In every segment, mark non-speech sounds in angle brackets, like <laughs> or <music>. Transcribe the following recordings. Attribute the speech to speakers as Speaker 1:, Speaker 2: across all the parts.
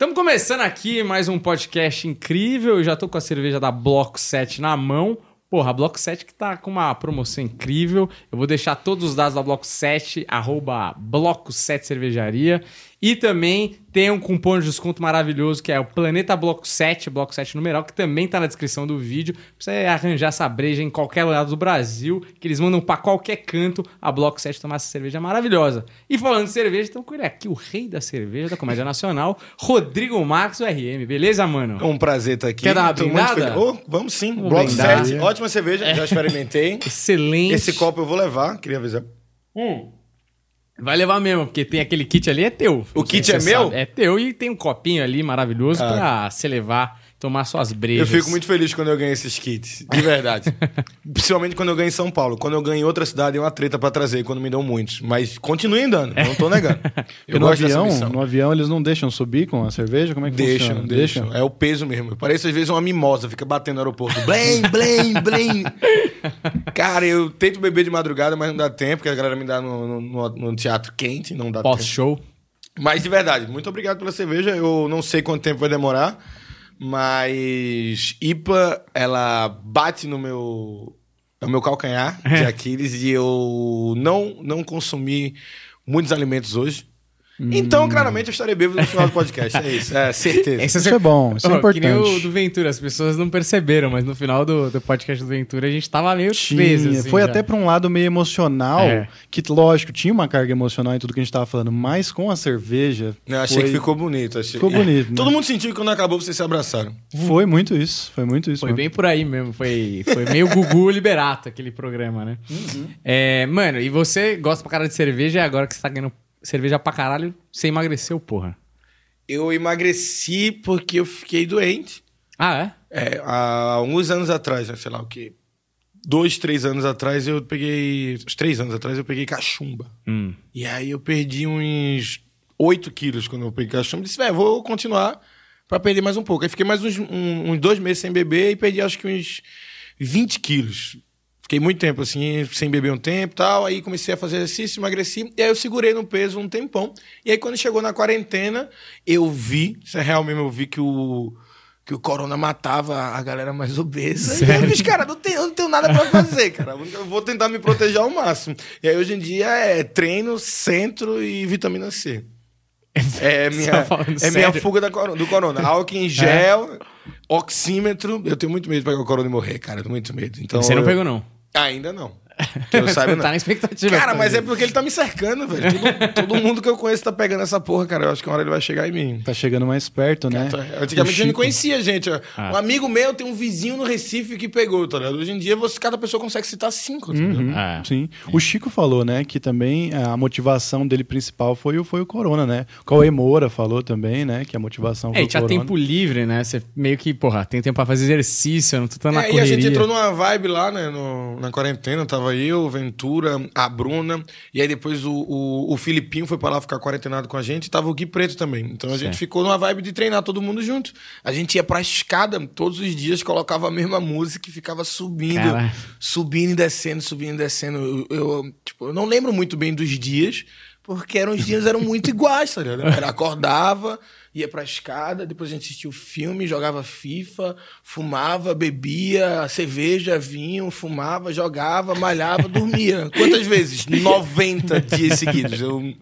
Speaker 1: Estamos começando aqui mais um podcast incrível. Eu já tô com a cerveja da Bloco 7 na mão. Porra, a Bloco 7 que tá com uma promoção incrível. Eu vou deixar todos os dados da Bloco 7, arroba Bloco 7 Cervejaria. E também tem um cupom de desconto maravilhoso que é o Planeta Bloco 7, Bloco 7 numeral, que também tá na descrição do vídeo. Pra você arranjar essa breja em qualquer lugar do Brasil, que eles mandam pra qualquer canto a Bloco 7 tomar essa cerveja maravilhosa. E falando de cerveja, estamos com ele aqui, o rei da cerveja da Comédia Nacional, Rodrigo Marques, o RM. Beleza, mano?
Speaker 2: É um prazer estar aqui.
Speaker 1: Quer dar uma
Speaker 2: Tô muito
Speaker 1: brindada?
Speaker 2: Oh, vamos sim.
Speaker 1: Vamos
Speaker 2: Bloco
Speaker 1: brindar.
Speaker 2: 7, ótima cerveja, já experimentei. <laughs>
Speaker 1: Excelente.
Speaker 2: Esse copo eu vou levar, queria avisar.
Speaker 1: Hum. Vai levar mesmo, porque tem aquele kit ali, é teu.
Speaker 2: O kit
Speaker 1: se
Speaker 2: é meu?
Speaker 1: sabe. É teu e tem um copinho ali maravilhoso
Speaker 2: Ah.
Speaker 1: pra você levar, tomar suas
Speaker 2: Eu
Speaker 1: brejas.
Speaker 2: fico muito feliz quando eu ganho esses kits, de verdade. <laughs> Principalmente quando eu ganho em São Paulo. Quando eu ganho em outra cidade, é uma treta pra trazer, quando me dão muitos. Mas continuem dando, não tô negando. <laughs> Eu
Speaker 3: no
Speaker 2: gosto dessa
Speaker 3: avião,
Speaker 2: missão.
Speaker 3: no avião eles não deixam subir com a cerveja? Como é que
Speaker 2: Deixam,
Speaker 3: funciona?
Speaker 2: deixam. É o peso mesmo. Parece às vezes uma mimosa, fica batendo no aeroporto. Blém, blém, blém. <laughs> Cara, eu tento beber de madrugada, mas não dá tempo, porque a galera me dá no, no- no teatro quente, não dá tempo.
Speaker 1: Pós-show.
Speaker 2: Mas de verdade, muito obrigado pela cerveja. Eu não sei quanto tempo vai demorar, mas IPA, ela bate no meu, no meu calcanhar de Aquiles e eu não, não consumi muitos alimentos hoje. Então, claramente, eu estarei bêbado no final do podcast. É isso, é certeza.
Speaker 1: Esse
Speaker 3: Isso é bom, isso é
Speaker 1: Ó, Que nem o
Speaker 3: importante.
Speaker 1: do Ventura, as pessoas não perceberam, mas no final do, do podcast do Ventura a gente tava meio preso. Assim,
Speaker 3: foi
Speaker 1: já.
Speaker 3: até pra um lado meio emocional,
Speaker 1: É.
Speaker 3: que lógico, tinha uma carga emocional em tudo que a gente tava falando, mas com a cerveja
Speaker 2: Eu achei
Speaker 3: foi,
Speaker 2: que ficou bonito. Achei...
Speaker 3: Ficou bonito, né?
Speaker 2: Todo mundo sentiu que quando acabou vocês se abraçaram.
Speaker 3: foi muito isso, foi muito isso.
Speaker 1: Foi
Speaker 3: mano.
Speaker 1: bem por aí mesmo, foi, foi meio Gugu Liberato aquele programa, né?
Speaker 3: Uhum.
Speaker 1: É, mano, e você gosta pra caralho de cerveja e agora que você tá ganhando cerveja pra caralho, você emagreceu, porra.
Speaker 2: Eu emagreci porque eu fiquei doente.
Speaker 1: Ah, é?
Speaker 2: É, há alguns anos atrás, né, sei lá o quê? Dois, três anos atrás, eu peguei. Uns três anos atrás, eu peguei cachumba.
Speaker 1: Hum.
Speaker 2: E aí eu perdi uns 8 quilos quando eu peguei cachumba. Disse, velho, vou continuar pra perder mais um pouco. Aí fiquei mais uns, um- uns dois meses sem beber e perdi acho que uns 20 quilos. Fiquei muito tempo assim, sem beber um tempo e tal. Aí comecei a fazer exercício, emagreci. E aí eu segurei no peso um tempão. E aí quando chegou na quarentena, eu vi, isso é real mesmo, eu vi que o. Que o corona matava a galera mais obesa. E aí eu disse, cara, não tenho, eu não tenho nada pra fazer, cara. Eu vou tentar me proteger ao máximo. E aí hoje em dia é treino, centro e vitamina C. <laughs> É minha,
Speaker 1: tá falando
Speaker 2: é minha
Speaker 1: sério?
Speaker 2: fuga da do corona. Álcool em gel, oxímetro. Eu tenho muito medo de pegar o corona e morrer, cara. Muito medo. Então,
Speaker 1: você não
Speaker 2: eu-
Speaker 1: pegou, não.
Speaker 2: Ainda não. Que eu <laughs> saiba, não.
Speaker 1: tá na expectativa.
Speaker 2: Cara, mas é
Speaker 1: porque
Speaker 2: ele tá me cercando, velho. <laughs> Todo, todo mundo que eu conheço tá pegando essa porra, cara. Eu acho que uma hora ele vai chegar em mim.
Speaker 3: Tá chegando mais perto, né?
Speaker 2: Antigamente
Speaker 3: O
Speaker 2: eu não conhecia, gente.
Speaker 1: Ah.
Speaker 2: Um amigo meu tem um vizinho no Recife que pegou, tá ligado? Hoje em dia, você, cada pessoa consegue citar cinco, tá?
Speaker 3: Uhum,
Speaker 1: Ah.
Speaker 3: Sim. O Chico falou, né, que também a motivação dele principal foi, o- foi o Corona, né? O Cauê Moura falou também, né, que a motivação
Speaker 1: É,
Speaker 3: foi o
Speaker 1: tinha
Speaker 3: Corona.
Speaker 1: tempo livre, né? Você meio que, porra, tem tempo pra fazer exercício, não tô tão na
Speaker 2: É, e a
Speaker 1: correria.
Speaker 2: gente entrou numa vibe lá, né, no- na quarentena, tava eu, o Ventura, a Bruna, e aí depois o, o, o Filipinho foi pra lá ficar quarentenado com a gente, e tava o Gui Preto também. Então a gente
Speaker 1: Certo.
Speaker 2: ficou numa vibe de treinar todo mundo junto. A gente ia pra escada todos os dias, colocava a mesma música e ficava subindo,
Speaker 1: Cara.
Speaker 2: subindo e descendo, subindo e descendo. Eu, eu, tipo, eu não lembro muito bem dos dias, porque eram os dias eram muito iguais, tá ligado? Era, acordava, ia pra escada, depois a gente assistia o filme, jogava FIFA, fumava, bebia cerveja, vinho, fumava, jogava, malhava, dormia. <laughs> Quantas vezes? 90 dias seguidos. Eu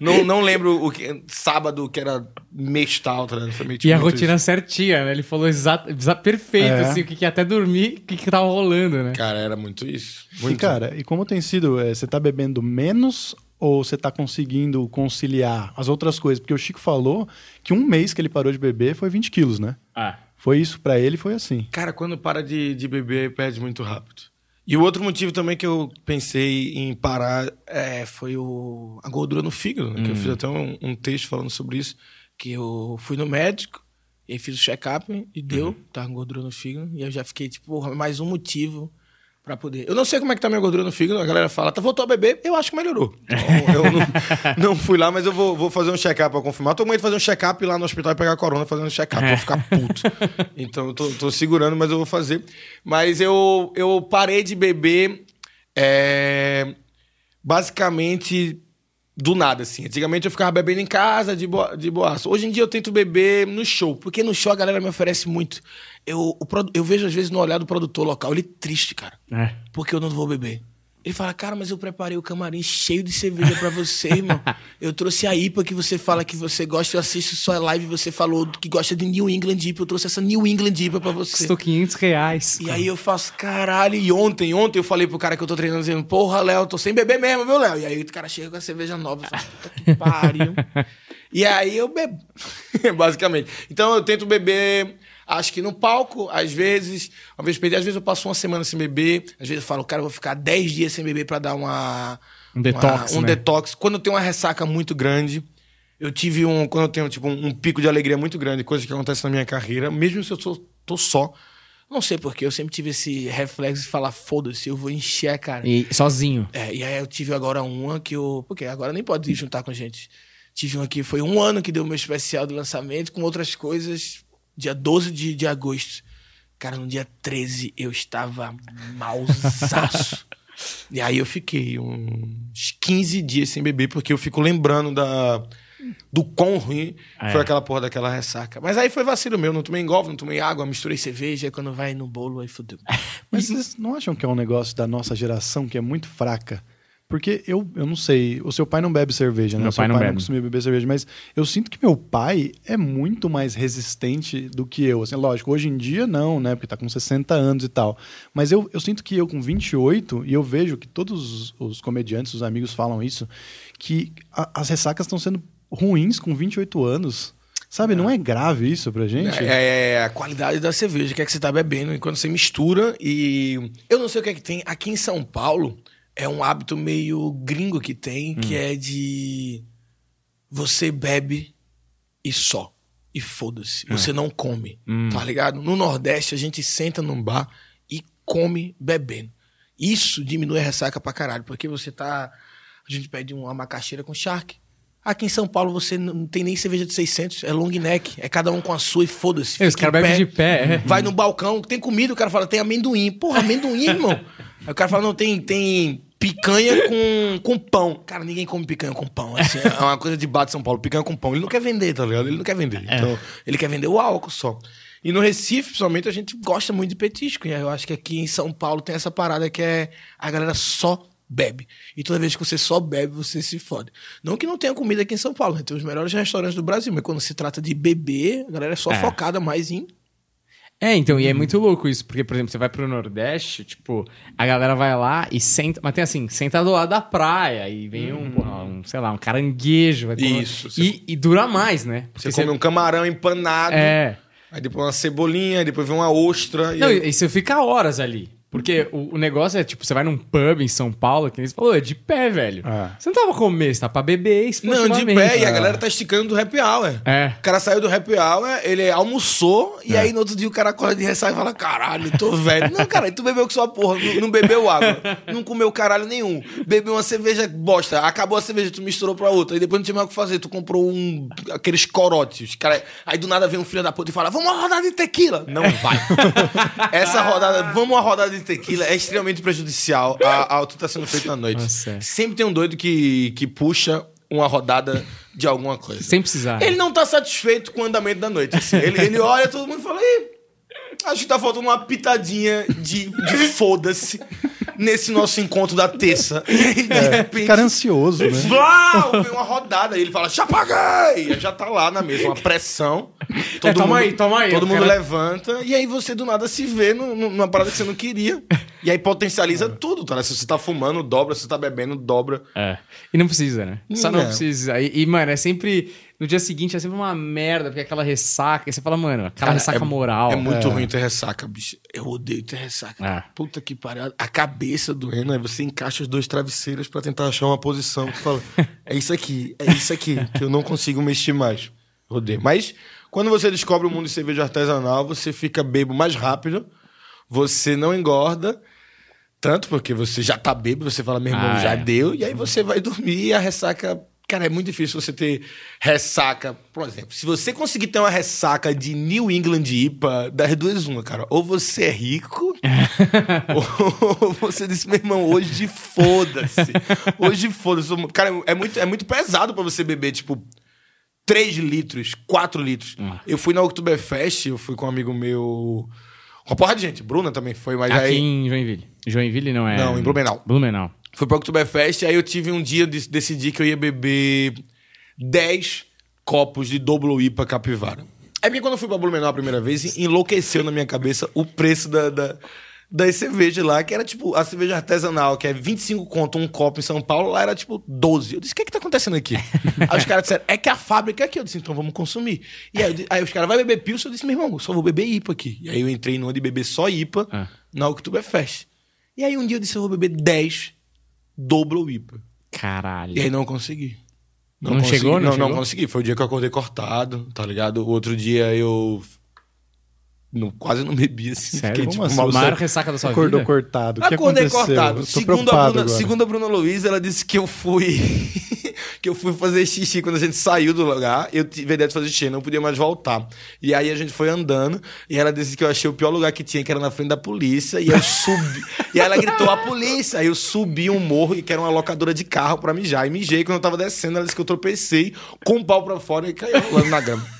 Speaker 2: não, não lembro o que. Sábado, que era mês tal, tá ligado? Foi meio, tipo,
Speaker 1: E a
Speaker 2: muito
Speaker 1: rotina certinha, né? Ele falou exato, exa- perfeito,
Speaker 3: É.
Speaker 1: assim, o que, que ia até dormir, o que, que tava rolando, né?
Speaker 2: isso. Cara, era muito isso.
Speaker 3: E,
Speaker 2: Muito.
Speaker 3: cara, e como tem sido? é, você tá bebendo menos ou você tá conseguindo conciliar as outras coisas? Porque o Chico falou que um mês que ele parou de beber foi 20 quilos, né?
Speaker 1: Ah.
Speaker 3: Foi isso pra ele, foi assim.
Speaker 2: Cara, quando para de, de beber, perde muito rápido. E o outro motivo também que eu pensei em parar é, foi o, a gordura no fígado, né? Que eu fiz até um, um texto falando sobre isso. Que eu fui no médico, e fiz o check-up e deu, tava com gordura no fígado. E eu já fiquei, tipo, porra, mais um motivo pra poder. Eu não sei como é que tá minha gordura no fígado, a galera fala, tá, voltou a beber, eu acho que melhorou. <laughs> Então, eu não, não fui lá, mas eu vou, vou fazer um check-up pra confirmar. Tô com medo de fazer um check-up lá no hospital e pegar corona fazendo um check-up, vou ficar puto. Então eu tô, tô segurando, mas eu vou fazer. Mas eu, eu parei de beber é, basicamente do nada, assim. Antigamente eu ficava bebendo em casa, de, boa, de boaço. Hoje em dia eu tento beber no show, porque no show a galera me oferece muito. Eu, o, eu vejo, às vezes, no olhar do produtor local, ele triste, cara,
Speaker 1: É.
Speaker 2: porque eu não vou beber. Ele fala, cara, mas eu preparei o camarim cheio de cerveja pra você, irmão. <laughs> Eu trouxe a IPA que você fala que você gosta, eu assisto sua live e você falou que gosta de New England IPA. Eu trouxe essa New England IPA pra você.
Speaker 1: Custou 500 reais.
Speaker 2: E aí eu faço, caralho, e ontem, ontem eu falei pro cara que eu tô treinando, dizendo, porra, Léo, tô sem beber mesmo, viu, Léo? E aí o cara chega com a cerveja nova, eu falo, puta que pariu. <laughs> e aí eu bebo, <laughs> basicamente. Então eu tento beber, acho que no palco, às vezes, uma vez perdi, às vezes eu passo uma semana sem beber, às vezes eu falo, cara, eu vou ficar 10 dias sem beber pra dar uma...
Speaker 1: Um detox,
Speaker 2: uma- um
Speaker 1: né?
Speaker 2: detox. Quando eu tenho uma ressaca muito grande, eu tive um. Quando eu tenho, tipo, um, um pico de alegria muito grande, coisa que acontece na minha carreira, mesmo se eu sou, tô só. Não sei porquê, eu sempre tive esse reflexo de falar, foda-se, eu vou encher a cara.
Speaker 1: E sozinho.
Speaker 2: É, e aí eu tive agora uma que eu. Porque agora nem pode juntar com a gente. Tive uma que foi um ano que deu o meu especial do lançamento, com outras coisas, dia 12 de, de agosto. Cara, no dia 13 eu estava malzaço. <laughs> e aí eu fiquei uns 15 dias sem beber, porque eu fico lembrando da. Do quão ruim
Speaker 1: É.
Speaker 2: foi aquela porra daquela ressaca. Mas aí foi vacilo meu, não tomei golfe, não tomei água, misturei cerveja, aí quando vai no bolo, aí fodeu. <laughs>
Speaker 3: Mas vocês não acham que é um negócio da nossa geração que é muito fraca? Porque eu, eu não sei, o seu pai não bebe cerveja, né?
Speaker 1: Meu
Speaker 3: o seu
Speaker 1: pai não bebe.
Speaker 3: costuma beber cerveja, mas eu sinto que meu pai é muito mais resistente do que eu. Assim, lógico, hoje em dia não, né? Porque tá com 60 anos e tal. Mas eu, eu sinto que eu com 28, e eu vejo que todos os, os comediantes, os amigos falam isso, que a- as ressacas estão sendo ruins com 28 anos. Sabe, não é grave isso pra gente?
Speaker 2: É, é a qualidade da cerveja que é que você tá bebendo e quando você mistura e eu não sei o que é que tem aqui em São Paulo é um hábito meio gringo que tem que é de você bebe e só e foda-se você não come
Speaker 1: Hum.
Speaker 2: tá ligado no Nordeste a gente senta num bar e come bebendo isso diminui a ressaca pra caralho porque você tá a gente pede uma macaxeira com charque Aqui em São Paulo você não tem nem cerveja de 600, é long neck, é cada um com a sua e foda-se.
Speaker 1: É, os caras
Speaker 2: em
Speaker 1: bebem de pé. é.
Speaker 2: Vai no balcão, tem comida, o cara fala, tem amendoim. Porra, amendoim, irmão. <laughs> Aí o cara fala, não, tem, tem picanha com, com pão. Cara, ninguém come picanha com pão. assim, é uma coisa de bar de São Paulo, picanha com pão. Ele não quer vender, tá ligado? Ele não quer vender. Então, ele quer vender o álcool só. E no Recife, principalmente, a gente gosta muito de petisco. E eu acho que aqui em São Paulo tem essa parada que é a galera só bebe. E toda vez que você só bebe, você se fode. Não que não tenha comida aqui em São Paulo, né? tem os melhores restaurantes do Brasil, mas quando se trata de beber, a galera é só
Speaker 1: É.
Speaker 2: focada mais em
Speaker 1: É, então, e é muito louco isso, porque, por exemplo, você vai pro Nordeste, tipo, a galera vai lá e senta, mas tem assim, senta do lado da praia, e vem um, porra, um, sei lá, um caranguejo. Vai
Speaker 2: Isso, você-
Speaker 1: E, e dura mais, né?
Speaker 2: Você come um camarão empanado,
Speaker 1: É.
Speaker 2: aí depois uma cebolinha, aí depois vem uma ostra. E
Speaker 1: Não,
Speaker 2: aí-
Speaker 1: e, e você fica horas ali. Porque o, o negócio é, tipo, você vai num pub em São Paulo, que nem você falou, é de pé, velho.
Speaker 3: É.
Speaker 1: Você não tava pra comer, você tá pra beber
Speaker 2: Não, de pé, e a
Speaker 1: É.
Speaker 2: galera tá esticando do happy hour.
Speaker 1: É.
Speaker 2: O cara saiu do happy hour, ele almoçou, e aí no outro dia o cara acorda de ressaca e fala: caralho, tô velho. Não, cara, tu bebeu com sua porra, não, não bebeu água, não comeu caralho nenhum. Bebeu uma cerveja bosta, acabou a cerveja, tu misturou pra outra, e depois não tinha mais o que fazer, tu comprou um, aqueles corotes. Cara, aí do nada vem um filho da puta e fala: vamos uma rodada de tequila. Não vai. <laughs> Essa rodada, vamos uma rodada de tequila, é extremamente prejudicial ao que tá sendo feito na noite.
Speaker 1: Nossa, é.
Speaker 2: Sempre tem um doido que, que puxa uma rodada de alguma coisa.
Speaker 1: Sem precisar.
Speaker 2: Ele não tá satisfeito com o andamento da noite. assim. Ele, ele olha, todo mundo fala, Ih, acho que tá faltando uma pitadinha de, de <laughs> foda-se nesse nosso encontro da terça. E de repente.
Speaker 3: Cara ansioso, né?
Speaker 2: Vem uma rodada. E ele fala, já paguei! Aí já tá lá na mesa, uma pressão.
Speaker 1: É, toma aí, toma aí.
Speaker 2: Todo mundo
Speaker 1: cara-
Speaker 2: levanta. E aí você do nada se vê no- no- numa parada que você não queria. E aí potencializa tudo, tá? né? Se você tá fumando, dobra. Se você tá bebendo, dobra.
Speaker 1: É. E não precisa, né? Só não
Speaker 2: Não.
Speaker 1: precisa. E, e, mano, é sempre. No dia seguinte é sempre uma merda, porque aquela ressaca. E você fala, mano, aquela
Speaker 2: Cara,
Speaker 1: ressaca
Speaker 2: é-
Speaker 1: moral.
Speaker 2: É muito
Speaker 3: É.
Speaker 2: ruim ter ressaca, bicho. Eu odeio ter ressaca.
Speaker 1: É.
Speaker 2: Puta que pariu. A cabeça doendo, aí você encaixa os dois travesseiros pra tentar achar uma posição. Que fala, é isso aqui, é isso aqui, que eu não consigo mexer mais. Odeio. Mas quando você descobre o mundo de cerveja artesanal, você fica bebo mais rápido, você não engorda. Tanto porque você já tá bêbado, você fala, meu irmão,
Speaker 1: Ah,
Speaker 2: já
Speaker 1: é.
Speaker 2: deu, e aí você vai dormir e a ressaca Cara, é muito difícil você ter ressaca. Por exemplo, se você conseguir ter uma ressaca de New England IPA, das duas uma, cara. Ou você é rico, <laughs> ou você disse, meu irmão, hoje foda-se. Hoje foda-se. Cara, é muito, é muito pesado pra você beber, tipo, 3 litros, 4 litros. Eu fui na Oktoberfest, eu fui com um amigo meu... Uma porra de gente. Bruna também foi, mas
Speaker 1: Aqui
Speaker 2: aí...
Speaker 1: em Joinville. Joinville não é.
Speaker 2: Não, em Blumenau.
Speaker 1: Blumenau.
Speaker 2: Fui pra Oktoberfest, aí eu tive um dia, de, decidi que eu ia beber 10 copos de Double IPA Capivara. É porque quando eu fui pra Blumenau a primeira vez, enlouqueceu na minha cabeça o preço da, da, das cervejas lá, que era tipo a cerveja artesanal, que é 25 conto um copo em São Paulo, lá era tipo 12. Eu disse, o que é que tá acontecendo aqui? <laughs> aí os caras disseram, é que a fábrica é aqui. Eu disse, então vamos consumir. E aí, aí os caras, vai beber Pilsen? Eu disse, meu irmão, eu só vou beber IPA aqui. E aí eu entrei numa de beber só IPA
Speaker 1: Ah.
Speaker 2: na Oktoberfest. E aí um dia eu disse, eu vou beber 10 Double IPA.
Speaker 1: Caralho.
Speaker 2: E aí não consegui.
Speaker 1: Não
Speaker 2: consegui,
Speaker 1: chegou? Não
Speaker 2: Não, não
Speaker 1: chegou?
Speaker 2: consegui. Foi o dia que eu acordei cortado, tá ligado? O outro dia eu. não- quase não bebi assim.
Speaker 1: Sério?
Speaker 2: Fiquei, tipo,
Speaker 3: assim?
Speaker 2: mal-
Speaker 1: A maior ressaca da sua
Speaker 3: Acordou
Speaker 1: vida?
Speaker 3: cortado. O que
Speaker 2: Acordei
Speaker 3: aconteceu?
Speaker 2: cortado. Segundo a, Bruna,
Speaker 3: agora.
Speaker 2: segundo a Bruna Luiz, ela disse que eu fui. <laughs> que eu fui fazer xixi quando a gente saiu do lugar. Eu tive a ideia de fazer xixi, não podia mais voltar. E aí a gente foi andando e ela disse que eu achei o pior lugar que tinha, que era na frente da polícia. E eu subi. <laughs> e aí ela gritou a polícia. Aí eu subi um morro e que era uma locadora de carro pra mijar. E mijei quando eu tava descendo. Ela disse que eu tropecei com o pau pra fora e caiu rolando na grama.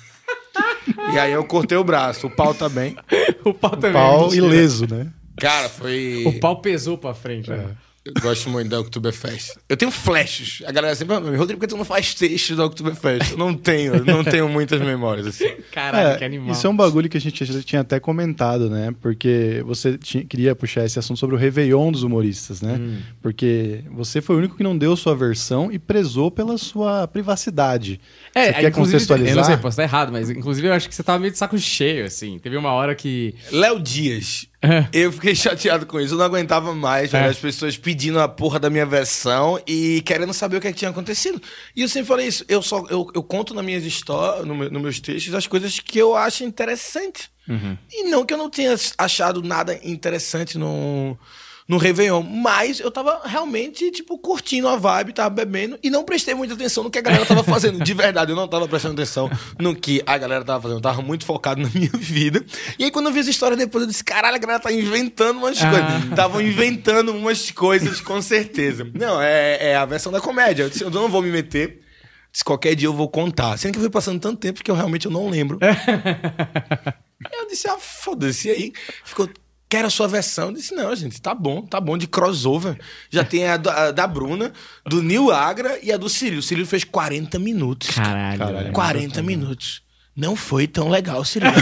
Speaker 2: E aí eu cortei o braço, o pau também. <laughs>
Speaker 1: o pau também.
Speaker 3: Pau
Speaker 1: mentira.
Speaker 3: ileso, né?
Speaker 2: Cara, foi.
Speaker 1: O pau pesou pra frente. né?
Speaker 2: Eu gosto muito da Oktoberfest. Eu tenho flashes. A galera sempre fala, Rodrigo, por que tu não faz texto da Oktoberfest? Eu não tenho, eu não tenho muitas memórias, assim. <laughs>
Speaker 1: Caralho,
Speaker 3: É,
Speaker 1: que animal.
Speaker 3: Isso é um bagulho que a gente já tinha até comentado, né? Porque você tinha- queria puxar esse assunto sobre o Réveillon dos humoristas, né?
Speaker 1: Hum.
Speaker 3: Porque você foi o único que não deu sua versão e prezou pela sua privacidade.
Speaker 1: É,
Speaker 3: você quer
Speaker 1: inclusive,
Speaker 3: contextualizar?
Speaker 1: Eu não sei, posso estar errado, mas inclusive eu acho que você tava meio de saco cheio, assim. Teve uma hora que.
Speaker 2: Léo Dias. Eu fiquei chateado com isso. Eu não aguentava mais
Speaker 1: É.
Speaker 2: as pessoas pedindo a porra da minha versão e querendo saber o que, é que tinha acontecido. E eu sempre falei isso. Eu só eu, eu conto nas minhas histórias, no meu- nos meus textos, as coisas que eu acho interessante. E não que eu não tenha achado nada interessante no, no Réveillon. Mas eu tava realmente, tipo, curtindo a vibe, tava bebendo e não prestei muita atenção no que a galera tava fazendo. De verdade, eu não tava prestando atenção no que a galera tava fazendo. Eu tava muito focado na minha vida. E aí, quando eu vi essa história depois, eu disse: caralho, a galera tá inventando umas
Speaker 1: Ah.
Speaker 2: coisas. Estavam inventando umas coisas, com certeza. Não, é, é a versão da comédia. Eu disse: eu não vou me meter. Disse, qualquer dia eu vou contar. Sendo que eu fui passando tanto tempo que eu realmente eu não lembro. <laughs> Eu disse, ah, foda-se. E aí ficou, quero a sua versão. Eu disse, não, gente, tá bom, tá bom, de crossover. Já tem a, da- a da Bruna, do Nil Agra e a do Cirilo. O Cirilo fez 40 minutos.
Speaker 1: Caralho.
Speaker 3: Caralho.
Speaker 1: velho.
Speaker 2: 40 minutos. Não foi tão legal, Cirilo.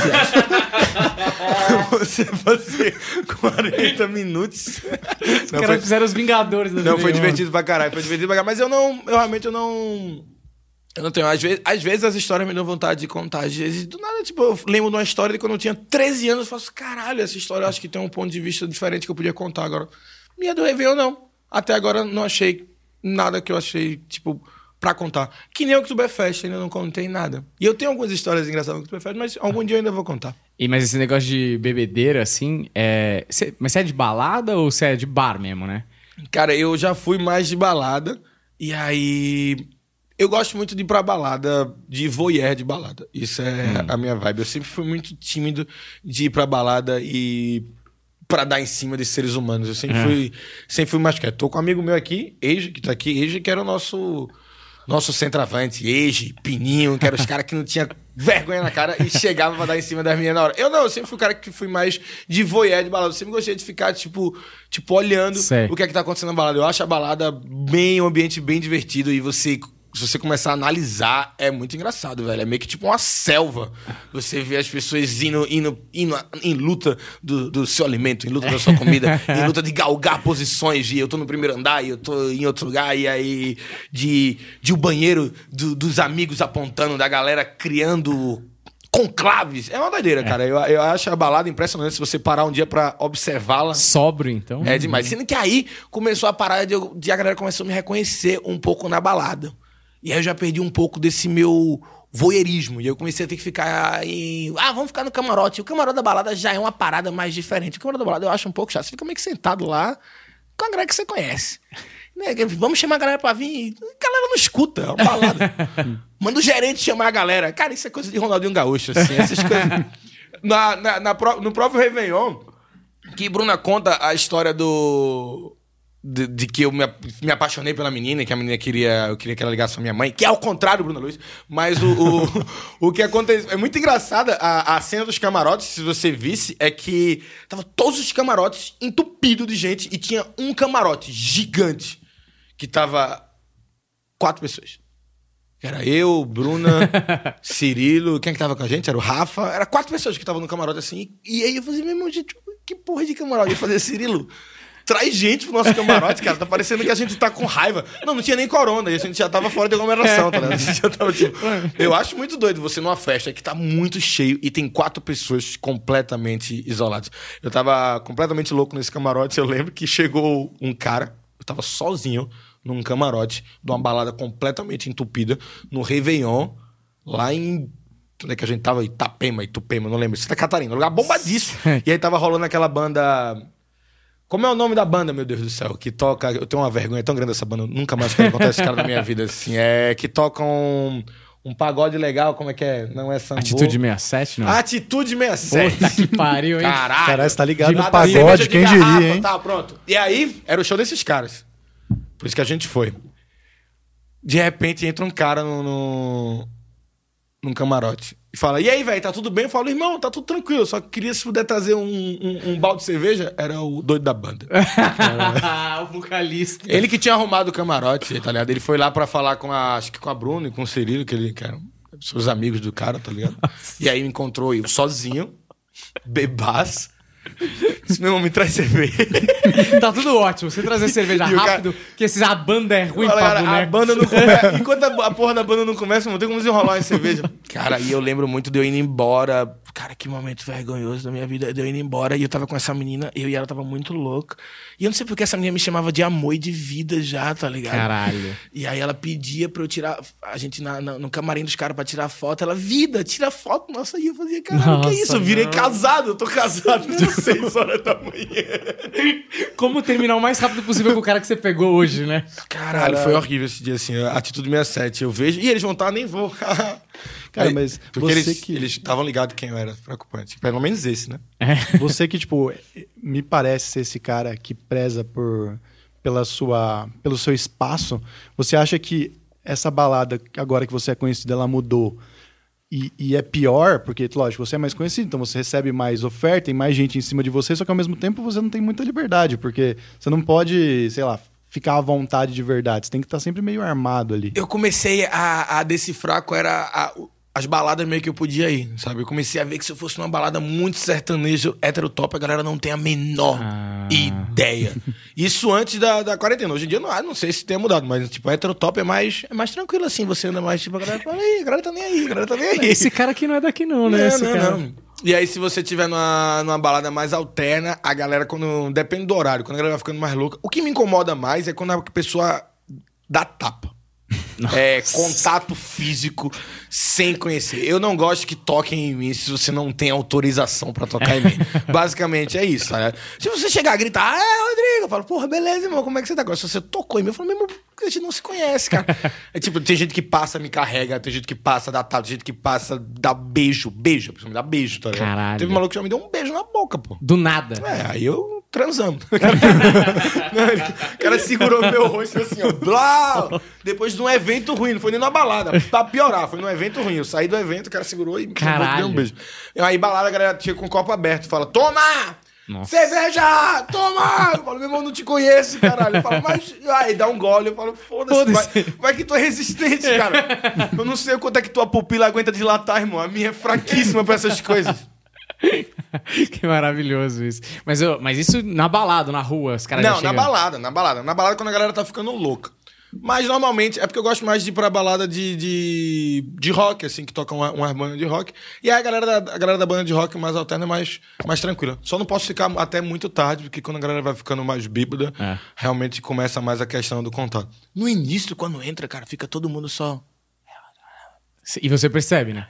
Speaker 2: Você <laughs> fazer 40 minutos.
Speaker 1: Os
Speaker 2: Não,
Speaker 1: caras
Speaker 2: foi,
Speaker 1: fizeram os Vingadores da
Speaker 2: não, foi divertido pra caralho, foi divertido pra caralho. Mas eu não, eu realmente eu não. Eu não tenho. Às vezes, às vezes as histórias me dão vontade de contar. Às vezes, do nada, tipo, eu lembro de uma história de quando eu tinha 13 anos. Eu faço, caralho, essa história eu acho que tem um ponto de vista diferente que eu podia contar agora. Minha do Réveillon, não. Até agora não achei nada que eu achei, tipo, pra contar. Que nem o Oktoberfest, ainda não contei nada. E eu tenho algumas histórias engraçadas no Oktoberfest, mas algum dia eu ainda vou contar.
Speaker 1: E, mas esse negócio de bebedeira, assim, é... cê- mas você é de balada ou você é de bar mesmo, né?
Speaker 2: Cara, eu já fui mais de balada. E aí. Eu gosto muito de ir pra balada, de voyeur de balada. Isso é a minha vibe. Eu sempre fui muito tímido de ir pra balada e pra dar em cima de seres humanos. Eu sempre
Speaker 1: É.
Speaker 2: fui, sempre fui mais quieto. Tô com um amigo meu aqui, Eiji, que tá aqui, Eiji, que era o nosso nosso centroavante, Eiji, Pininho, que eram os caras que não tinha vergonha na cara e chegava pra dar em cima das minhas na hora. Eu não, eu sempre fui o cara que fui mais de voyeur de balada. Eu sempre gostei de ficar, tipo, tipo olhando
Speaker 1: Sei.
Speaker 2: o que é que tá acontecendo na balada. Eu acho a balada bem, um ambiente bem divertido e você... Se você começar a analisar, é muito engraçado, velho. É meio que tipo uma selva. Você vê as pessoas indo, indo, indo em luta do, do seu alimento, em luta da sua comida, em luta de galgar posições de eu tô no primeiro andar e eu tô em outro lugar, e aí de, de o banheiro do- dos amigos apontando, da galera criando conclaves. É uma doideira, cara. Eu, eu acho a balada impressionante se você parar um dia pra observá-la.
Speaker 1: Sóbrio, então.
Speaker 2: É demais. Sendo que aí começou a parada de, de a galera começou a me reconhecer um pouco na balada. E aí eu já perdi um pouco desse meu voyeurismo. E eu comecei a ter que ficar em. Ah, vamos ficar no camarote. O camarote da balada já é uma parada mais diferente. O camarote da balada eu acho um pouco chato. Você fica meio que sentado lá com a galera que você conhece. Né, Vamos chamar a galera pra vir. A galera não escuta, é uma balada. <laughs> Manda o gerente chamar a galera. Cara, isso é coisa de Ronaldinho Gaúcho, assim. Essas coisas. Na, na- na no próprio Réveillon, que Bruna conta a história do. De, de que eu me, me apaixonei pela menina, que a menina queria. Eu queria que ela ligasse pra minha mãe, que é ao contrário, Bruna Luiz. Mas o, o, <laughs> o que aconteceu. É muito engraçada a, a cena dos camarotes, se você visse, é que tava todos os camarotes entupidos de gente e tinha um camarote gigante que tava quatro pessoas. Era eu, Bruna, <laughs> Cirilo, quem é que tava com a gente? Era o Rafa. Era quatro pessoas que estavam no camarote assim. E aí eu fazia, meu irmão, gente, que porra de camarote? Eu fazia, Cirilo, traz gente pro nosso camarote, cara. Tá parecendo que a gente tá com raiva. Não, não tinha nem corona. E a gente já tava fora de aglomeração, tá ligado? <laughs> A gente já tava, tipo... Eu acho muito doido você numa festa que tá muito cheio e tem quatro pessoas completamente isoladas. Eu tava completamente louco nesse camarote. Eu lembro que chegou um cara, eu tava sozinho num camarote de uma balada completamente entupida no Réveillon, lá em. Onde é que a gente tava? Itapema, Itupema, não lembro. Santa Catarina, um lugar bombadíssimo. <laughs> e aí tava rolando aquela banda. Como é o nome da banda, meu Deus do céu? Que toca. Eu tenho uma vergonha tão grande dessa banda, eu nunca mais quero encontrar esse cara na minha vida, assim. É. Que tocam um, um pagode legal, como é que é? Não é samba.
Speaker 1: Atitude 67, não.
Speaker 2: Atitude 67.
Speaker 1: Puta que pariu, hein?
Speaker 2: Caralho.
Speaker 3: Caralho, você tá ligado no pagode, quem
Speaker 2: garrafa,
Speaker 3: diria, hein?
Speaker 2: Tá, pronto. E aí, era o show desses caras. Por isso que a gente foi. De repente, entra um cara no, no, num camarote e fala, e aí, velho, tá tudo bem? Eu falo, irmão, tá tudo tranquilo, só que queria se puder trazer um, um, um balde de cerveja. Era o doido da banda. <laughs>
Speaker 1: o vocalista.
Speaker 2: Ele que tinha arrumado o camarote, tá ligado? Ele foi lá pra falar com a, acho que com a Bruna e com o Cirilo, que ele que eram seus amigos do cara, tá ligado? E aí me encontrou eu sozinho, bebaço. <laughs> Meu irmão, me traz cerveja. <laughs>
Speaker 1: Tá tudo ótimo. Você trazer cerveja
Speaker 2: E o cara-
Speaker 1: rápido, que esses, a banda é ruim
Speaker 2: Fala,
Speaker 1: pra
Speaker 2: cara, a banda não começa. <laughs> Enquanto a, a porra da banda não começa, não tem como desenrolar uma cerveja. Cara, e eu lembro muito de eu indo embora. Cara, que momento vergonhoso da minha vida. De eu indo embora e eu tava com essa menina, eu e ela tava muito louca. E eu não sei porque essa menina me chamava de amor e de vida já, tá ligado?
Speaker 1: Caralho.
Speaker 2: E aí ela pedia pra eu tirar. A gente na, na- no camarim dos caras pra tirar foto. Ela, vida, tira foto. Nossa, e eu fazia, caralho, que é
Speaker 1: Nossa,
Speaker 2: isso? Eu virei
Speaker 1: não.
Speaker 2: casado, eu tô casado desde 6 horas da manhã.
Speaker 1: Como terminar o mais rápido possível com o cara que você pegou hoje, né?
Speaker 2: Caralho, foi horrível esse dia, assim. a Atitude 67. Eu vejo. E eles vão estar, nem vou. <laughs>
Speaker 3: Cara,
Speaker 2: Aí-
Speaker 3: mas
Speaker 2: Porque
Speaker 3: você
Speaker 2: eles
Speaker 3: que-
Speaker 2: eles estavam ligados quem eu era. Preocupante. Pelo menos esse, né? <laughs>
Speaker 3: Você que, tipo, me parece ser esse cara que preza por, pela sua, pelo seu espaço, você acha que essa balada, agora que você é conhecido, ela mudou e, e é pior, porque, lógico, você é mais conhecido, então você recebe mais oferta, tem mais gente em cima de você, só que ao mesmo tempo você não tem muita liberdade, porque você não pode, sei lá, ficar à vontade de verdade. Você tem que estar sempre meio armado ali.
Speaker 2: Eu comecei a, a decifrar qual era a- as baladas meio que eu podia ir, sabe? Eu comecei a ver que se eu fosse numa balada muito sertanejo, heterotop, a galera não tem a menor
Speaker 1: Ah.
Speaker 2: ideia. Isso antes da, da quarentena. Hoje em dia, não, ah, não sei se tenha mudado, mas, tipo, heterotop é mais, é mais tranquilo, assim. Você anda mais, tipo, a galera fala, aí, a galera tá nem aí, a galera tá nem aí.
Speaker 1: Esse cara aqui não é daqui não, né?
Speaker 2: Não,
Speaker 1: Esse
Speaker 2: não,
Speaker 1: cara.
Speaker 2: não. E aí, se você tiver numa, numa balada mais alterna, a galera, quando. Depende do horário, quando a galera vai ficando mais louca. O que me incomoda mais é quando a pessoa dá tapa. <laughs> É, contato físico sem conhecer. Eu não gosto que toquem em mim se você não tem autorização pra tocar em mim. <laughs> Basicamente é isso, ligado? Se você chegar a gritar, ah, Rodrigo, eu falo, porra, beleza, irmão, como é que você tá? Agora, se você tocou em mim, eu falo, mesmo, a gente não se conhece, cara. <laughs> É tipo, tem gente que passa, me carrega, tem gente que passa, dá tapa, tem gente que passa, dá beijo, beijo, me dá beijo, tá ligado?
Speaker 1: Caralho.
Speaker 2: Teve um maluco que já me deu um beijo na boca, pô.
Speaker 1: Do nada.
Speaker 2: É, aí eu transamos. <laughs> Não, ele- o cara segurou meu rosto assim, ó. Blá! Depois de um evento ruim, não foi nem numa balada. Pra piorar, foi num evento ruim. Eu saí do evento, o cara segurou e me deu um beijo. Aí, balada, a galera chega com o copo aberto fala: Toma!
Speaker 1: Nossa.
Speaker 2: Cerveja! Toma! Eu falo, meu irmão, não te conheço, caralho. Eu falo, mas. Aí dá um gole. Eu falo, foda-se. Vai, vai que tu é resistente, cara. Eu não sei o quanto é que tua pupila aguenta dilatar, irmão. A minha é fraquíssima pra essas coisas.
Speaker 1: que maravilhoso isso. Mas, eu, mas isso na balada, na rua, os caras
Speaker 2: Não, na
Speaker 1: chegam-
Speaker 2: balada, na balada. Na balada quando a galera tá ficando louca. Mas normalmente é porque eu gosto mais de ir pra balada de, de, de rock, assim, que tocam uma, uma banda de rock. E aí a galera da, a galera da banda de rock mais alterna é mais, mais tranquila. Só não posso ficar até muito tarde, porque quando a galera vai ficando mais bêbada,
Speaker 1: É.
Speaker 2: realmente começa mais a questão do contato. No início, quando entra, cara, fica todo mundo só.
Speaker 1: E você percebe, né?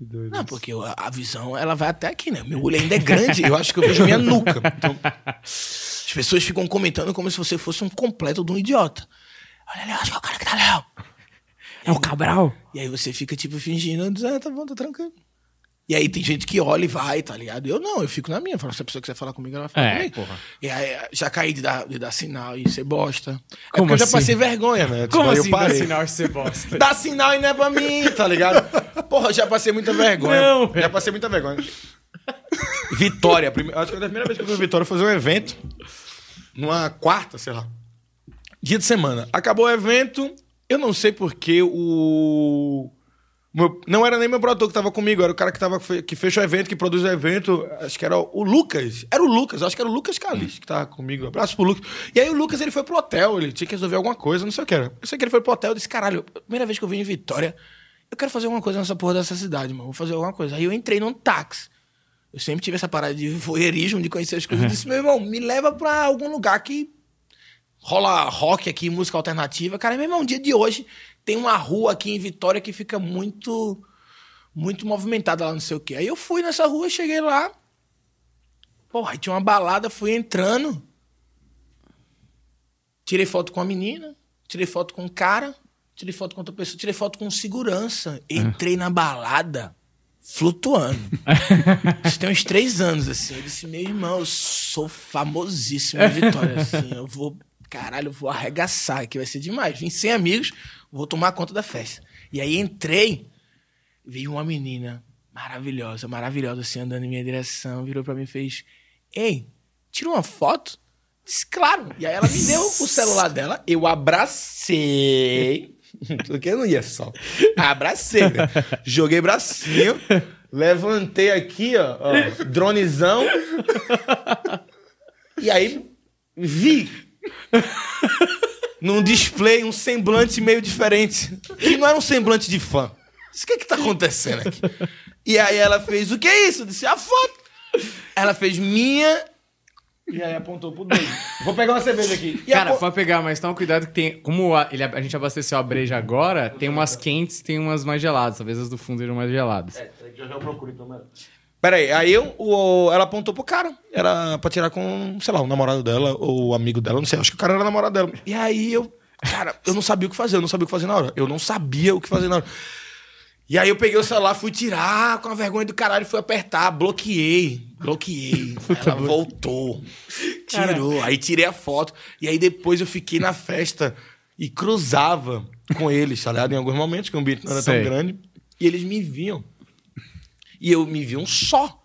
Speaker 2: Não, porque a, a visão ela vai até aqui, né? Meu olho ainda é grande, eu acho que eu vejo minha nuca. <laughs> Então, as pessoas ficam comentando como se você fosse um completo de um idiota. Olha ali, acho que é o cara que tá Léo.
Speaker 1: É o Cabral?
Speaker 2: E aí você fica, tipo, fingindo, ah, tá bom, tá tranquilo. E aí tem gente que olha e vai, tá ligado? Eu não, eu fico na minha. Falo, se a pessoa quiser falar comigo, ela fala
Speaker 1: É,
Speaker 2: comigo.
Speaker 1: porra.
Speaker 2: E aí já caí de dar, de dar sinal e ser bosta. É
Speaker 1: Como
Speaker 2: porque eu já
Speaker 1: assim?
Speaker 2: passei vergonha, né?
Speaker 1: Como
Speaker 2: Tipo,
Speaker 1: assim
Speaker 2: parei.
Speaker 1: sinal de ser bosta?
Speaker 2: Dá sinal e não é pra mim, tá ligado? Porra, eu já passei muita vergonha.
Speaker 1: Não,
Speaker 2: já passei muita vergonha. Vitória. prime- Acho que a primeira vez que eu fui em Vitória foi fazer um evento. Numa quarta, sei lá. Dia de semana. Acabou o evento. Eu não sei porque o. meu- não era nem meu produtor que tava comigo, era o cara que, tava, que fechou o evento, que produz o evento. Acho que era o Lucas. Era o Lucas, acho que era o Lucas Calixto que tava comigo. Abraço pro Lucas. E aí o Lucas ele foi pro hotel, ele tinha que resolver alguma coisa, não sei o que era. Eu sei que ele foi pro hotel e disse: caralho, primeira vez que eu vim em Vitória, eu quero fazer alguma coisa nessa porra dessa cidade, mano. Vou fazer alguma coisa. Aí eu entrei num táxi. Eu sempre tive essa parada de voyeurismo, de conhecer as coisas. Eu disse, meu irmão, me leva pra algum lugar que rola rock aqui, música alternativa. Cara, meu irmão, dia de hoje tem uma rua aqui em Vitória que fica muito muito movimentada lá, não sei o quê. Aí eu fui nessa rua, cheguei lá. Porra, aí tinha uma balada, fui entrando. Tirei foto com a menina, tirei foto com o cara, tirei foto com outra pessoa, tirei foto com segurança. Entrei na balada flutuando. <laughs> Isso tem uns três anos, assim. Eu disse, meu irmão, eu sou famosíssimo em Vitória, assim. Eu vou, caralho, vou arregaçar aqui, vai ser demais. Vim sem amigos, vou tomar conta da festa. E aí entrei, veio uma menina maravilhosa, maravilhosa, assim, andando em minha direção, virou pra mim e fez, ei, tira uma foto? Disse, claro. E aí ela me deu o celular dela, eu abracei. <laughs> Porque eu não ia só. Abracei, né? Joguei bracinho, levantei aqui, ó, ó, dronezão. E aí vi <laughs> num display um semblante meio diferente. Que não era um semblante de fã. Disse, O que que tá acontecendo aqui? E aí ela fez, o que é isso? Eu disse, a foto. Ela fez minha e aí apontou pro dedo. Vou pegar uma cerveja aqui. E
Speaker 1: Cara,
Speaker 2: apo-
Speaker 1: pode pegar, mas toma cuidado que tem. Como a, ele- a gente abasteceu a breja agora, tem umas quentes tem umas mais geladas. Talvez as do fundo sejam mais geladas.
Speaker 2: Já já eu procuro então, mano. Pera aí, eu, o, ela apontou pro cara. Era pra tirar com, sei lá, o namorado dela ou o amigo dela, não sei. Acho que o cara era namorado dela. E aí eu, cara, eu não sabia o que fazer, eu não sabia o que fazer na hora. Eu não sabia o que fazer na hora. E aí eu peguei o celular, fui tirar com a vergonha do caralho, fui apertar, bloqueei, bloqueei. <laughs> ela voltou, tirou, aí tirei a foto. E aí depois eu fiquei na festa e cruzava com eles, tá ligado? Em alguns momentos, que o ambiente não era
Speaker 1: Sei.
Speaker 2: tão grande. E eles me viam. E eu me vi um só.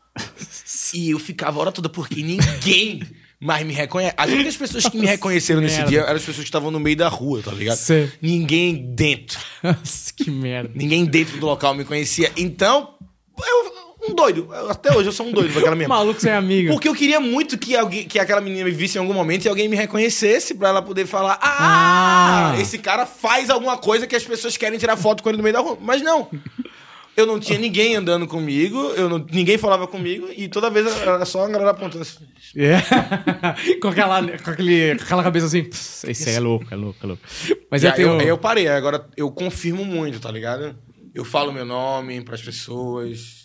Speaker 2: E eu ficava a hora toda, porque ninguém mais me reconhece. As únicas pessoas que me reconheceram nesse
Speaker 1: merda.
Speaker 2: dia eram as pessoas que estavam no meio da rua, tá ligado?
Speaker 1: Sei.
Speaker 2: Ninguém dentro.
Speaker 1: Nossa, que merda.
Speaker 2: Ninguém dentro do local me conhecia. Então, eu, um doido. Até hoje eu sou um doido daquela mesma.
Speaker 1: Maluco sem <laughs> amigo.
Speaker 2: Porque eu queria muito que, alguém, que aquela menina me visse em algum momento e alguém me reconhecesse pra ela poder falar: Ah,
Speaker 1: Ah.
Speaker 2: esse cara faz alguma coisa que as pessoas querem tirar foto com ele no meio da rua. Mas não. Eu não tinha ninguém andando comigo, eu não- ninguém falava comigo, e toda vez era só a galera apontando assim.
Speaker 1: É. <laughs> com, aquela, com, aquele, com aquela cabeça assim. "Pss, Esse aí é louco, é louco, é louco. Mas eu tenho.
Speaker 2: eu, eu parei, agora eu confirmo muito, tá ligado? Eu falo meu nome pras pessoas.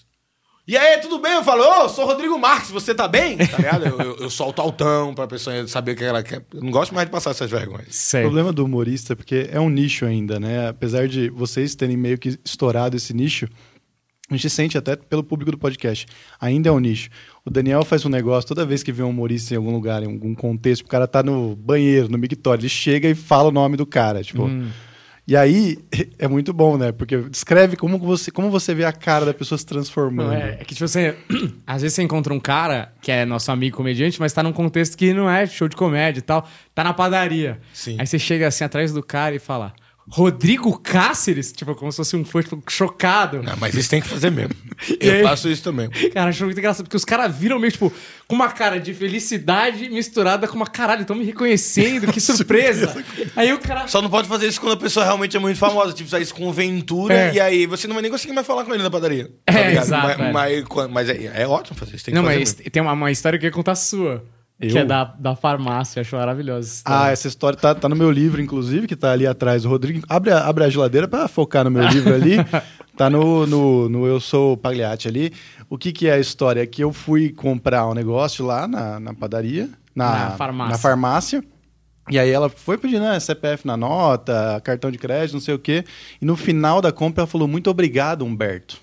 Speaker 2: E aí, tudo bem? Eu falo, ô, sou Rodrigo Marques, você tá bem? Tá ligado? Eu, eu, eu solto altão pra pessoa saber o que ela quer. Eu não gosto mais de passar essas vergonhas.
Speaker 3: O
Speaker 1: Sei.
Speaker 3: problema do humorista é porque é um nicho ainda, né? Apesar de vocês terem meio que estourado esse nicho, a gente sente até pelo público do podcast. Ainda é um nicho. O Daniel faz um negócio, toda vez que vê um humorista em algum lugar, em algum contexto, o cara tá no banheiro, no mictório, ele chega e fala o nome do cara. Tipo. E aí <laughs> é muito bom, né? Porque descreve como você, como você vê a cara da pessoa se transformando.
Speaker 1: Não, é, é que, tipo, você. <clears throat> Às vezes você encontra um cara que é nosso amigo comediante, mas tá num contexto que não é show de comédia e tal. Tá na padaria.
Speaker 2: Sim.
Speaker 1: Aí você chega assim atrás do cara e fala. Rodrigo Cáceres? Tipo, como se fosse um fã, tipo, chocado.
Speaker 2: Não, mas isso tem que fazer mesmo. <laughs> Eu
Speaker 1: aí?
Speaker 2: faço isso também.
Speaker 1: Cara, achou muito engraçado, porque os caras viram meio, tipo, com uma cara de felicidade misturada com uma caralho, estão me reconhecendo, que <laughs> surpresa. aí o cara.
Speaker 2: Só não pode fazer isso quando a pessoa realmente é muito famosa. Tipo, sair isso com Ventura
Speaker 1: É.
Speaker 2: e aí você não vai nem conseguir mais falar com ele na padaria.
Speaker 1: É,
Speaker 2: tá ligado?
Speaker 1: exato,
Speaker 2: Mas,
Speaker 1: é.
Speaker 2: mas, mas é, é ótimo fazer isso. Tem que
Speaker 1: Não,
Speaker 2: fazer
Speaker 1: mas
Speaker 2: mesmo.
Speaker 1: tem uma, uma história que eu ia contar sua. Que
Speaker 3: Eu?
Speaker 1: é da, da farmácia, acho maravilhosa. essa
Speaker 3: Ah,
Speaker 1: história.
Speaker 3: essa história tá, tá no meu livro, inclusive, que tá ali atrás. O Rodrigo. Abre a, abre a geladeira pra focar no meu livro ali. <laughs> Tá no, no, no Eu Sou Pagliatti ali. O que, que é a história? É que eu fui comprar um negócio lá na, na padaria. na,
Speaker 1: Na farmácia.
Speaker 3: na farmácia. E aí ela foi pedir, né, CPF na nota, cartão de crédito, não sei o quê. E no final da compra ela falou, muito obrigado, Humberto.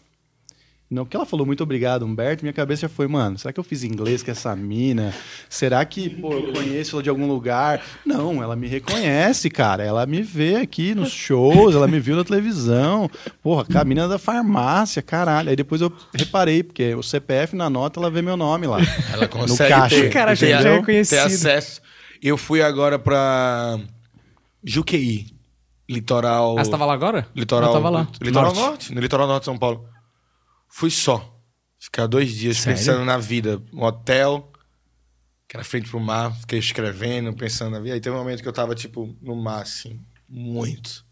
Speaker 3: No que ela falou, muito obrigado, Humberto, minha cabeça já foi, mano, será que eu fiz inglês com essa mina? Será que, pô, eu conheço ela de algum lugar? Não, ela me reconhece, cara. Ela me vê aqui nos shows, ela me viu na televisão. Porra, a mina da farmácia, caralho. Aí depois eu reparei, porque o CPF na nota, ela vê meu nome lá.
Speaker 2: Ela consegue
Speaker 3: caixa.
Speaker 2: ter,
Speaker 1: Cara,
Speaker 2: ter,
Speaker 1: já é
Speaker 2: ter
Speaker 1: reconhecido.
Speaker 2: acesso. Eu fui agora pra Juqueí, litoral...
Speaker 1: Ah, você tava lá agora?
Speaker 2: Litoral,
Speaker 1: Eu tava lá.
Speaker 2: Litoral
Speaker 1: Norte.
Speaker 2: norte. no litoral norte de São Paulo. Fui só. Ficar dois dias
Speaker 1: Sério?
Speaker 2: pensando na vida. Um hotel, que era frente pro mar, fiquei escrevendo, pensando na vida. Aí teve um momento que eu tava, tipo, no mar, assim, muito.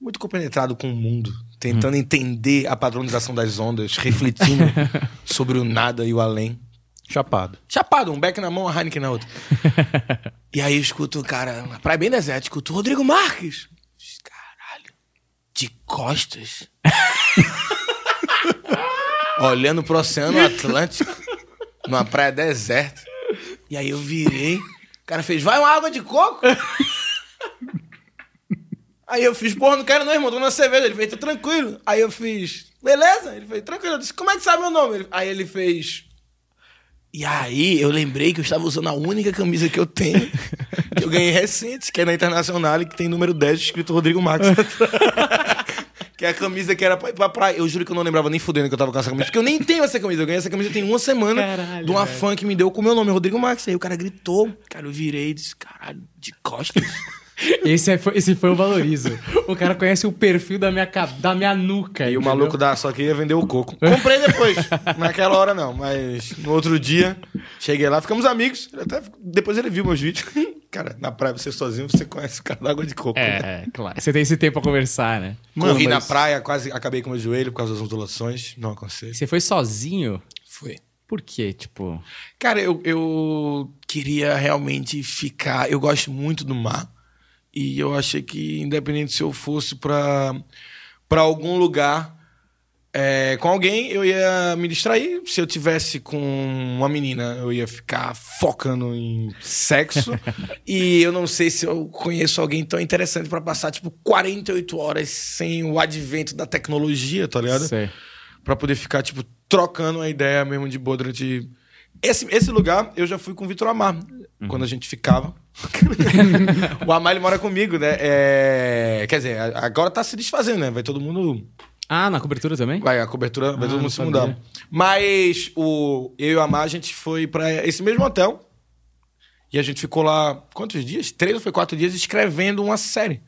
Speaker 2: Muito compenetrado com o mundo. Tentando entender a padronização das ondas, refletindo <laughs> sobre o nada e o além.
Speaker 3: Chapado.
Speaker 2: Chapado, um beck na mão, a Heineken na outra. <laughs> e aí eu escuto o cara, uma praia bem deserta, escuto Rodrigo Marques. Caralho, de costas. <laughs> Olhando pro Oceano Atlântico, numa praia deserta. E aí eu virei, o cara fez, vai uma água de coco? Aí eu fiz, porra, não quero não, irmão, tô na cerveja. Ele fez, tá tranquilo. Aí eu fiz, beleza? Ele fez, tranquilo. Eu disse, como é que sabe meu nome? Ele- Aí ele fez, e aí eu lembrei que eu estava usando a única camisa que eu tenho, que eu ganhei recente, que é na Internacional e que tem número 10 escrito Rodrigo Marques. <laughs> que é a camisa que era pra ir pra praia. Eu juro que eu não lembrava nem fudendo que eu tava com essa camisa, porque eu nem tenho essa camisa. Eu ganhei essa camisa tem uma semana
Speaker 1: Caralho,
Speaker 2: de uma
Speaker 1: velho.
Speaker 2: fã que me deu com o meu nome, Rodrigo Marques. Aí o cara gritou. Cara, eu virei e disse, caralho, de costas.
Speaker 1: Esse, é- foi, esse foi o valorizo. O cara conhece o perfil da minha, da minha nuca.
Speaker 2: E o
Speaker 1: entendeu?
Speaker 2: maluco da só queria vender o coco. Comprei depois. <laughs> Naquela hora não, mas no outro dia cheguei lá, ficamos amigos. Ele Até, depois ele viu meus vídeos. <laughs> Cara, na praia você sozinho, você conhece o cara da água de coco. né?
Speaker 1: É, é, claro. Você tem esse tempo pra conversar, né?
Speaker 3: Mano,
Speaker 2: Corri na
Speaker 3: mas-
Speaker 2: praia, quase acabei com meu joelho por causa das ondulações. Não aconselho.
Speaker 1: Você foi sozinho?
Speaker 2: Foi.
Speaker 1: Por quê? Tipo.
Speaker 2: Cara, eu, eu queria realmente ficar. Eu gosto muito do mar. E eu achei que, independente se eu fosse pra algum lugar é, com alguém, eu ia me distrair. Se eu tivesse com uma menina, eu ia ficar focando em sexo. <laughs> e eu não sei se eu conheço alguém tão interessante pra passar, tipo, 48 horas sem o advento da tecnologia, tá ligado?
Speaker 1: Sei.
Speaker 2: Pra poder ficar, tipo, trocando a ideia mesmo de boa durante. Esse, esse lugar eu já fui com o Vitor Amar, quando a gente ficava. <laughs> o Amar ele mora comigo, né? É... Quer dizer, agora tá se desfazendo, né? Vai todo mundo.
Speaker 1: Ah, na cobertura também?
Speaker 2: Vai, a cobertura, vai
Speaker 1: Ah,
Speaker 2: todo mundo se
Speaker 1: sabia.
Speaker 2: mudar. Mas o, eu e o Amar, a gente foi pra esse mesmo hotel. E a gente ficou lá, quantos dias? Três ou foi quatro dias escrevendo uma série.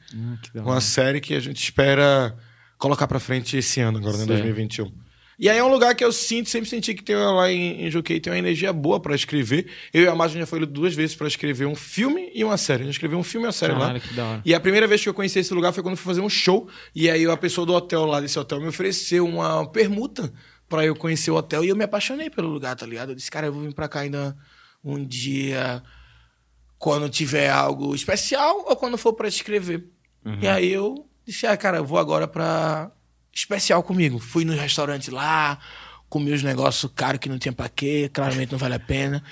Speaker 1: Ah,
Speaker 2: Uma série que a gente espera colocar pra frente esse ano, agora, né,
Speaker 1: Sei.
Speaker 2: 2021. E aí é um lugar que eu sinto, sempre senti que tem lá em, em Juquei, tem uma energia boa pra escrever. Eu e a Margem já foi duas vezes pra escrever um filme e uma série. A gente escreveu um filme e uma série lá.
Speaker 1: Caralho, que da hora.
Speaker 2: E a primeira vez que eu conheci esse lugar foi quando eu fui fazer um show. E aí a pessoa do hotel lá desse hotel me ofereceu uma permuta pra eu conhecer o hotel. E eu me apaixonei pelo lugar, tá ligado? Eu disse, cara, eu vou vir pra cá ainda um dia quando tiver algo especial ou quando for pra escrever. E aí eu disse, ah, cara, eu vou agora pra especial comigo. Fui no restaurante lá, comi os negócios caros que não tinha pra quê, claramente não vale a pena.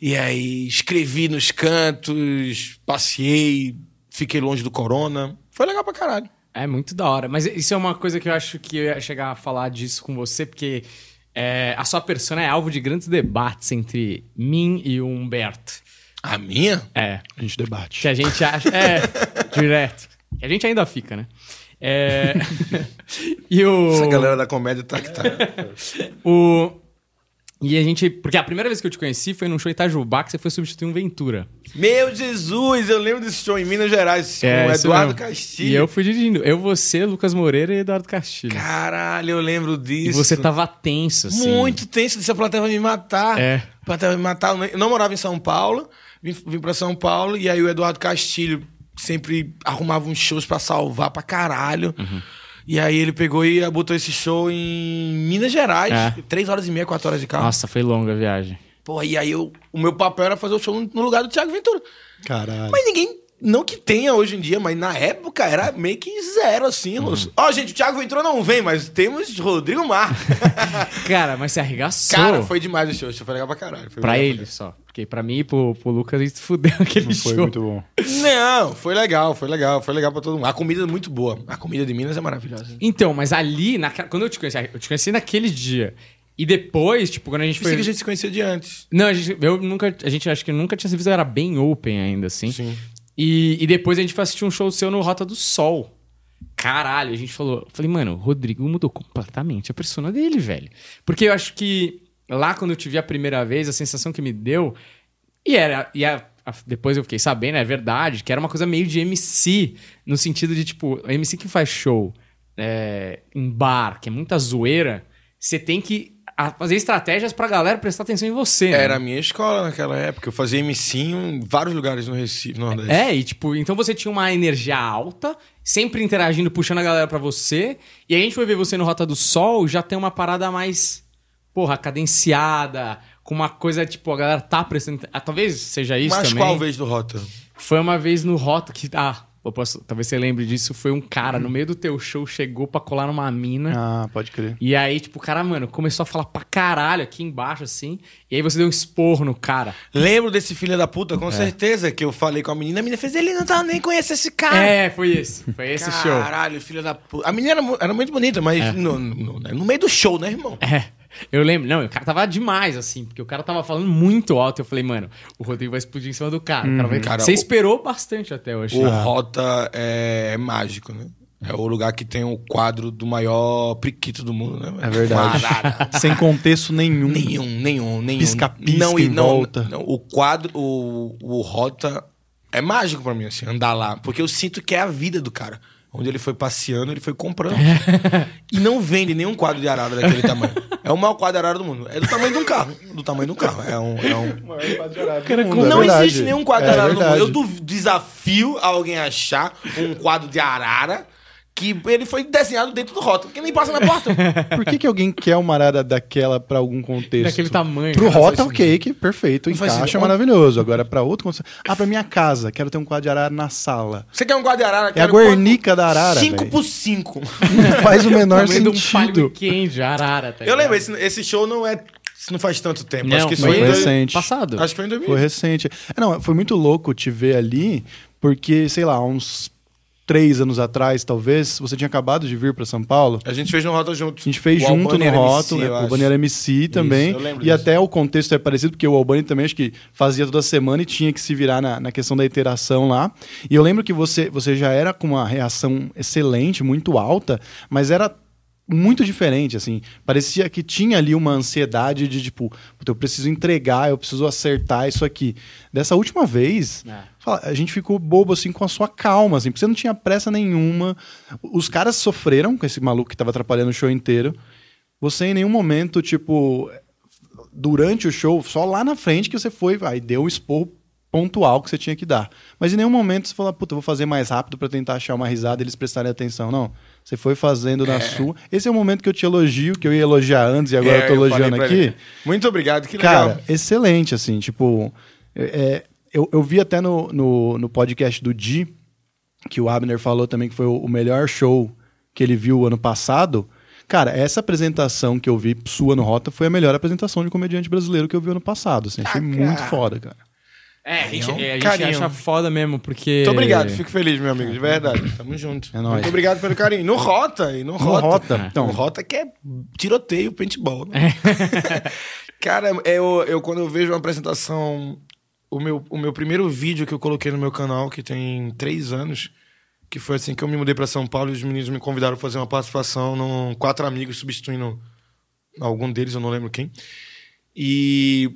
Speaker 2: E aí escrevi nos cantos, passei, fiquei longe do corona. Foi legal pra caralho.
Speaker 1: É muito da hora. Mas isso é uma coisa que eu acho que eu ia chegar a falar disso com você, porque é, a sua persona é alvo de grandes debates entre mim e o Humberto.
Speaker 2: A minha?
Speaker 1: É.
Speaker 3: A gente debate.
Speaker 1: Que a gente acha. É, direto. Que a gente ainda fica, né? É. e o.
Speaker 2: Essa galera da comédia tá que tá. <laughs>
Speaker 1: O. E a gente. Porque a primeira vez que eu te conheci foi num show em Itajubá que você foi substituir um Ventura.
Speaker 2: Meu Jesus, eu lembro desse show em Minas Gerais com o
Speaker 1: É, isso
Speaker 2: Eduardo. Castilho.
Speaker 1: E eu fui dirigindo. Eu, você, Lucas Moreira e Eduardo Castilho.
Speaker 2: Caralho, eu lembro
Speaker 1: e
Speaker 2: disso.
Speaker 1: você tava tenso, assim.
Speaker 2: Muito tenso, disse a plateia vai me matar.
Speaker 1: É.
Speaker 2: A plateia vai me matar. Eu não- Eu não morava em São Paulo, vim, vim pra São Paulo, e aí o Eduardo Castilho sempre arrumava uns shows pra salvar pra caralho.
Speaker 1: Uhum.
Speaker 2: E aí ele pegou e botou esse show em Minas Gerais,
Speaker 1: É.
Speaker 2: três horas e meia, quatro horas de carro.
Speaker 1: Nossa, foi longa a viagem.
Speaker 2: Porra, e aí eu, o meu papel era fazer o show no- no lugar do Thiago Ventura.
Speaker 3: Caralho.
Speaker 2: Mas ninguém Não que tenha hoje em dia, mas na época era meio que zero, assim.
Speaker 1: Uhum.
Speaker 2: Ó, gente, o Thiago entrou, não vem, mas temos Rodrigo Mar. <laughs>
Speaker 1: Cara, mas você arregaçou.
Speaker 2: Cara, foi demais o show. O show foi legal pra caralho. Foi
Speaker 1: Pra ele só. Porque pra mim e pro, pro Lucas, gente fudeu aquele
Speaker 3: Foi
Speaker 1: show.
Speaker 3: muito bom.
Speaker 2: Não, foi legal, foi legal, foi legal pra todo mundo. A comida é muito boa. A comida de Minas é maravilhosa.
Speaker 1: Então, mas ali, naquela- quando eu te conheci, eu te conheci naquele dia. E depois, tipo, quando a gente
Speaker 2: Pensei
Speaker 1: foi.
Speaker 2: que a gente se conhecia de antes.
Speaker 1: Não, a gente, eu nunca. A gente acho que nunca tinha se visto, era bem open ainda, assim.
Speaker 2: Sim.
Speaker 1: E, e depois a gente foi assistir um show seu no Rota do Sol. Caralho, a gente falou. eu Falei, mano, o Rodrigo mudou completamente a persona dele, velho. Porque eu acho que lá quando eu te vi a primeira vez, a sensação que me deu. E era. E a- a- depois eu fiquei sabendo, é verdade, que era uma coisa meio de MC, no sentido de, tipo, MC que faz show é, em bar, que é muita zoeira, você tem que a- fazer estratégias pra galera prestar atenção em você. né?
Speaker 2: Era a minha escola naquela época. Eu fazia MC em vários lugares no Recife, no Nordeste.
Speaker 1: É, e tipo, então você tinha uma energia alta, sempre interagindo, puxando a galera pra você. E aí a gente foi ver você no Rota do Sol, já tem uma parada mais, porra, cadenciada, com uma coisa, tipo, a galera tá prestando. Ah, talvez seja isso
Speaker 2: Mas
Speaker 1: também.
Speaker 2: qual vez do Rota?
Speaker 1: Foi uma vez no Rota que. Ah, eu posso- talvez você lembre disso. Foi um cara no meio do teu show, chegou pra colar numa mina.
Speaker 3: Ah, pode crer.
Speaker 1: E aí, tipo, o cara, mano, começou a falar pra caralho aqui embaixo, assim. E aí você deu um esporro no cara.
Speaker 2: Lembro desse filho da puta,
Speaker 1: É.
Speaker 2: com certeza, que eu falei com a menina. A menina fez, ele não tá nem conhece esse cara.
Speaker 1: É, foi esse. Foi esse show.
Speaker 2: Caralho, filho da puta. A menina era, era muito bonita, mas no, no- no meio do show, né, irmão?
Speaker 1: É. Eu lembro, não, o cara tava demais, assim, porque o cara tava falando muito alto. Eu falei, mano, o Rodrigo vai explodir em cima do cara. O cara vai-
Speaker 2: Cara,
Speaker 1: Você
Speaker 2: o-
Speaker 1: esperou bastante até hoje.
Speaker 2: O Rota é, é mágico, né? É o lugar que tem o quadro do maior priquito do mundo, né?
Speaker 3: É verdade. <laughs> Sem contexto nenhum.
Speaker 2: Nenhum, nenhum, nenhum.
Speaker 3: Pisca-pisca
Speaker 2: não, e
Speaker 3: em
Speaker 2: não,
Speaker 3: volta.
Speaker 2: não, o quadro, o, o Rota é mágico pra mim, assim, andar lá. Porque eu sinto que é a vida do cara. Onde ele foi passeando, ele foi comprando. e não vende nenhum quadro de arara daquele tamanho. É o maior quadro de arara do mundo. É do tamanho de um carro. Do tamanho de um carro. É um. É um... não existe nenhum quadro de
Speaker 3: É
Speaker 2: arara do mundo. Eu desafio alguém a achar um quadro de arara que ele foi desenhado dentro do Rota, que nem passa na porta. <laughs>
Speaker 3: Por que, que alguém quer uma arara daquela pra algum contexto?
Speaker 1: Daquele tamanho.
Speaker 3: Pro. Rota, ok, que perfeito,
Speaker 2: Não
Speaker 3: encaixa, maravilhoso. Agora, pra outro contexto... Ah, pra minha casa, quero ter um quadro de arara na sala.
Speaker 2: Você quer um quadro de arara?
Speaker 3: É a Guernica da arara,
Speaker 2: 5
Speaker 3: velho.
Speaker 2: por 5.
Speaker 3: Não faz o menor
Speaker 1: de um
Speaker 3: sentido.
Speaker 1: palio weekend, arara, tá
Speaker 2: Eu lembro, esse, esse show não é. Isso não faz tanto tempo.
Speaker 1: Não,
Speaker 2: acho que isso
Speaker 1: foi
Speaker 2: foi,
Speaker 3: recente.
Speaker 1: Passado.
Speaker 2: Acho que foi em 2000.
Speaker 3: Foi recente. É, Não, foi muito louco te ver ali, porque, sei lá, uns três anos atrás, talvez, você tinha acabado de vir pra São Paulo.
Speaker 2: A gente fez no Rota junto.
Speaker 3: A gente fez
Speaker 2: O
Speaker 3: junto
Speaker 2: Albani
Speaker 3: no rótulo,
Speaker 2: MC,
Speaker 3: né, o. Albani era MC também.
Speaker 2: eu lembro
Speaker 3: e
Speaker 2: disso.
Speaker 3: até o contexto é parecido, porque o Albani também acho que fazia toda semana e tinha que se virar na, na questão da interação lá. E eu lembro que você, você já era com uma reação excelente, muito alta, mas era muito diferente, assim. Parecia que tinha ali uma ansiedade de, tipo, "Puta, eu preciso entregar, eu preciso acertar isso aqui. Dessa última vez,
Speaker 1: É.
Speaker 3: a gente ficou bobo, assim, com a sua calma, assim, porque você não tinha pressa nenhuma. Os caras sofreram com esse maluco que tava atrapalhando o show inteiro. Você em nenhum momento, tipo, durante o show, só lá na frente que você foi, aí deu o esporro pontual que você tinha que dar. Mas em nenhum momento você falou, puta, eu vou fazer mais rápido pra tentar achar uma risada e eles prestarem atenção. Não. Você foi fazendo na sua. Esse é o momento que eu te elogio, que eu ia elogiar antes e agora
Speaker 2: É,
Speaker 3: eu tô elogiando aqui.
Speaker 2: ele. Muito obrigado, que legal.
Speaker 3: Cara, excelente, assim, tipo. é, é, eu, eu vi até no, no, no podcast do Di, que o Abner falou também que foi o, melhor show que ele viu ano passado. Cara, essa apresentação que eu vi sua no Rota foi a melhor apresentação de comediante brasileiro que eu vi ano passado. Assim, achei
Speaker 2: Ah,
Speaker 3: muito foda, cara.
Speaker 1: É, a gente,
Speaker 2: Carinho.
Speaker 1: a gente
Speaker 2: Carinho.
Speaker 1: acha foda mesmo, porque.
Speaker 2: Muito obrigado, fico feliz, meu amigo, de verdade. Tamo junto.
Speaker 3: É nóis.
Speaker 2: Muito obrigado pelo carinho. No Rota, e no Rota.
Speaker 3: Rota, então.
Speaker 2: No Rota que é tiroteio, paintball. Né? <laughs> Cara, eu, eu quando eu vejo uma apresentação, o meu, o meu primeiro vídeo que eu coloquei no meu canal, que tem três anos, que foi assim que eu me mudei pra São Paulo e os meninos me convidaram pra fazer uma participação num Quatro Amigos, substituindo algum deles, eu não lembro quem. E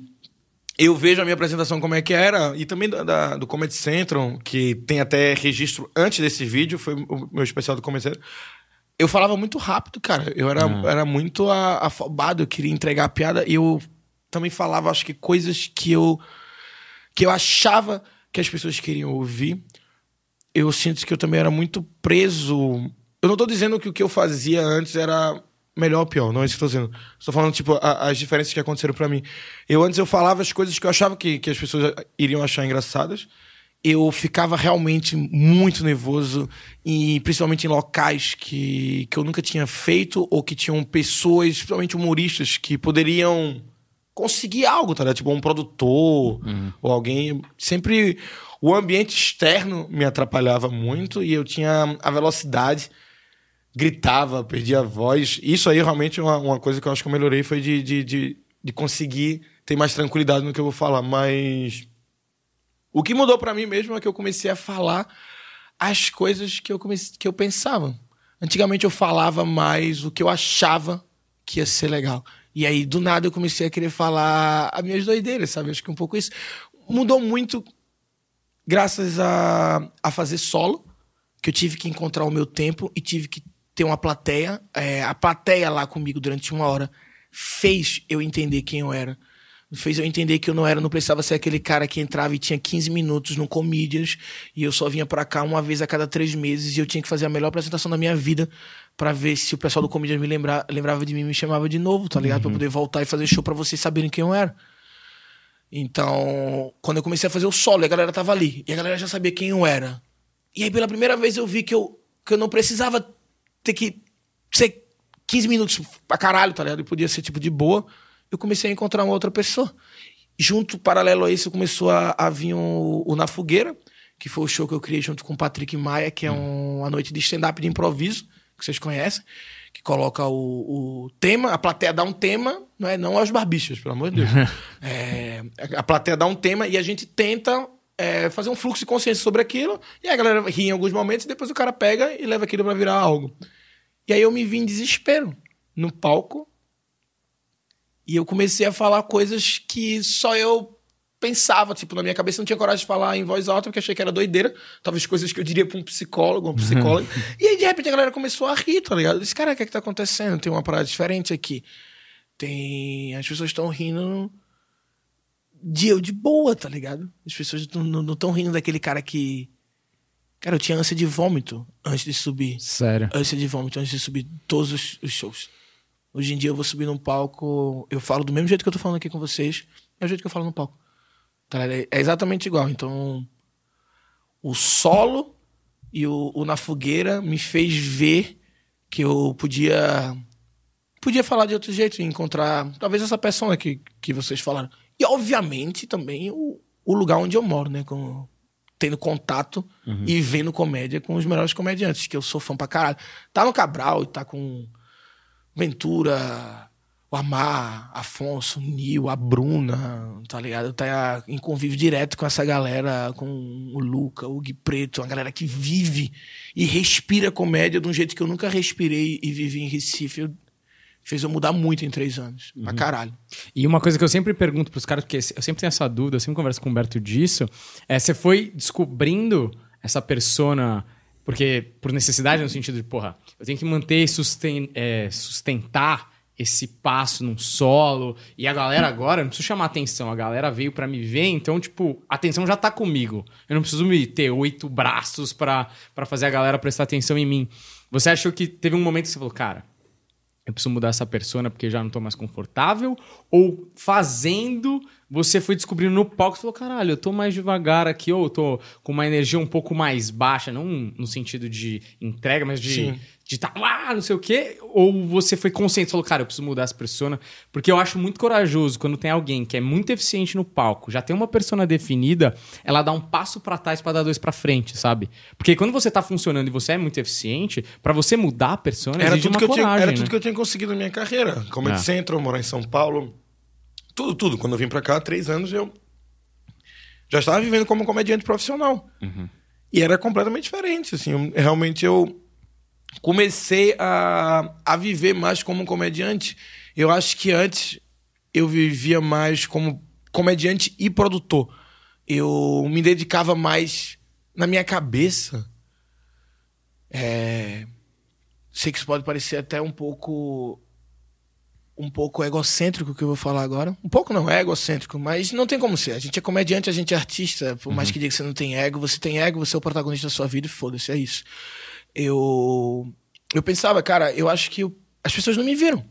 Speaker 2: eu vejo a minha apresentação como é que era, e também da, da- do Comedy Central, que tem até registro antes desse vídeo, foi o meu especial do Comedy Central. Eu falava muito rápido, cara. Eu era, era muito afobado, eu queria entregar a piada, e eu também falava, acho que coisas que eu, que eu achava que as pessoas queriam ouvir. Eu sinto que eu também era muito preso. Eu não tô dizendo que o que eu fazia antes era melhor ou pior, não é isso que eu tô dizendo. Estou falando, tipo, a- as diferenças que aconteceram pra mim. Eu antes eu falava as coisas que eu achava que, que as pessoas iriam achar engraçadas. eu ficava realmente muito nervoso, e principalmente em locais que, que eu nunca tinha feito, ou que tinham pessoas, principalmente humoristas, que poderiam conseguir algo, tá ligado? Tipo, um produtor ou alguém. Sempre o ambiente externo me atrapalhava muito e eu tinha a velocidade, gritava, perdia a voz. Isso aí realmente é uma, uma coisa que eu acho que eu melhorei foi de, de, de, de conseguir ter mais tranquilidade no que eu vou falar. Mas o que mudou pra mim mesmo é que eu comecei a falar as coisas que eu, comecei, que eu pensava. Antigamente eu falava mais o que eu achava que ia ser legal. E aí, do nada, eu comecei a querer falar as minhas doideiras, sabe? Acho que um pouco isso. Mudou muito graças a, a fazer solo, que eu tive que encontrar o meu tempo e tive que ter uma plateia. É, a plateia lá comigo durante uma hora fez eu entender quem eu era. Fez eu entender que eu não era, não precisava ser aquele cara que entrava e tinha 15 minutos no Comedians e eu só vinha pra cá uma vez a cada três meses e eu tinha que fazer a melhor apresentação da minha vida pra ver se o pessoal do Comedians me lembra, lembrava de mim e me chamava de novo, tá ligado? Pra poder voltar e fazer show pra vocês saberem quem eu era. Então, quando eu comecei a fazer o solo, a galera tava ali. E a galera já sabia quem eu era. E aí, pela primeira vez, eu vi que eu, que eu não precisava ter que ser 15 minutos pra caralho, tá ligado? E podia ser, tipo, de boa. Eu comecei a encontrar uma outra pessoa. Junto, paralelo a isso, começou a, a vir o, o Na Fogueira, que foi o show que eu criei junto com o Patrick Maia, que é um, uma noite de stand-up de improviso, que vocês conhecem que coloca o, o tema, a plateia dá um tema, não é não aos barbichas, pelo amor de Deus. <laughs> É, a plateia dá um tema e a gente tenta é, fazer um fluxo de consciência sobre aquilo, e a galera ri em alguns momentos, e depois o cara pega e leva aquilo pra virar algo. E aí eu me vi em desespero no palco, e eu comecei a falar coisas que só eu pensava, tipo, na minha cabeça não tinha coragem de falar em voz alta, porque achei que era doideira. Talvez coisas que eu diria pra um psicólogo, uma psicóloga. <laughs> e aí, de repente, a galera começou a rir, tá ligado? Eu disse, cara, o que é que tá acontecendo? Tem uma parada diferente aqui. Tem... As pessoas estão rindo de eu de boa, tá ligado? As pessoas não estão rindo daquele cara que... Cara, eu tinha ânsia de vômito antes de subir.
Speaker 1: Sério.
Speaker 2: Ânsia de vômito antes de subir todos os, os shows. Hoje em dia eu vou subir num palco, eu falo do mesmo jeito que eu tô falando aqui com vocês, é o jeito que eu falo no palco. Tá ligado? É exatamente igual. Então, o solo e o, o Na Fogueira me fez ver que eu podia podia falar de outro jeito e encontrar talvez essa persona que, que vocês falaram. E, obviamente, também o, o lugar onde eu moro, né? Com, tendo contato e vendo comédia com os melhores comediantes, que eu sou fã pra caralho. Tá no Cabral e tá com Ventura, o Amar, Afonso, Nil, a Bruna, tá ligado? Tá em convívio direto com essa galera, com o Luca, o Gui Preto, uma galera que vive e respira comédia de um jeito que eu nunca respirei e vivi em Recife. Eu- fez eu mudar muito em três anos. Pra caralho.
Speaker 1: E uma coisa que eu sempre pergunto pros caras, porque eu sempre tenho essa dúvida, eu sempre converso com o Humberto disso, é você foi descobrindo essa persona, porque por necessidade, no sentido de, porra, eu tenho que manter e susten- é, sustentar esse passo num solo, e a galera agora, eu não preciso chamar atenção, a galera veio pra me ver, então, tipo, a atenção já tá comigo. Eu não preciso me ter oito braços pra fazer a galera prestar atenção em mim. Você achou que teve um momento que você falou, cara, eu preciso mudar essa persona porque já não tô mais confortável? Ou fazendo, você foi descobrindo no palco e falou, caralho, eu tô mais devagar aqui, ou eu tô com uma energia um pouco mais baixa, não no sentido de entrega, mas de
Speaker 2: Sim.
Speaker 1: De tá lá, não sei o quê? Ou você foi consciente e falou, cara, eu preciso mudar essa persona? Porque eu acho muito corajoso quando tem alguém que é muito eficiente no palco, já tem uma persona definida, ela dá um passo pra trás pra dar dois pra frente, sabe? Porque quando você tá funcionando e você é muito eficiente, pra você mudar a persona
Speaker 2: Era tudo,
Speaker 1: uma
Speaker 2: que eu tinha,
Speaker 1: coragem,
Speaker 2: era
Speaker 1: né?
Speaker 2: tudo que eu tinha conseguido na minha carreira. Comedy
Speaker 1: É.
Speaker 2: Central, morar em São Paulo. Tudo, tudo. Quando eu vim pra cá, há três anos, eu já estava vivendo como comediante profissional. E era completamente diferente. Assim, eu- realmente eu comecei a, a viver mais como comediante. Eu acho que antes eu vivia mais como comediante e produtor. Eu me dedicava mais na minha cabeça. É, sei que isso pode parecer até um pouco um pouco egocêntrico o que eu vou falar agora. Um pouco não, é egocêntrico, mas não tem como ser. A gente é comediante, a gente é artista. Por mais que diga que você não tem ego, você tem ego, você é o protagonista da sua vida e foda-se, é isso. Eu eu pensava, cara, eu acho que eu- as pessoas não me viram.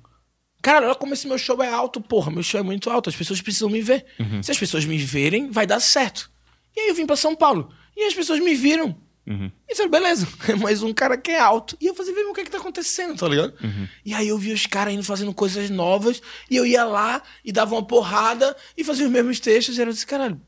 Speaker 2: Cara, olha como esse meu show é alto, porra. Meu show é muito alto, as pessoas precisam me ver. Se as pessoas me verem, vai dar certo. E aí eu vim pra São Paulo. E as pessoas me viram.
Speaker 1: Uhum.
Speaker 2: E disseram, beleza, <laughs> é mais um cara que é alto. E eu fazia, ver o que é que tá acontecendo, tá ligado? E aí eu vi os caras indo fazendo coisas novas, e eu ia lá e dava uma porrada e fazia os mesmos textos, e eu disse, caralho,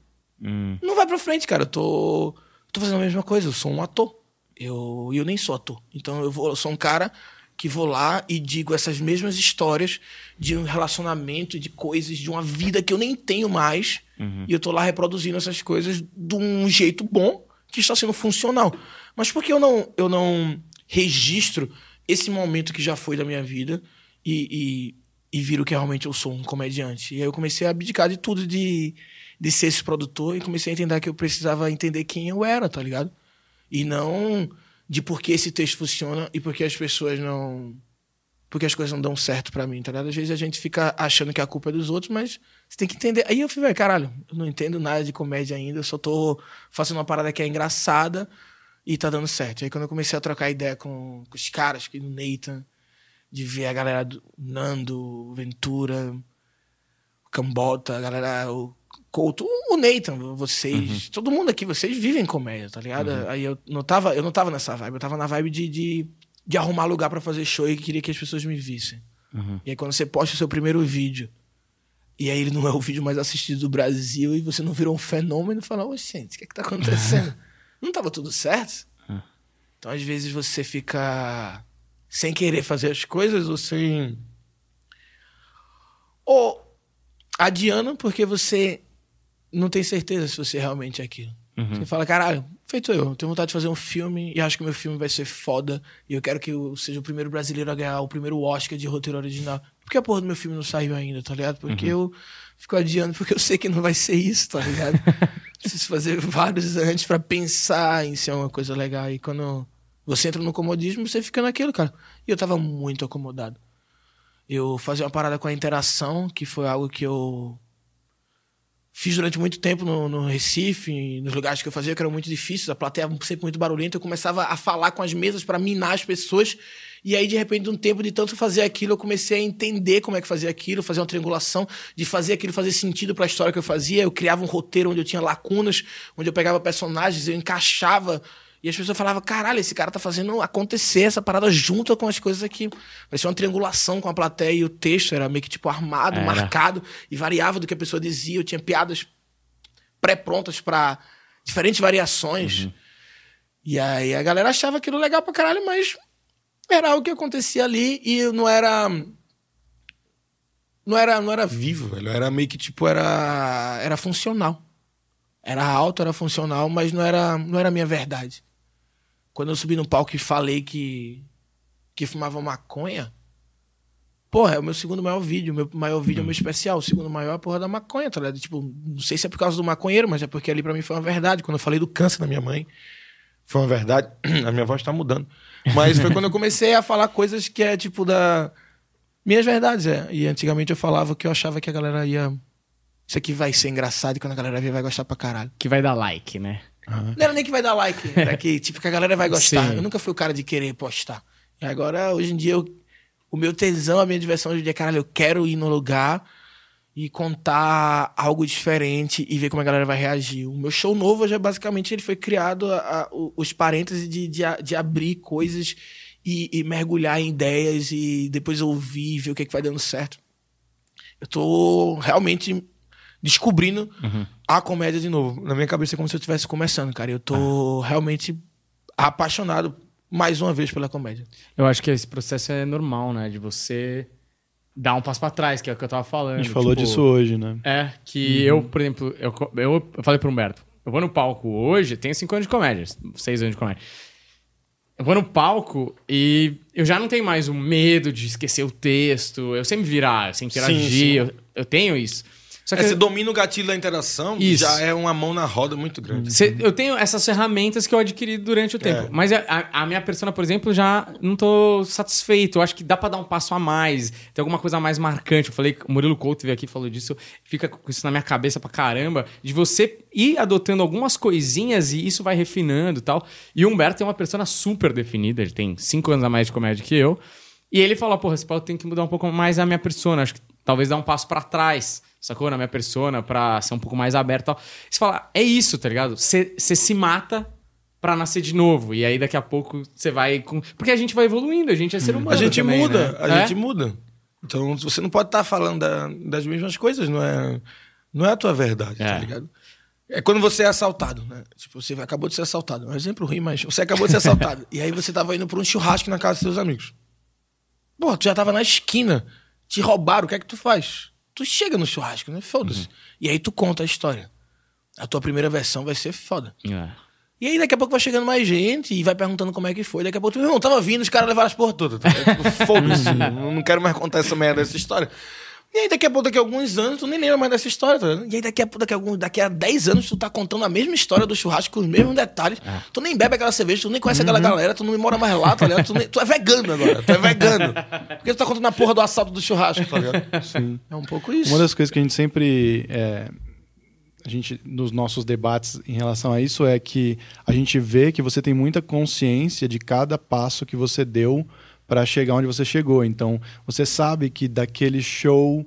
Speaker 1: Hum.
Speaker 2: não vai pra frente, cara. Eu tô, tô fazendo a mesma coisa, eu sou um ator. Eu, eu nem sou ator. Então eu, vou, eu sou um cara que vou lá e digo essas mesmas histórias de um relacionamento, de coisas, de uma vida que eu nem tenho mais. E eu tô lá reproduzindo essas coisas de um jeito bom que está sendo funcional. Mas por que eu não, eu não registro esse momento que já foi da minha vida e, e, e viro que realmente eu sou um comediante? E aí eu comecei a abdicar de tudo de, de ser esse produtor e comecei a entender que eu precisava entender quem eu era, tá ligado? E não de por que esse texto funciona e por que as pessoas não. Porque as coisas não dão certo pra mim, tá ligado? Às vezes a gente fica achando que a culpa é dos outros, mas você tem que entender. Aí eu falei, "Véi, caralho, eu não entendo nada de comédia ainda, eu só tô fazendo uma parada que é engraçada e tá dando certo. Aí quando eu comecei a trocar ideia com, com os caras, que no Nathan, de ver a galera do Nando, Ventura, Cambota, a galera, o Couto, o Nathan, vocês, todo mundo aqui, vocês vivem comédia, tá ligado? Aí eu não tava, eu não tava nessa vibe, eu tava na vibe de, de, de arrumar lugar pra fazer show e queria que as pessoas me vissem. E aí quando você posta o seu primeiro vídeo, e aí ele não é o vídeo mais assistido do Brasil, e você não virou um fenômeno, e fala, ô gente, o que é que tá acontecendo? <laughs> não tava tudo certo? Então às vezes você fica sem querer fazer as coisas, ou sem... Ou adiando porque você não tem certeza se você realmente é aquilo. Você fala, caralho, feito eu, tenho vontade de fazer um filme e acho que meu filme vai ser foda e eu quero que eu seja o primeiro brasileiro a ganhar o primeiro Oscar de roteiro original. Por que a porra do meu filme não saiu ainda, tá ligado? Porque eu fico adiando porque eu sei que não vai ser isso, tá ligado? <laughs> Preciso fazer vários antes pra pensar em ser uma coisa legal. E quando você entra no comodismo, você fica naquilo, cara. E eu tava muito acomodado. Eu fazia uma parada com a interação, que foi algo que eu fiz durante muito tempo no, no Recife, nos lugares que eu fazia, que eram muito difíceis, a plateia sempre muito barulhenta, eu começava a falar com as mesas para minar as pessoas, e aí, de repente, de um tempo de tanto fazer aquilo, eu comecei a entender como é que fazia aquilo, fazer uma triangulação, de fazer aquilo fazer sentido para a história que eu fazia, eu criava um roteiro onde eu tinha lacunas, onde eu pegava personagens, eu encaixava, e as pessoas falavam, caralho, esse cara tá fazendo acontecer essa parada junto com as coisas aqui. Parecia uma triangulação com a plateia e o texto era meio que tipo armado,
Speaker 1: Era.
Speaker 2: marcado, e variava do que a pessoa dizia. Eu tinha piadas pré-prontas pra diferentes variações. E aí a galera achava aquilo legal pra caralho, mas era algo que acontecia ali e não era. Não era, não era vivo, velho. Era meio que tipo, era. Era funcional. Era alto, era funcional, mas não era, não era a minha verdade. Quando eu subi no palco e falei que. que fumava maconha. Porra, é o meu segundo maior vídeo. O meu maior vídeo é o meu especial. O segundo maior é a porra da maconha, tá ligado? Tipo, não sei se é por causa do maconheiro, mas é porque ali pra mim foi uma verdade. Quando eu falei do câncer da minha mãe, foi uma verdade. <clears throat> A minha voz tá mudando. Mas foi quando eu comecei a falar coisas que é tipo da. Minhas verdades, é. E antigamente eu falava que eu achava que a galera ia. Isso aqui vai ser engraçado e quando a galera ver vai gostar pra caralho.
Speaker 1: Que vai dar like, né?
Speaker 2: Não era nem que vai dar like, era <laughs> que, tipo, que a galera vai gostar.
Speaker 1: Sim.
Speaker 2: Eu nunca fui o cara de querer postar. E agora, hoje em dia, eu- o meu tesão, a minha diversão hoje em dia, é, caralho, eu quero ir no lugar e contar algo diferente e ver como a galera vai reagir. O meu show novo, já basicamente, ele foi criado a- a- os parênteses de, de, de abrir coisas e, e mergulhar em ideias e depois ouvir e ver o que, é que vai dando certo. Eu tô realmente descobrindo a comédia de novo. Na minha cabeça é como se eu estivesse começando, cara. Eu tô realmente apaixonado mais uma vez pela comédia.
Speaker 1: Eu acho que esse processo é normal, né? De você dar um passo pra trás, que é o que eu tava falando.
Speaker 3: A gente falou
Speaker 1: Tipo,
Speaker 3: disso hoje, né?
Speaker 1: É, que eu, por exemplo, eu, eu, eu falei pro Humberto, eu vou no palco hoje, tenho cinco anos de comédia, seis anos de comédia. Eu vou no palco e eu já não tenho mais o medo de esquecer o texto, eu sempre virar, eu sempre interagir,
Speaker 2: sim.
Speaker 1: Eu, eu tenho isso. Só que
Speaker 2: É, você domina o gatilho da interação,
Speaker 1: Isso.
Speaker 2: já é uma mão na roda muito grande.
Speaker 1: Cê- eu tenho essas ferramentas que eu adquiri durante o tempo.
Speaker 2: É.
Speaker 1: Mas a, a- minha persona, por exemplo, já não tô satisfeito. Eu acho que dá pra dar um passo a mais. Tem alguma coisa mais marcante. Eu falei, o Murilo Couto veio aqui e falou disso. Fica com isso na minha cabeça pra caramba. De você ir adotando algumas coisinhas e isso vai refinando e tal. E o Humberto tem uma persona super definida. Ele tem cinco anos a mais de comédia que eu. E ele falou, porra, esse Paulo tem que mudar um pouco mais a minha persona. Acho que talvez dar um passo pra trás. Sacou? Na minha persona, pra ser um pouco mais aberto e tal. Você fala, é isso, tá ligado? Você se mata pra nascer de novo. E aí daqui a pouco você vai com. Porque a gente vai evoluindo, a gente é ser humano.
Speaker 2: A gente
Speaker 1: também,
Speaker 2: muda,
Speaker 1: né?
Speaker 2: a
Speaker 1: É?
Speaker 2: gente muda. Então você não pode estar falando da- das mesmas coisas, não é, não é a tua verdade,
Speaker 1: É.
Speaker 2: tá ligado? É quando você é assaltado, né? Tipo, você acabou de ser assaltado. É um exemplo ruim, mas você acabou de ser assaltado. <laughs> e aí você tava indo pra um churrasco na casa dos seus amigos. Pô, tu já tava na esquina, te roubaram, o que é que tu faz? Tu chega no churrasco, né? Foda-se. E aí tu conta a história. A tua primeira versão vai ser foda.
Speaker 1: É.
Speaker 2: E aí daqui a pouco vai chegando mais gente e vai perguntando como é que foi. Daqui a pouco, tu, meu irmão, tava vindo, os caras levaram as porra toda. Tá? Tipo, Foda-se, não não quero mais contar essa merda, essa história. E aí daqui a pouco, daqui a alguns anos, tu nem lembra mais dessa história, tá ligado? E aí daqui a pouco, daqui a, alguns, daqui a 10 anos, tu tá contando a mesma história do churrasco com os mesmos detalhes. Tu nem bebe aquela cerveja, tu nem conhece aquela galera, tu não mora mais lá, tá ligado? Tu, nem- tu é vegano agora, tu é vegano. Porque tu tá contando a porra do assalto do churrasco, tá ligado?
Speaker 3: Sim.
Speaker 2: É um pouco isso.
Speaker 3: Uma das coisas que a gente sempre. é, a gente, nos nossos debates em relação a isso é que a gente vê que você tem muita consciência de cada passo que você deu para chegar onde você chegou. Então, você sabe que daquele show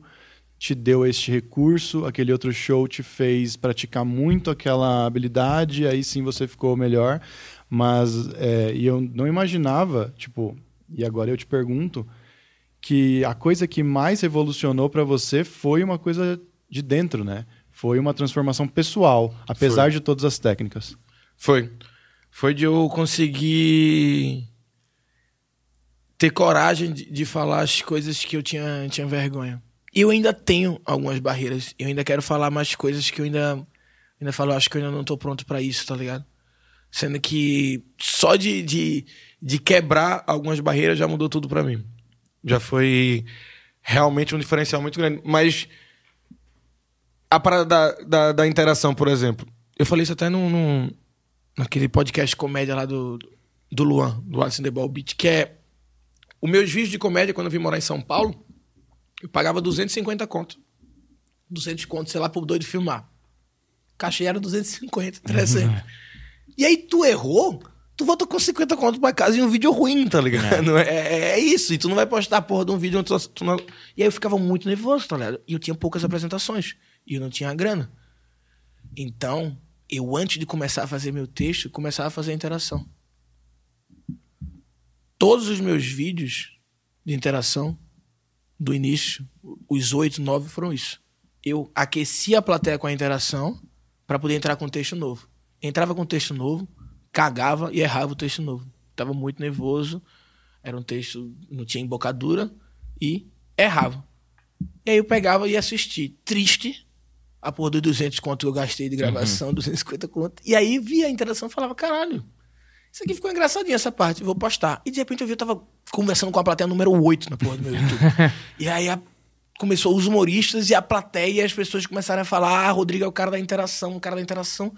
Speaker 3: te deu este recurso, aquele outro show te fez praticar muito aquela habilidade, aí sim você ficou melhor. Mas é, e eu não imaginava, tipo, e agora eu te pergunto, que a coisa que mais revolucionou para você foi uma coisa de dentro, né? Foi uma transformação pessoal, apesar
Speaker 2: Foi.
Speaker 3: de todas as técnicas.
Speaker 2: Foi. Foi de eu conseguir ter coragem de, de falar as coisas que eu tinha, tinha vergonha. E eu ainda tenho algumas barreiras. Eu ainda quero falar mais coisas que eu ainda, ainda falo, acho que eu ainda não tô pronto pra isso, tá ligado? Sendo que só de, de, de quebrar algumas barreiras já mudou tudo pra mim. Já foi realmente um diferencial muito grande. Mas a parada da, da, da interação, por exemplo. Eu falei isso até num, num- naquele podcast comédia lá do, do Luan, do Alice in the Ball Beat, que é os meus vídeos de comédia quando eu vim morar em São Paulo, eu pagava 250 conto. 200 conto, sei lá, pro doido filmar. O cachê era 250, 300. E aí tu errou, tu volta com 50 conto pra casa e um vídeo ruim, tá ligado? <laughs> É. É, é isso, e tu não vai postar a porra de um vídeo onde tu, tu não... E aí eu ficava muito nervoso, tá ligado? E eu tinha poucas apresentações, e eu não tinha grana. Então, eu antes de começar a fazer meu texto, começava a fazer a interação. Todos os meus vídeos de interação, do início, os oito, nove foram isso. Eu aquecia a plateia com a interação para poder entrar com um texto novo. Entrava com um texto novo, cagava e errava o texto novo. Tava muito nervoso, era um texto, não tinha embocadura e errava. E aí eu pegava e ia assistir, triste, a porra dos 200 conto que eu gastei de gravação, 250 conto. E aí via a interação e falava, caralho, isso aqui ficou engraçadinho essa parte, vou postar. E de repente eu vi, eu tava conversando com a plateia número 8 na porra do meu YouTube. <laughs> e aí a- começou os humoristas e a plateia e as pessoas começaram a falar, ah, Rodrigo é o cara da interação, o cara da interação.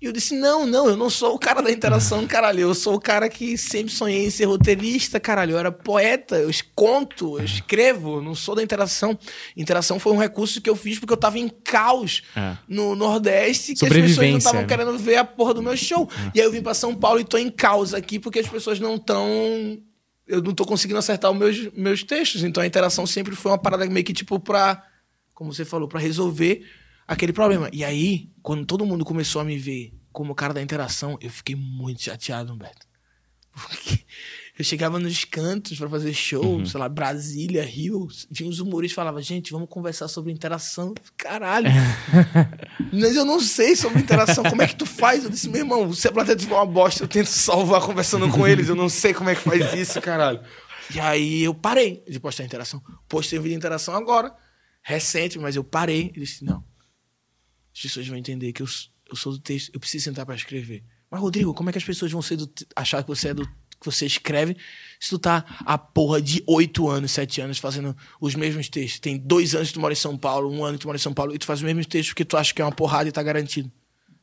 Speaker 2: E eu disse, não, não, eu não sou o cara da interação, <laughs> caralho. Eu sou o cara que sempre sonhei em ser roteirista, caralho. Eu era poeta, eu conto, eu escrevo, eu não sou da interação. Interação foi um recurso que eu fiz porque eu tava em caos
Speaker 1: É.
Speaker 2: no Nordeste, que as pessoas não estavam
Speaker 1: né?
Speaker 2: querendo ver a porra do meu show. E aí eu vim pra São Paulo e tô em caos aqui porque as pessoas não estão. Eu não tô conseguindo acertar os meus, meus textos. Então a interação sempre foi uma parada meio que tipo pra. Como você falou, pra resolver aquele problema. E aí, quando todo mundo começou a me ver como o cara da interação, eu fiquei muito chateado, Humberto. Porque <laughs> eu chegava nos cantos pra fazer show, sei lá, Brasília, Rio, vinha uns humoristas e falavam, gente, vamos conversar sobre interação. Caralho. <laughs> Mas eu não sei sobre interação. Como é que tu faz? Eu disse, meu irmão, se a plateia tiver uma bosta, eu tento salvar conversando com eles. Eu não sei como é que faz isso, caralho. E aí eu parei de postar interação. Postei um vídeo de interação agora, recente, mas eu parei. E disse, não. As pessoas vão entender que eu, eu sou do texto, eu preciso sentar pra escrever. Mas, Rodrigo, como é que as pessoas vão ser do, achar que você é do que você escreve se tu tá a porra de oito anos, sete anos fazendo os mesmos textos? Tem dois anos que tu mora em São Paulo, um ano que tu mora em São Paulo, e tu faz os mesmos textos porque tu acha que é uma porrada e tá garantido.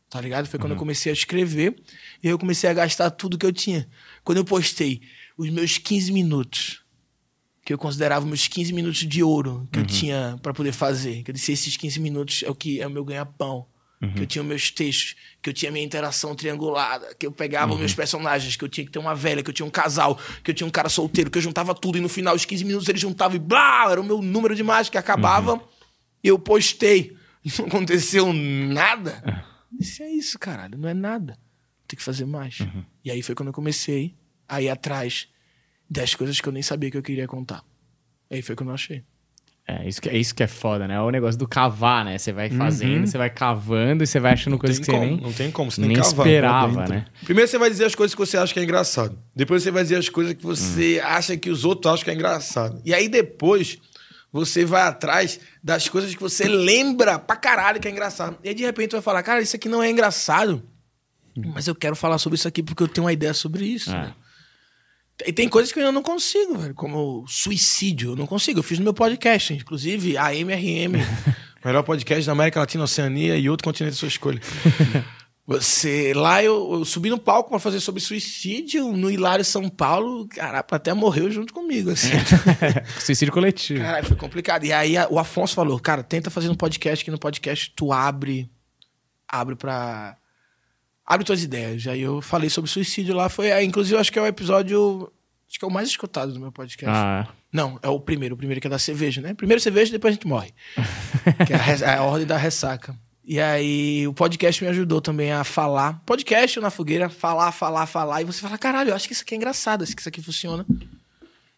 Speaker 2: Tá ligado? Foi quando eu comecei a escrever e eu comecei a gastar tudo que eu tinha. Quando eu postei os meus 15 minutos, que eu considerava meus 15 minutos de ouro que eu tinha pra poder fazer, que eu disse, esses 15 minutos é o que é o meu ganha-pão. Que eu tinha meus textos, que eu tinha minha interação triangulada, que eu pegava os meus personagens, que eu tinha que ter uma velha, que eu tinha um casal, que eu tinha um cara solteiro, que eu juntava tudo e no final, os 15 minutos ele juntava e blá, era o meu número de mágica que acabava. E eu postei. E <laughs> não aconteceu nada. Eu disse, é isso, caralho, não é nada. Tem que fazer mais. E aí foi quando eu comecei a ir atrás das coisas que eu nem sabia que eu queria contar. Aí foi quando eu achei.
Speaker 1: É, isso que, é isso que é foda, né? É o negócio do cavar, né? Você vai fazendo, você vai cavando e você vai achando coisas
Speaker 2: Tem
Speaker 1: que você
Speaker 2: como,
Speaker 1: nem,
Speaker 2: não tem como, você tem
Speaker 1: nem
Speaker 2: que cavar
Speaker 1: esperava,
Speaker 2: dentro.
Speaker 1: né?
Speaker 2: Primeiro você vai dizer as coisas que você acha que é engraçado. Depois você vai dizer as coisas que você acha que os outros acham que é engraçado. E aí depois você vai atrás das coisas que você lembra pra caralho que é engraçado. E aí de repente vai falar, cara, isso aqui não é engraçado. Mas eu quero falar sobre isso aqui porque eu tenho uma ideia sobre isso.
Speaker 1: É.
Speaker 2: né? E tem coisas que eu não consigo, velho, como suicídio. Eu não consigo. Eu fiz no meu podcast, inclusive a MRM, <laughs> melhor podcast da América Latina, Oceania e outro continente da sua escolha. <laughs> Você lá eu, eu subi no palco pra fazer sobre suicídio no Hilário São Paulo, cara, até morreu junto comigo, assim. <laughs>
Speaker 1: Suicídio coletivo.
Speaker 2: Caralho, foi complicado. E aí a- o Afonso falou, cara, tenta fazer um podcast que no podcast tu abre abre pra abre tuas ideias. Aí eu falei sobre suicídio lá, foi, é, inclusive eu acho que é o episódio acho que é o mais escutado do meu podcast.
Speaker 1: Ah,
Speaker 2: Não, é o primeiro, o primeiro que é da cerveja, né? Primeiro cerveja, depois a gente morre. <laughs> que é a, res- é a ordem da ressaca. E aí o podcast me ajudou também a falar. Podcast na fogueira, falar, falar, falar. E você fala, caralho, eu acho que isso aqui é engraçado, acho que isso aqui funciona.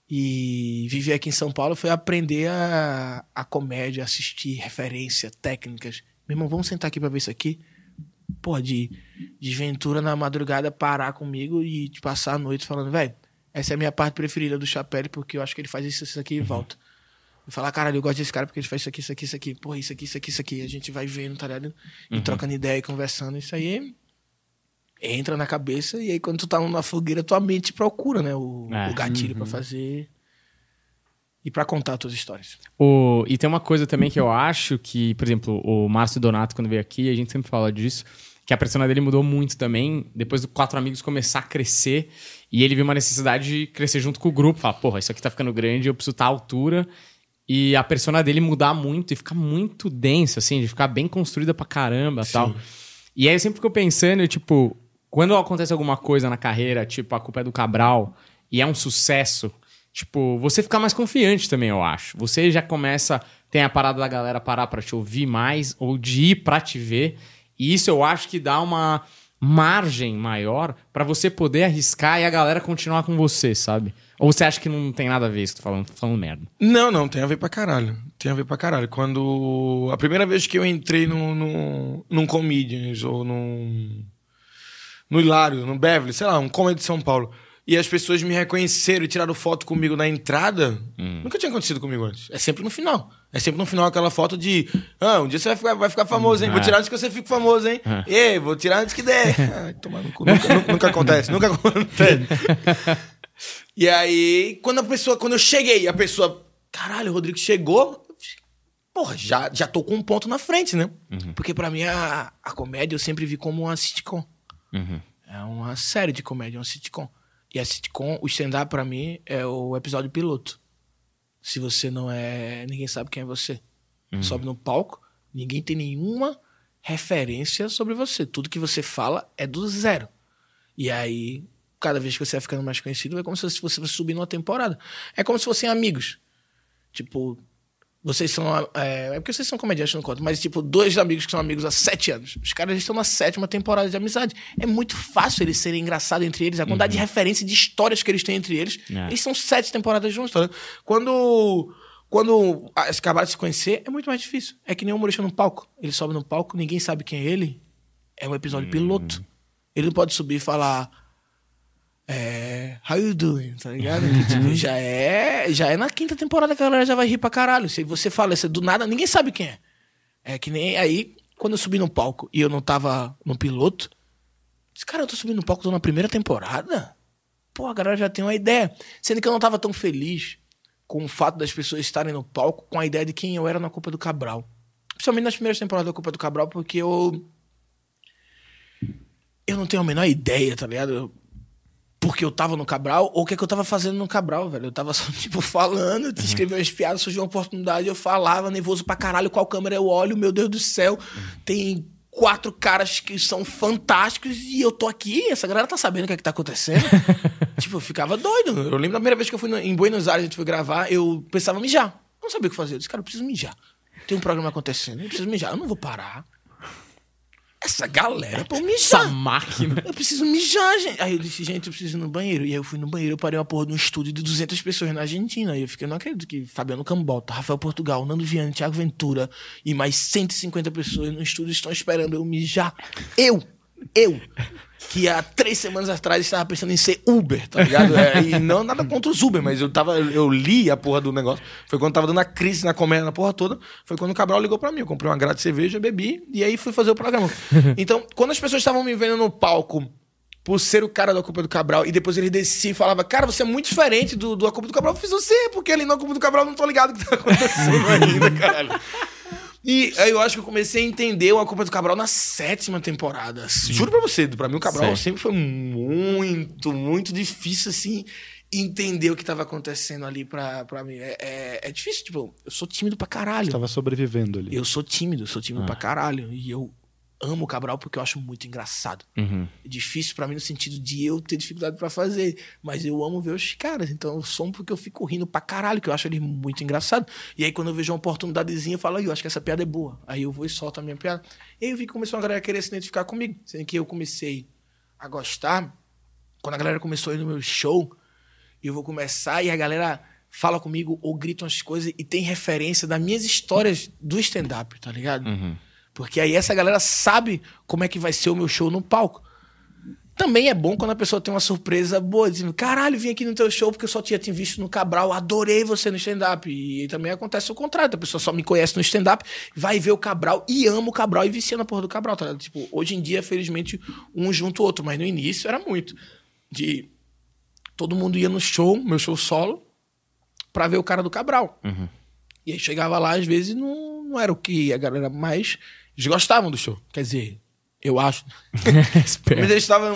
Speaker 2: E viver aqui em São Paulo foi aprender a, a comédia, assistir referência, técnicas. Meu irmão, vamos sentar aqui pra ver isso aqui. Pô, de, de Ventura na madrugada parar comigo e te passar a noite falando, velho, essa é a minha parte preferida do Chapelle, porque eu acho que ele faz isso, isso aqui e volta. Eu falar, caralho, eu gosto desse cara porque ele faz isso aqui, isso aqui, isso aqui. Pô, isso aqui, isso aqui, isso aqui. A gente vai vendo, tá ligado? E trocando ideia e conversando. Isso aí entra na cabeça e aí quando tu tá na fogueira, tua mente procura, né? O,
Speaker 1: É.
Speaker 2: o gatilho pra fazer e pra contar tuas histórias.
Speaker 1: O, e tem uma coisa também que eu acho que, por exemplo, o Márcio Donato, quando veio aqui, a gente sempre fala disso, que a persona dele mudou muito também, depois do Quatro Amigos começar a crescer, e ele viu uma necessidade de crescer junto com o grupo, falar, porra, isso aqui tá ficando grande, eu preciso estar à altura, e a persona dele mudar muito, e ficar muito densa, assim, de ficar bem construída pra caramba e tal. E aí eu sempre fico pensando, tipo, quando acontece alguma coisa na carreira, tipo, a culpa é do Cabral, e é um sucesso, tipo, você fica mais confiante também, eu acho. Você já começa, tem a parada da galera parar pra te ouvir mais, ou de ir pra te ver, e isso eu acho que dá uma margem maior pra você poder arriscar e a galera continuar com você, sabe? Ou você acha que não tem nada a ver isso tô falando, tô falando merda?
Speaker 2: Não, não, tem a ver pra caralho. Tem a ver pra caralho. Quando. A primeira vez que eu entrei no, no, num Comedians ou num. No Hilário, no Beverly, sei lá, um comedy de São Paulo. E as pessoas me reconheceram e tiraram foto comigo na entrada. Nunca tinha acontecido comigo antes. É sempre no final. É sempre no final aquela foto de. Ah, um dia você vai ficar, vai ficar famoso, hein? Vou
Speaker 1: É.
Speaker 2: tirar antes que você fique famoso, hein? Ei, vou tirar antes que der. <laughs> Ai, tomar no cu. Nunca, nunca, nunca acontece, nunca acontece. E aí, quando a pessoa, quando eu cheguei, a pessoa, caralho, o Rodrigo chegou, porra, já, já tô com um ponto na frente, né? Porque pra mim a, a comédia eu sempre vi como uma sitcom. É uma série de comédia, uma sitcom. E a sitcom, o stand-up pra mim é o episódio piloto. Se você não é, ninguém sabe quem é você. Sobe no palco, ninguém tem nenhuma referência sobre você. Tudo que você fala é do zero. E aí, cada vez que você vai ficando mais conhecido, é como se você fosse subir numa temporada. É como se fossem amigos. Tipo, vocês são. É, é porque vocês são comediantes, não conto, mas tipo, dois amigos que são amigos há sete anos. Os caras estão na sétima temporada de amizade. É muito fácil eles serem engraçados entre eles. A quantidade de referência de histórias que eles têm entre eles.
Speaker 1: É.
Speaker 2: Eles são sete temporadas juntos. tá? Quando. Quando acabaram de se conhecer, é muito mais difícil. É que nem um humorista no palco. Ele sobe no palco, ninguém sabe quem é ele. É um episódio piloto. Ele não pode subir e falar. É. How you doing? Tá ligado? Que, tipo, já é. Já é na quinta temporada que a galera já vai rir pra caralho. Se você fala isso do nada, ninguém sabe quem é. É que nem aí, quando eu subi no palco e eu não tava no piloto, disse, cara, eu tô subindo no palco, tô na primeira temporada? Pô, a galera já tem uma ideia. Sendo que eu não tava tão feliz com o fato das pessoas estarem no palco com a ideia de quem eu era na Copa do Cabral. Principalmente nas primeiras temporadas da Copa do Cabral, porque eu. Eu não tenho a menor ideia, tá ligado? Eu- Porque eu tava no Cabral, ou o que, é que eu tava fazendo no Cabral, velho. Eu tava só, <laughs> tipo, falando, eu escrevi umas piadas, surgiu uma oportunidade, eu falava, nervoso pra caralho, qual câmera eu olho, meu Deus do céu. Tem quatro caras que são fantásticos e eu tô aqui, essa galera tá sabendo o que é que tá acontecendo. <laughs> tipo, eu ficava doido. Eu lembro da primeira vez que eu fui em Buenos Aires, a gente foi gravar, eu pensava mijar. Eu não sabia o que fazer. Eu disse, cara, eu preciso mijar. tem um programa acontecendo, eu preciso mijar. Eu não vou parar. Essa galera, pô, mijar.
Speaker 1: Essa máquina.
Speaker 2: Eu preciso mijar, gente. Aí eu disse, gente, eu preciso ir no banheiro. E aí eu fui no banheiro, eu parei uma porra de um estúdio de 200 pessoas na Argentina. E eu fiquei, não acredito que Fabiano Cambota, Rafael Portugal, Nando Viana, Thiago Ventura e mais 150 pessoas no estúdio estão esperando eu mijar. Eu! Eu! Que há três semanas atrás estava pensando em ser Uber, tá ligado? É, e não nada contra os Uber, mas eu tava. Eu li a porra do negócio. Foi quando tava dando a crise na comédia na porra toda. Foi quando o Cabral ligou pra mim. Eu comprei uma grade de cerveja, bebi e aí fui fazer o programa. <laughs> Então, quando as pessoas estavam me vendo no palco por ser o cara da Culpa do Cabral, e depois ele descia e falava, cara, você é muito diferente do, do A Culpa do Cabral. Eu fiz você, porque ali na Culpa do Cabral eu não tô ligado o que tá acontecendo ainda, caralho. E aí eu acho que eu comecei a entender a culpa do Cabral na sétima temporada. Juro pra você, pra mim o Cabral
Speaker 1: Certo.
Speaker 2: sempre foi muito, muito difícil, assim, entender o que tava acontecendo ali pra, pra mim. É, é, é difícil, tipo, eu sou tímido pra caralho.
Speaker 3: Tava sobrevivendo ali.
Speaker 2: Eu sou tímido, sou tímido pra caralho. E eu amo o Cabral porque eu acho muito engraçado.
Speaker 1: Uhum.
Speaker 2: É difícil pra mim no sentido de eu ter dificuldade pra fazer, mas eu amo ver os caras, então eu sou um porque eu fico rindo pra caralho, que eu acho ele muito engraçado. E aí quando eu vejo uma oportunidadezinha, eu falo, eu acho que essa piada é boa. Aí eu vou e solto a minha piada. E aí eu vi que começou a galera querer se identificar comigo, sendo que eu comecei a gostar quando a galera começou a ir no meu show, eu vou começar e a galera fala comigo ou gritam as coisas e tem referência das minhas histórias do stand-up, tá ligado?
Speaker 1: Uhum.
Speaker 2: Porque aí essa galera sabe como é que vai ser o meu show no palco. Também é bom quando a pessoa tem uma surpresa boa, dizendo: caralho, vim aqui no teu show porque eu só tinha te visto no Cabral, adorei você no stand-up. E também acontece o contrário, a pessoa só me conhece no stand-up, vai ver o Cabral e ama o Cabral e vicia na porra do Cabral. Tá? Tipo, hoje em dia, felizmente, um junto o outro, mas no início era muito. De todo mundo ia no show, meu show solo, pra ver o cara do Cabral. E aí chegava lá, às vezes, não, não era o que a galera mais. Eles gostavam do show. Quer dizer, eu acho. <laughs> Mas eles estavam.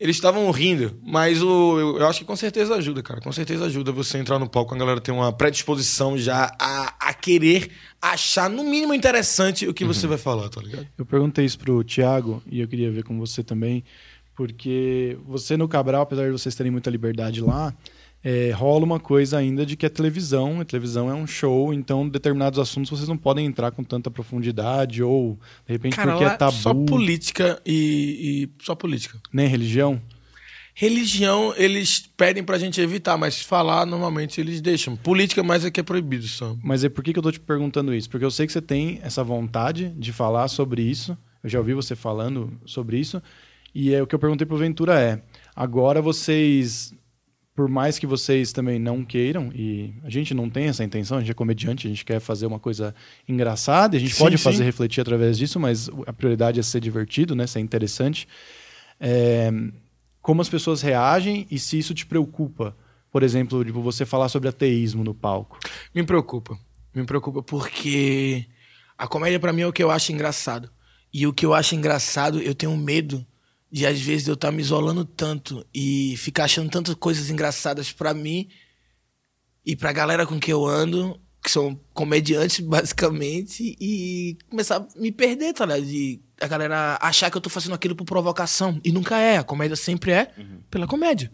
Speaker 2: Eles estavam rindo, mas o, eu, eu acho que com certeza ajuda, cara. Com certeza ajuda você entrar no palco, a galera ter uma predisposição já a, a querer achar, no mínimo, interessante o que você vai falar, tá ligado?
Speaker 3: Eu perguntei isso pro Thiago e eu queria ver com você também, porque você no Cabral, apesar de vocês terem muita liberdade lá, é, rola uma coisa ainda de que é televisão, a televisão é um show, então determinados assuntos vocês não podem entrar com tanta profundidade ou de repente
Speaker 2: Cara,
Speaker 3: porque é tabu,
Speaker 2: só política e, e só política.
Speaker 3: nem religião.
Speaker 2: Religião, eles pedem pra gente evitar, mas falar, normalmente, eles deixam. Política, mais é que é proibido só.
Speaker 3: Mas é por que, que eu tô te perguntando isso? Porque eu sei que você tem essa vontade de falar sobre isso. Eu já ouvi você falando sobre isso. E é o que eu perguntei pro Ventura é: agora vocês, por mais que vocês também não queiram, e a gente não tem essa intenção, a gente é comediante, a gente quer fazer uma coisa engraçada, e a gente
Speaker 2: Sim,
Speaker 3: pode
Speaker 2: sim.
Speaker 3: fazer refletir através disso, mas a prioridade é ser divertido, né? Ser interessante. É, como as pessoas reagem e se isso te preocupa. Por exemplo, tipo, você falar sobre ateísmo no palco.
Speaker 2: Me preocupa. Me preocupa porque a comédia pra mim é o que eu acho engraçado. E o que eu acho engraçado, eu tenho medo de às vezes eu estar me isolando tanto e ficar achando tantas coisas engraçadas pra mim e pra galera com que eu ando, que são comediantes <laughs> basicamente, e começar a me perder, tá ligado? De a galera achar que eu tô fazendo aquilo por provocação. E nunca é. A comédia sempre é pela comédia.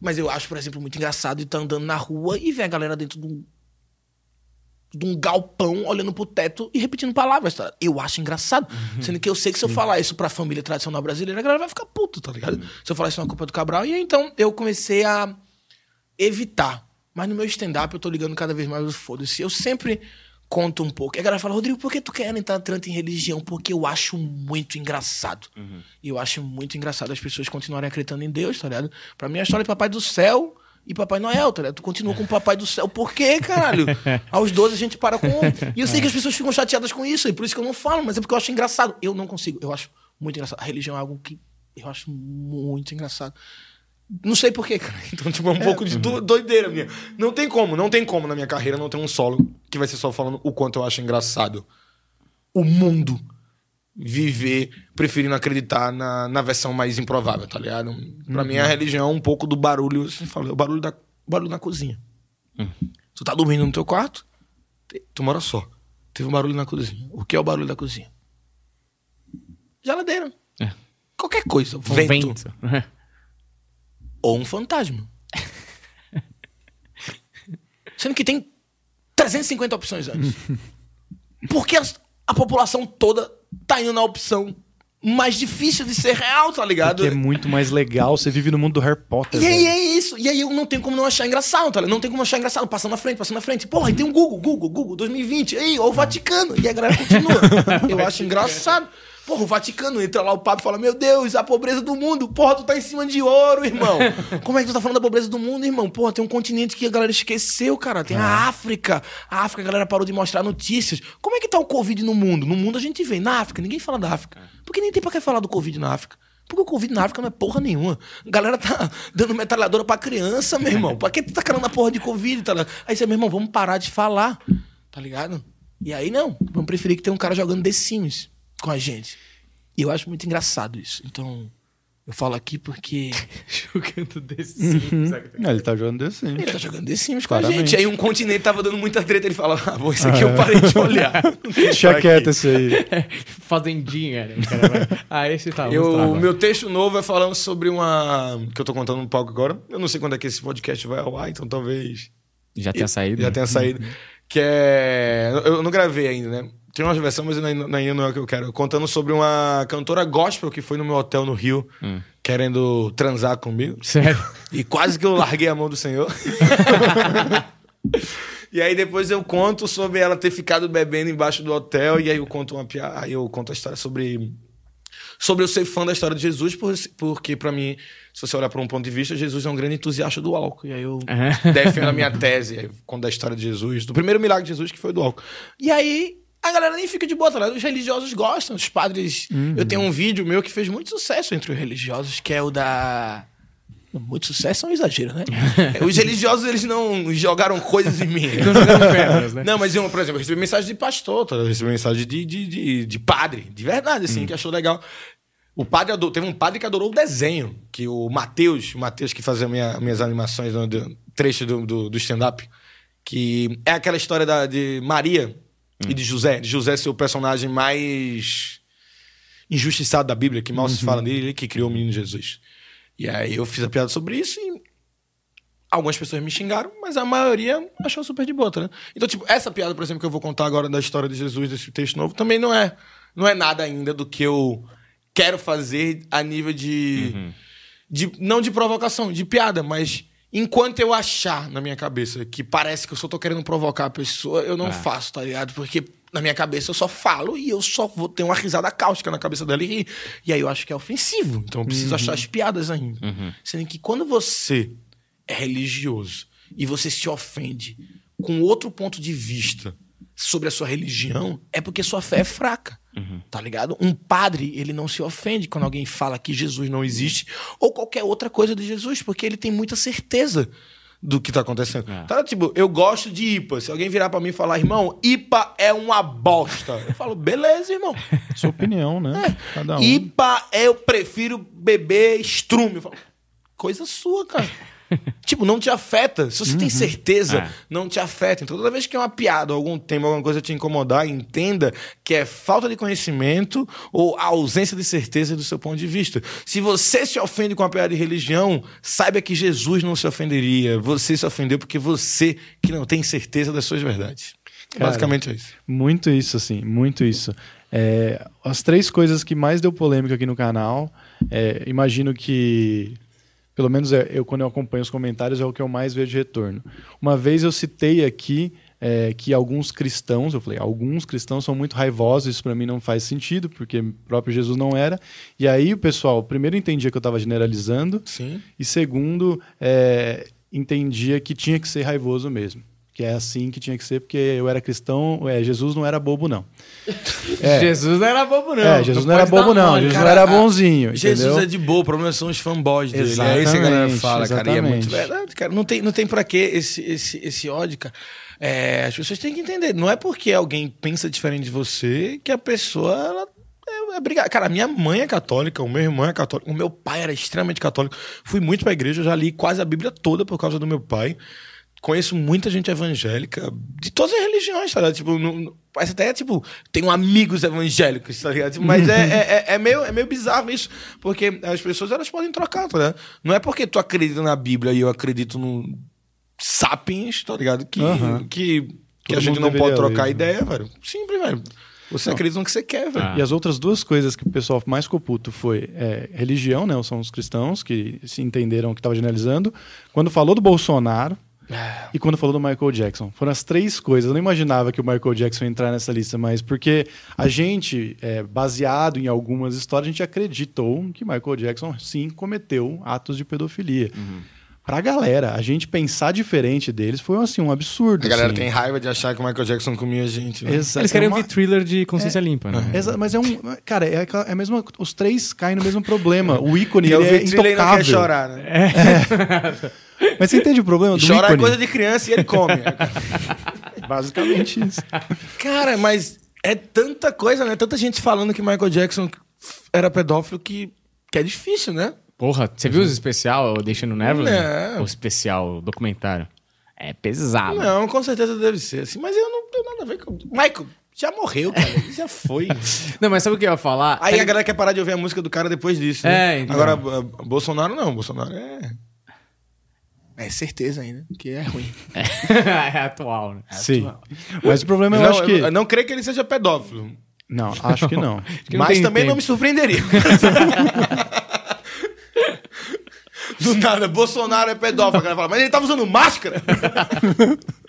Speaker 2: Mas eu acho, por exemplo, muito engraçado estar andando na rua e ver a galera dentro de um, de um galpão olhando pro teto e repetindo palavras, tá? Eu acho engraçado. Sendo que eu sei que se eu falar isso pra família tradicional brasileira, a galera vai ficar puta, tá ligado? Se eu falar isso na culpa do Cabral. E aí, então eu comecei a evitar. Mas no meu stand-up eu tô ligando cada vez mais foda-se. Eu sempre conto um pouco. E a galera fala, Rodrigo, por que tu quer entrar tanto em religião? Porque eu acho muito engraçado. E eu acho muito engraçado as pessoas continuarem acreditando em Deus, tá ligado? Pra mim, a história de Papai do Céu e Papai Noel, tá ligado? Tu continua com o Papai do Céu. Por quê, caralho? <laughs> Aos 12 a gente para com um. E eu sei que as pessoas ficam chateadas com isso, e por isso que eu não falo, mas é porque eu acho engraçado. Eu não consigo. Eu acho muito engraçado. A religião é algo que eu acho muito engraçado. Não sei porquê, cara. <laughs> Então, tipo, é um pouco de do- doideira minha. Não tem como, não tem como na minha carreira não ter um solo que vai ser só falando o quanto eu acho engraçado o mundo viver preferindo acreditar na, na versão mais improvável, tá ligado? Pra mim, a religião é um pouco do barulho, você falou, o barulho da barulho na cozinha. Tu tá dormindo no teu quarto, tu mora só. Teve um barulho na cozinha. O que é o barulho da cozinha? Geladeira.
Speaker 1: É.
Speaker 2: Qualquer coisa.
Speaker 1: Um
Speaker 2: Vento.
Speaker 1: vento.
Speaker 2: Ou um fantasma. <laughs> Sendo que tem 350 opções antes. Porque a, a população toda tá indo na opção mais difícil de ser real, tá ligado?
Speaker 3: Que é muito mais legal, você vive no mundo do Harry Potter.
Speaker 2: E aí
Speaker 3: velho.
Speaker 2: é isso. E aí eu não tenho como não achar engraçado, tá ligado? Não tem como achar engraçado. Passando na frente, passando na frente. Porra, e tem um Google, Google, Google, 2020. Aí, ó, o Vaticano. E a galera continua. <laughs> Eu acho engraçado. Porra, o Vaticano entra lá, o Papa fala: Meu Deus, a pobreza do mundo. Porra, tu tá em cima de ouro, irmão. <laughs> Como é que tu tá falando da pobreza do mundo, irmão? Porra, tem um continente que a galera esqueceu, cara. Tem a África. A África, a galera parou de mostrar notícias. Como é que tá o Covid no mundo? No mundo a gente vê. Na África, ninguém fala da África. Porque nem tem pra que falar do Covid na África. Porque o Covid na África não é porra nenhuma. A galera tá <laughs> dando metralhadora pra criança, meu irmão. Pra que tu tá querendo a porra de Covid, tá ligado? Aí você, meu irmão, vamos parar de falar, tá ligado? E aí não, vamos preferir que tenha um cara jogando The Sims com a gente. E eu acho muito engraçado isso. Então, eu falo aqui porque <laughs>
Speaker 1: Jogando desse
Speaker 3: É, ele tá jogando desse sim.
Speaker 2: ele tá jogando The Sims com a
Speaker 3: Claramente.
Speaker 2: gente. Aí um continente tava dando muita treta, ele fala, ah, bom, isso aqui eu parei de olhar. <laughs>
Speaker 3: Deixa quieto esse aí. <laughs>
Speaker 1: Fazendinha, né? Vai- Ah, esse tá.
Speaker 2: Eu, o meu texto novo é falando sobre uma. que eu tô contando no palco agora. Eu não sei quando é que esse podcast vai ao ar, então talvez.
Speaker 1: Já tinha saído?
Speaker 2: Já
Speaker 1: né?
Speaker 2: tenha saído. Que é. Eu não gravei ainda, né? Tem uma versão, mas ainda não é o que eu quero. Contando sobre uma cantora gospel que foi no meu hotel no Rio,
Speaker 1: Hum.
Speaker 2: querendo transar comigo.
Speaker 1: Sério?
Speaker 2: E quase que eu larguei a mão do Senhor. <laughs> e aí depois eu conto sobre ela ter ficado bebendo embaixo do hotel. E aí eu conto uma piada. Aí eu conto a história sobre. Sobre eu ser fã da história de Jesus, por- porque pra mim, se você olhar por um ponto de vista, Jesus é um grande entusiasta do álcool. E aí eu
Speaker 1: Aham.
Speaker 2: defendo a minha tese, aí eu conto a história de Jesus, do primeiro milagre de Jesus, que foi do álcool. E aí a galera nem fica de boa, tá ligado? Os religiosos gostam, os padres. Eu tenho um vídeo meu que fez muito sucesso entre os religiosos, que é o da. Muito sucesso é um exagero, né? <laughs> Os religiosos, eles não jogaram coisas em mim.
Speaker 1: Não jogaram pedras, né?
Speaker 2: Não, mas eu, por exemplo, eu recebi mensagem de pastor, tá? eu recebi mensagem de, de, de, de padre, de verdade, assim, que achou legal. O padre adorou, teve um padre que adorou o desenho, que o Matheus, o Matheus que fazia minha, minhas animações, no, do, trecho do, do, do stand-up, que é aquela história da, de Maria e de José, de José ser o personagem mais injustiçado da Bíblia, que mal se fala dele, ele que criou o menino Jesus. E aí eu fiz a piada sobre isso e Algumas pessoas me xingaram, mas a maioria achou super de boa, tá? né? Então, tipo, essa piada, por exemplo, que eu vou contar agora da história de Jesus, desse texto novo, também não é, não é nada ainda do que eu quero fazer a nível de, de. Não de provocação, de piada, mas enquanto eu achar na minha cabeça que parece que eu só tô querendo provocar a pessoa, eu não
Speaker 1: Ah.
Speaker 2: faço, tá ligado? Porque na minha cabeça eu só falo e eu só vou ter uma risada cáustica na cabeça dela e rir. E aí eu acho que é ofensivo. Então eu preciso achar as piadas ainda. Sendo que quando você é religioso e você se ofende com outro ponto de vista sobre a sua religião, é porque sua fé é fraca. Tá ligado? Um padre, ele não se ofende quando alguém fala que Jesus não existe ou qualquer outra coisa de Jesus, porque ele tem muita certeza do que tá acontecendo.
Speaker 1: É.
Speaker 2: Tá, tipo, eu gosto de IPA. Se alguém virar pra mim e falar, irmão, IPA é uma bosta. Eu falo, beleza, irmão. <laughs>
Speaker 3: Sua opinião, né? Cada um.
Speaker 2: IPA, é, eu prefiro beber estrume. Eu falo, coisa sua, cara. <laughs> tipo, não te afeta. Se você tem certeza,
Speaker 1: É.
Speaker 2: não te afeta. Então, toda vez que é uma piada, algum tema, alguma coisa te incomodar, entenda que é falta de conhecimento ou ausência de certeza do seu ponto de vista. Se você se ofende com a piada de religião, saiba que Jesus não se ofenderia. Você se ofendeu porque você que não tem certeza das suas verdades.
Speaker 3: Cara,
Speaker 2: Basicamente é isso.
Speaker 3: Muito isso, assim, muito isso. É, as três coisas que mais deu polêmica aqui no canal, é, imagino que, pelo menos é, eu quando eu acompanho os comentários, é o que eu mais vejo de retorno. Uma vez eu citei aqui é, que alguns cristãos, eu falei, alguns cristãos são muito raivosos, isso para mim não faz sentido, porque o próprio Jesus não era. E aí o pessoal, primeiro entendia que eu estava generalizando,
Speaker 2: Sim.
Speaker 3: e segundo, é, entendia que tinha que ser raivoso mesmo. Que é assim que tinha que ser, porque eu era cristão, é, Jesus não era bobo, não. É. <laughs>
Speaker 1: Jesus não era bobo, não.
Speaker 3: é, Jesus não, era
Speaker 1: pode dar
Speaker 3: bobo, não. Jesus
Speaker 2: cara.
Speaker 3: não era bonzinho.
Speaker 2: Jesus é de boa, o problema são os fanboys dele.
Speaker 3: Exatamente,
Speaker 2: é isso que a galera fala, cara. E é muito
Speaker 3: exatamente.
Speaker 2: verdade, cara. Não tem, não tem pra que esse, esse, esse ódio, cara. É, as pessoas têm que entender. Não é porque alguém pensa diferente de você que a pessoa. Ela, é, é brigar. Cara, minha mãe é católica, o meu irmão é católico, o meu pai era extremamente católico. Fui muito pra igreja, eu já li quase a Bíblia toda por causa do meu pai. Conheço muita gente evangélica de todas as religiões, tá ligado? Tipo, não- não- parece até, tipo, tenho amigos evangélicos, tá ligado? Tipo, Mas é, <laughs> é, é, é meio, é meio bizarro isso, porque as pessoas elas podem trocar, tá ligado? Não é porque tu acredita na Bíblia e eu acredito no Sapiens, tá ligado? Que,
Speaker 3: Aham.
Speaker 2: que que a gente não pode trocar
Speaker 3: ler,
Speaker 2: ideia, velho. Simples, velho. Você acredita no que você quer, velho.
Speaker 1: Ah.
Speaker 3: E as outras duas coisas que o pessoal mais ficou puto foi é, religião, né? São os cristãos que se entenderam que estava generalizando. Quando falou do Bolsonaro e quando falou do Michael Jackson. Foram as três coisas. Eu não imaginava que o Michael Jackson ia entrar nessa lista, mas porque a gente, é, baseado em algumas histórias, a gente acreditou que Michael Jackson sim cometeu atos de pedofilia. Pra galera, a gente pensar diferente deles foi assim, um absurdo.
Speaker 2: A galera
Speaker 3: assim.
Speaker 2: tem raiva de achar que o Michael Jackson comia gente. né?
Speaker 3: Exa-
Speaker 1: Eles querem
Speaker 3: é uma-
Speaker 1: ouvir thriller de consciência limpa, né?
Speaker 3: Exa- mas é um. Cara, é, é a mesma. Os três caem no mesmo problema. O ícone
Speaker 2: Que
Speaker 3: ele
Speaker 2: eu
Speaker 3: é
Speaker 2: e não quer
Speaker 3: intocável.
Speaker 2: chorar, né? <laughs>
Speaker 3: Mas você entende o problema do
Speaker 2: Chorar é
Speaker 3: ícone?
Speaker 2: coisa de criança e ele come. <laughs>
Speaker 3: Basicamente isso.
Speaker 2: Cara, mas é tanta coisa, né? Tanta gente falando que Michael Jackson era pedófilo que, que é difícil, né?
Speaker 1: Porra, você viu os especial, o Deixa no Neverland?
Speaker 2: Não.
Speaker 1: O especial, o documentário. É pesado.
Speaker 2: Não, com certeza deve ser assim. Mas eu não tenho nada a ver com. Michael, já morreu, cara. Já foi. <laughs>
Speaker 1: Não, mas sabe o que eu ia falar?
Speaker 2: Aí
Speaker 1: Tá
Speaker 2: a galera quer parar de ouvir a música do cara depois disso. né?
Speaker 1: É, então.
Speaker 2: Agora, b- Bolsonaro não. Bolsonaro é. É certeza ainda que é ruim. <laughs>
Speaker 1: é atual, né?
Speaker 3: Sim. Mas o problema eu
Speaker 2: não,
Speaker 3: acho que.
Speaker 2: eu não creio que ele seja pedófilo.
Speaker 3: Não, acho que não. <laughs>
Speaker 1: que não
Speaker 2: mas também
Speaker 1: tempo.
Speaker 2: não me surpreenderia. Do nada, Bolsonaro é pedófilo. A galera fala, mas ele tava usando máscara? <laughs>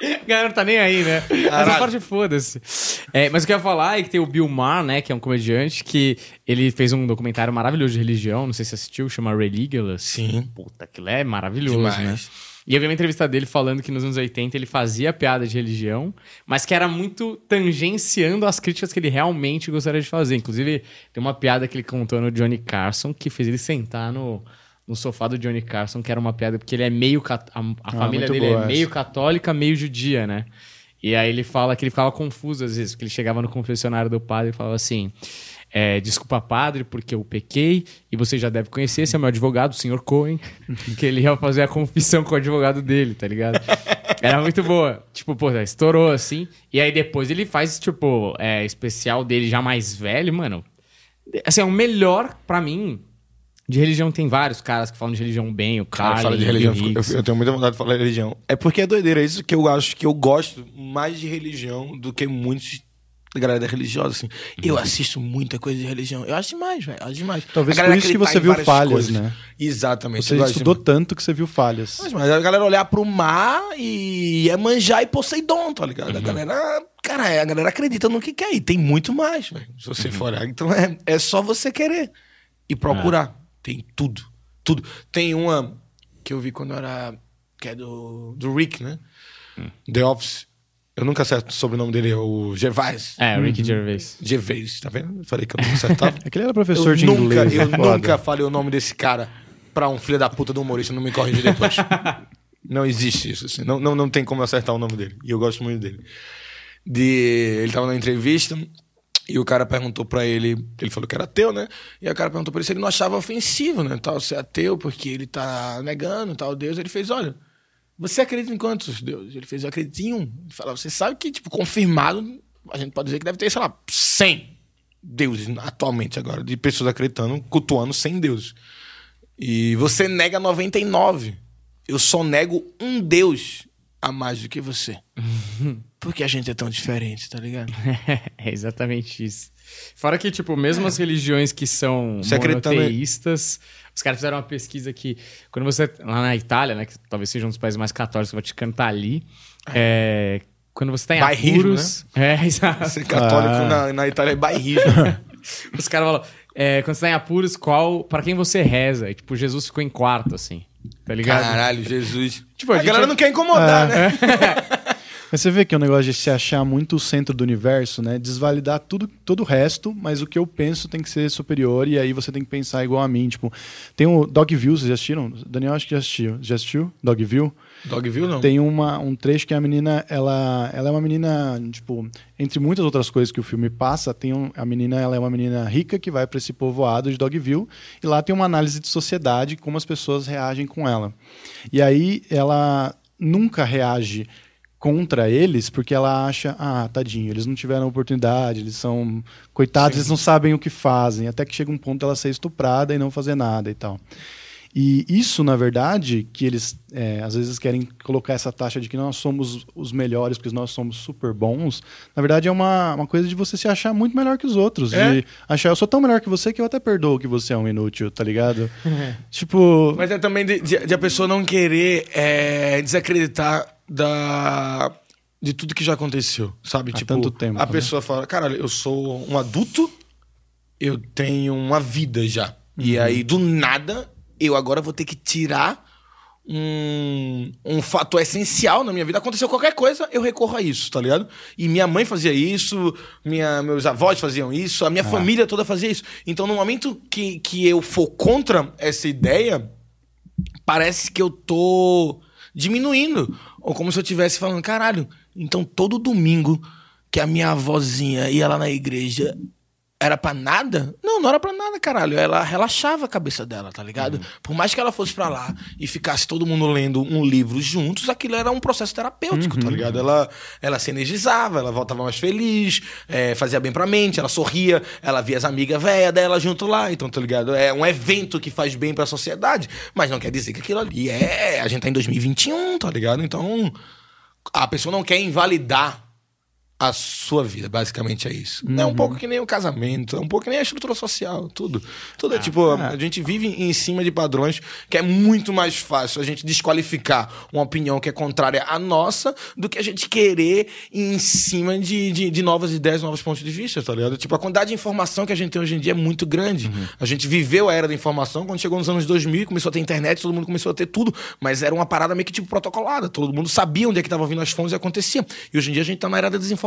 Speaker 1: A galera não tá nem aí, né? Essa
Speaker 2: Caralho.
Speaker 1: parte foda-se. É, mas o que eu ia falar é que tem o Bill Maher, né? Que é um comediante que ele fez um documentário maravilhoso de religião. Não sei se você assistiu, chama Religulous.
Speaker 2: Sim.
Speaker 1: Puta, aquilo é maravilhoso,
Speaker 2: Demais.
Speaker 1: né? E eu vi uma entrevista dele falando que nos anos 80 ele fazia piada de religião, mas que era muito tangenciando as críticas que ele realmente gostaria de fazer. Inclusive, tem uma piada que ele contou no Johnny Carson que fez ele sentar no, no sofá do Johnny Carson, que era uma piada porque ele é meio. cat- A, a família
Speaker 3: muito
Speaker 1: dele é
Speaker 3: essa.
Speaker 1: meio católica, meio judia, né? E aí ele fala que ele ficava confuso às vezes, porque ele chegava no confessionário do padre e falava assim: é, Desculpa, padre, porque eu pequei, e você já deve conhecer, esse é meu advogado, o senhor Cohen, <laughs> que ele ia fazer a confissão com o advogado dele, tá ligado? Era muito boa. Tipo, pô, estourou assim. E aí depois ele faz, tipo, é, especial dele já mais velho, mano. Assim, é o melhor pra mim. De religião tem vários caras que falam de religião bem, o
Speaker 2: Cara,
Speaker 1: cara.
Speaker 2: fala de religião. Eu, eu tenho muita vontade de falar de religião. É porque é doideira. É isso que eu acho que eu gosto mais de religião do que muitos da galera religiosa, assim. Eu assisto muita coisa de religião. Eu acho demais, velho. Acho demais.
Speaker 3: Talvez por isso que você viu falhas,
Speaker 2: coisas.
Speaker 3: né?
Speaker 2: Exatamente.
Speaker 3: Você estudou
Speaker 2: demais.
Speaker 3: tanto que você viu falhas.
Speaker 2: Mas, mas a galera olhar pro mar e é manjar e Poseidon, tá ligado?
Speaker 3: Uhum.
Speaker 2: A galera, cara, a galera acredita no que quer e tem muito mais, velho. Se
Speaker 3: Uhum.
Speaker 2: você for olhar. Então é, é só você querer e procurar. Tem tudo. Tudo. Tem uma que eu vi quando eu era. que é do, do Rick, né?
Speaker 3: Hum.
Speaker 2: The Office. Eu nunca acerto o sobrenome dele, é o Gervais.
Speaker 1: É, o Ricky
Speaker 3: Uhum.
Speaker 1: Gervais.
Speaker 2: Gervais, tá vendo? Eu falei que eu não acertava. <laughs>
Speaker 3: É que ele era professor
Speaker 2: eu
Speaker 3: de
Speaker 2: nunca,
Speaker 3: inglês.
Speaker 2: eu
Speaker 3: é foda.
Speaker 2: nunca falei o nome desse cara pra um filho da puta do humorista, não me corrige depois. <laughs> não existe isso, assim. Não, não, não tem como acertar o nome dele. E eu gosto muito dele. De, ele tava na entrevista e o cara perguntou pra ele, ele falou que era ateu, né? E o cara perguntou pra ele se ele não achava ofensivo, né? Tal, ser ateu, porque ele tá negando tal Deus. Ele fez, olha, você acredita em quantos deuses? Ele fez, eu acredito em um. Ele falou, você sabe que, tipo, confirmado, a gente pode dizer que deve ter, sei lá, 100 deuses atualmente agora, de pessoas acreditando, cultuando 100 deuses. E você nega 99. Eu só nego um Deus a mais do que você. Porque a gente é tão diferente, tá ligado? <laughs>
Speaker 1: é exatamente isso. Fora que, tipo, mesmo as religiões que são
Speaker 2: em-
Speaker 1: monoteístas, os caras fizeram uma pesquisa que, quando você. Lá na Itália, né? Que talvez seja um dos países mais católicos, o Vaticano tá ali. É, quando você tá em
Speaker 2: Bairrismo,
Speaker 1: apuros. É, <laughs> exato.
Speaker 2: Ser católico
Speaker 3: Ah.
Speaker 2: na, na Itália é bairrismo. <laughs>
Speaker 1: Os caras falam, é, quando você tá em apuros, qual. Pra quem você reza? E, tipo, Jesus ficou em quarto, assim. Tá ligado?
Speaker 2: Caralho, Jesus.
Speaker 1: Tipo, a
Speaker 2: a,
Speaker 1: gente
Speaker 2: galera
Speaker 1: é-
Speaker 2: não quer incomodar, né? <laughs>
Speaker 3: Mas você vê que é um negócio de se achar muito o centro do universo, né? Desvalidar tudo, todo o resto, mas o que eu penso tem que ser superior e aí você tem que pensar igual a mim. Tipo, tem o Dogville, vocês já assistiram? Daniel acho que já assistiu. Já assistiu? Dogville?
Speaker 2: Dogville não.
Speaker 3: Tem uma, um trecho que a menina, ela, ela é uma menina, tipo, entre muitas outras coisas que o filme passa, tem um, a menina, ela é uma menina rica que vai para esse povoado de Dogville e lá tem uma análise de sociedade, como as pessoas reagem com ela. E aí ela nunca reage contra eles porque ela acha, ah, tadinho, eles não tiveram oportunidade, eles são coitados,
Speaker 2: Sim.
Speaker 3: eles não sabem o que fazem, até que chega um ponto ela ser estuprada e não fazer nada e tal. E isso, na verdade, que eles é, às vezes querem colocar essa taxa de que nós somos os melhores, porque nós somos super bons, na verdade é uma, uma coisa de você se achar muito melhor que os outros.
Speaker 2: É?
Speaker 3: De achar, eu sou tão melhor que você que eu até perdoo que você é um inútil, tá ligado? tipo.
Speaker 2: Mas é também de, de- de a pessoa não querer é, desacreditar da, de tudo que já aconteceu, sabe?
Speaker 3: Há
Speaker 2: tipo,
Speaker 3: tanto tempo,
Speaker 2: a
Speaker 3: né?
Speaker 2: pessoa fala, caralho, eu sou um adulto, eu tenho uma vida já. E
Speaker 3: Uhum.
Speaker 2: aí, do nada, eu agora vou ter que tirar um, um fator essencial na minha vida. Aconteceu qualquer coisa, eu recorro a isso, tá ligado? E minha mãe fazia isso, minha, meus avós faziam isso, a minha família toda fazia isso. Então, no momento que, que eu for contra essa ideia, parece que eu tô diminuindo. Ou como se eu estivesse falando, caralho, então todo domingo que a minha avózinha ia lá na igreja era pra nada? Não, não era pra nada, caralho. Ela relaxava a cabeça dela, tá ligado? Por mais que ela fosse pra lá e ficasse todo mundo lendo um livro juntos, aquilo era um processo terapêutico, tá ligado? Ela, ela se energizava, ela voltava mais feliz, é, fazia bem pra mente, ela sorria, ela via as amigas velhas dela junto lá, então, tá ligado? É um evento que faz bem pra sociedade, mas não quer dizer que aquilo ali é. A gente tá em 2021, tá ligado? Então, a pessoa não quer invalidar a sua vida, basicamente é isso. É um pouco que nem o casamento, é um pouco que nem a estrutura social, tudo. Tudo é tipo, a gente vive em cima de padrões que é muito mais fácil a gente desqualificar uma opinião que é contrária à nossa do que a gente querer ir em cima de, de, de novas ideias, novos pontos de vista, tá ligado? Tipo, a quantidade de informação que a gente tem hoje em dia é muito grande. A gente viveu a era da informação quando chegou nos anos 2000 e começou a ter internet, todo mundo começou a ter tudo, mas era uma parada meio que tipo protocolada, todo mundo sabia onde é que tava vindo as fontes e acontecia. E hoje em dia a gente tá na era da desinformação.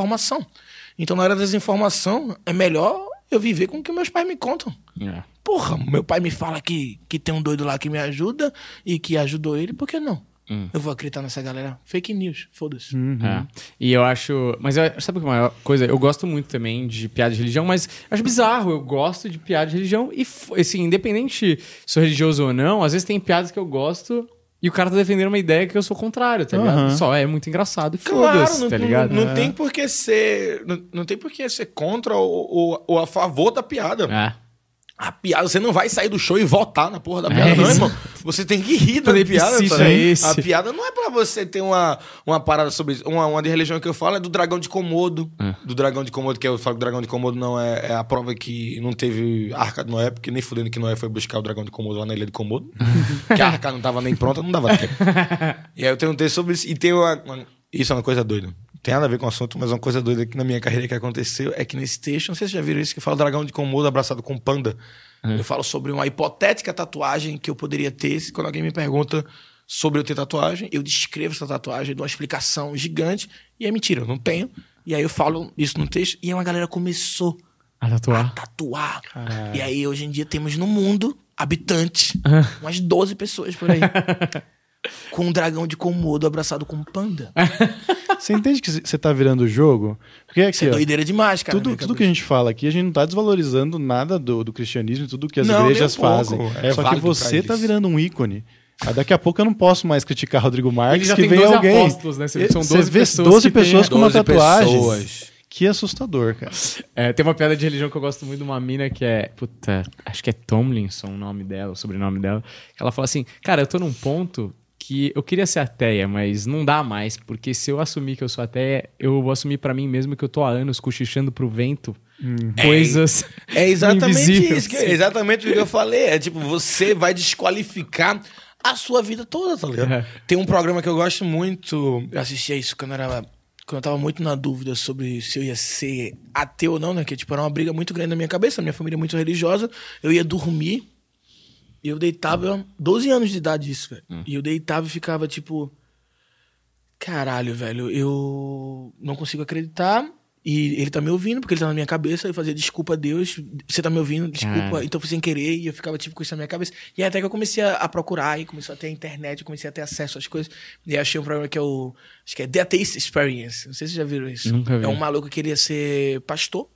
Speaker 2: Então, na era da desinformação, é melhor eu viver com o que meus pais me contam.
Speaker 1: É.
Speaker 2: Porra, meu pai me fala que, que tem um doido lá que me ajuda e que ajudou ele, por que não? Eu vou acreditar nessa galera. Fake news, foda-se.
Speaker 1: É. E eu acho. Mas eu, sabe qual é a maior coisa? Eu gosto muito também de piada de religião, mas acho bizarro. Eu gosto de piada de religião e, assim, independente se sou religioso ou não, às vezes tem piadas que eu gosto e o cara tá defendendo uma ideia que eu sou contrário, tá ligado?
Speaker 3: Aham.
Speaker 1: Só é muito engraçado e
Speaker 2: Claro,
Speaker 1: foda-se,
Speaker 2: não,
Speaker 1: tá
Speaker 2: não-
Speaker 1: ligado?
Speaker 2: não,
Speaker 1: É.
Speaker 2: tem por que ser. Não, não tem por que ser contra ou, ou- ou a favor da piada.
Speaker 1: É.
Speaker 2: A piada, você não vai sair do show e votar na porra da piada,
Speaker 1: É,
Speaker 2: não, irmão. Você tem que rir da piada, tá
Speaker 1: é.
Speaker 2: A piada não é pra você ter uma, uma parada sobre isso. Uma, uma de religião que eu falo é do dragão de Komodo.
Speaker 1: É.
Speaker 2: Do dragão de Komodo, que eu falo que o dragão de Komodo não é, é a prova que não teve arca de Noé, porque nem fudendo que Noé foi buscar o dragão de Komodo lá na ilha de Komodo. <laughs> que a arca não tava nem pronta, não dava tempo. <laughs> e aí eu tenho um texto sobre isso. E tem uma, uma- Isso é uma coisa doida. Tem nada a ver com o assunto, mas uma coisa doida que na minha carreira que aconteceu é que nesse texto, não sei se vocês já viram isso, que fala o dragão de Komodo abraçado com panda. Eu falo sobre uma hipotética tatuagem que eu poderia ter se quando alguém me pergunta sobre eu ter tatuagem, eu descrevo essa tatuagem, dou uma explicação gigante, e é mentira, eu não tenho. E aí eu falo isso no texto, e aí uma galera começou
Speaker 1: A
Speaker 2: a
Speaker 1: tatuar.
Speaker 2: tatuar. E aí hoje em dia temos no mundo habitantes,
Speaker 1: Ah.
Speaker 2: umas 12 pessoas por aí. <laughs> com um dragão de Komodo abraçado com um panda. <laughs>
Speaker 3: Você entende que você tá virando o jogo? Porque aqui,
Speaker 2: Isso é
Speaker 3: ó,
Speaker 2: doideira demais, cara.
Speaker 3: tudo, tudo que a gente fala aqui, a gente não tá desvalorizando nada do, do cristianismo e tudo que as
Speaker 2: Não,
Speaker 3: igrejas
Speaker 2: um
Speaker 3: fazem.
Speaker 2: É
Speaker 3: Só que você tá virando um ícone. Ah, Daqui a pouco eu não posso mais criticar Rodrigo Marques,
Speaker 1: Ele já
Speaker 3: que
Speaker 1: tem
Speaker 3: vem
Speaker 1: 12
Speaker 3: alguém.
Speaker 1: apóstolos, né? São
Speaker 3: Você
Speaker 1: 12
Speaker 3: vê
Speaker 1: pessoas
Speaker 3: 12
Speaker 1: que tem-
Speaker 3: pessoas com uma
Speaker 2: 12
Speaker 3: tatuagem.
Speaker 2: pessoas.
Speaker 3: Que assustador, cara.
Speaker 1: É, tem uma piada de religião que eu gosto muito de uma mina que é. Puta, acho que é Tomlinson o nome dela, o sobrenome dela. Que ela fala assim: Cara, eu tô num ponto que eu queria ser ateia, mas não dá mais, porque se eu assumir que eu sou ateia, eu vou assumir pra mim mesmo que eu tô há anos cochichando pro vento coisas.
Speaker 2: É exatamente isso. Que, é exatamente o que eu falei. É tipo, você vai desqualificar a sua vida toda, tá ligado?
Speaker 1: É.
Speaker 2: Tem um programa que eu gosto muito. Eu assistia isso quando eu era. Quando eu tava muito na dúvida sobre se eu ia ser ateu ou não, né? Que tipo, era uma briga muito grande na minha cabeça. Minha família é muito religiosa. Eu ia dormir. E eu deitava. 12 anos de idade isso, velho.
Speaker 1: Hum.
Speaker 2: E eu deitava e ficava tipo. Caralho, velho, eu não consigo acreditar. E ele tá me ouvindo, porque ele tá na minha cabeça. Eu fazia desculpa a Deus. Você tá me ouvindo, desculpa.
Speaker 1: Cara.
Speaker 2: Então foi sem querer. E eu ficava tipo com isso na minha cabeça. E aí até que eu comecei a, a procurar. E começou a ter a internet. Eu comecei a ter acesso às coisas. E aí achei um programa que é o. Acho que é The Atheist Experience. Não sei se vocês já viram isso.
Speaker 1: Nunca vi.
Speaker 2: É um maluco que queria ser pastor.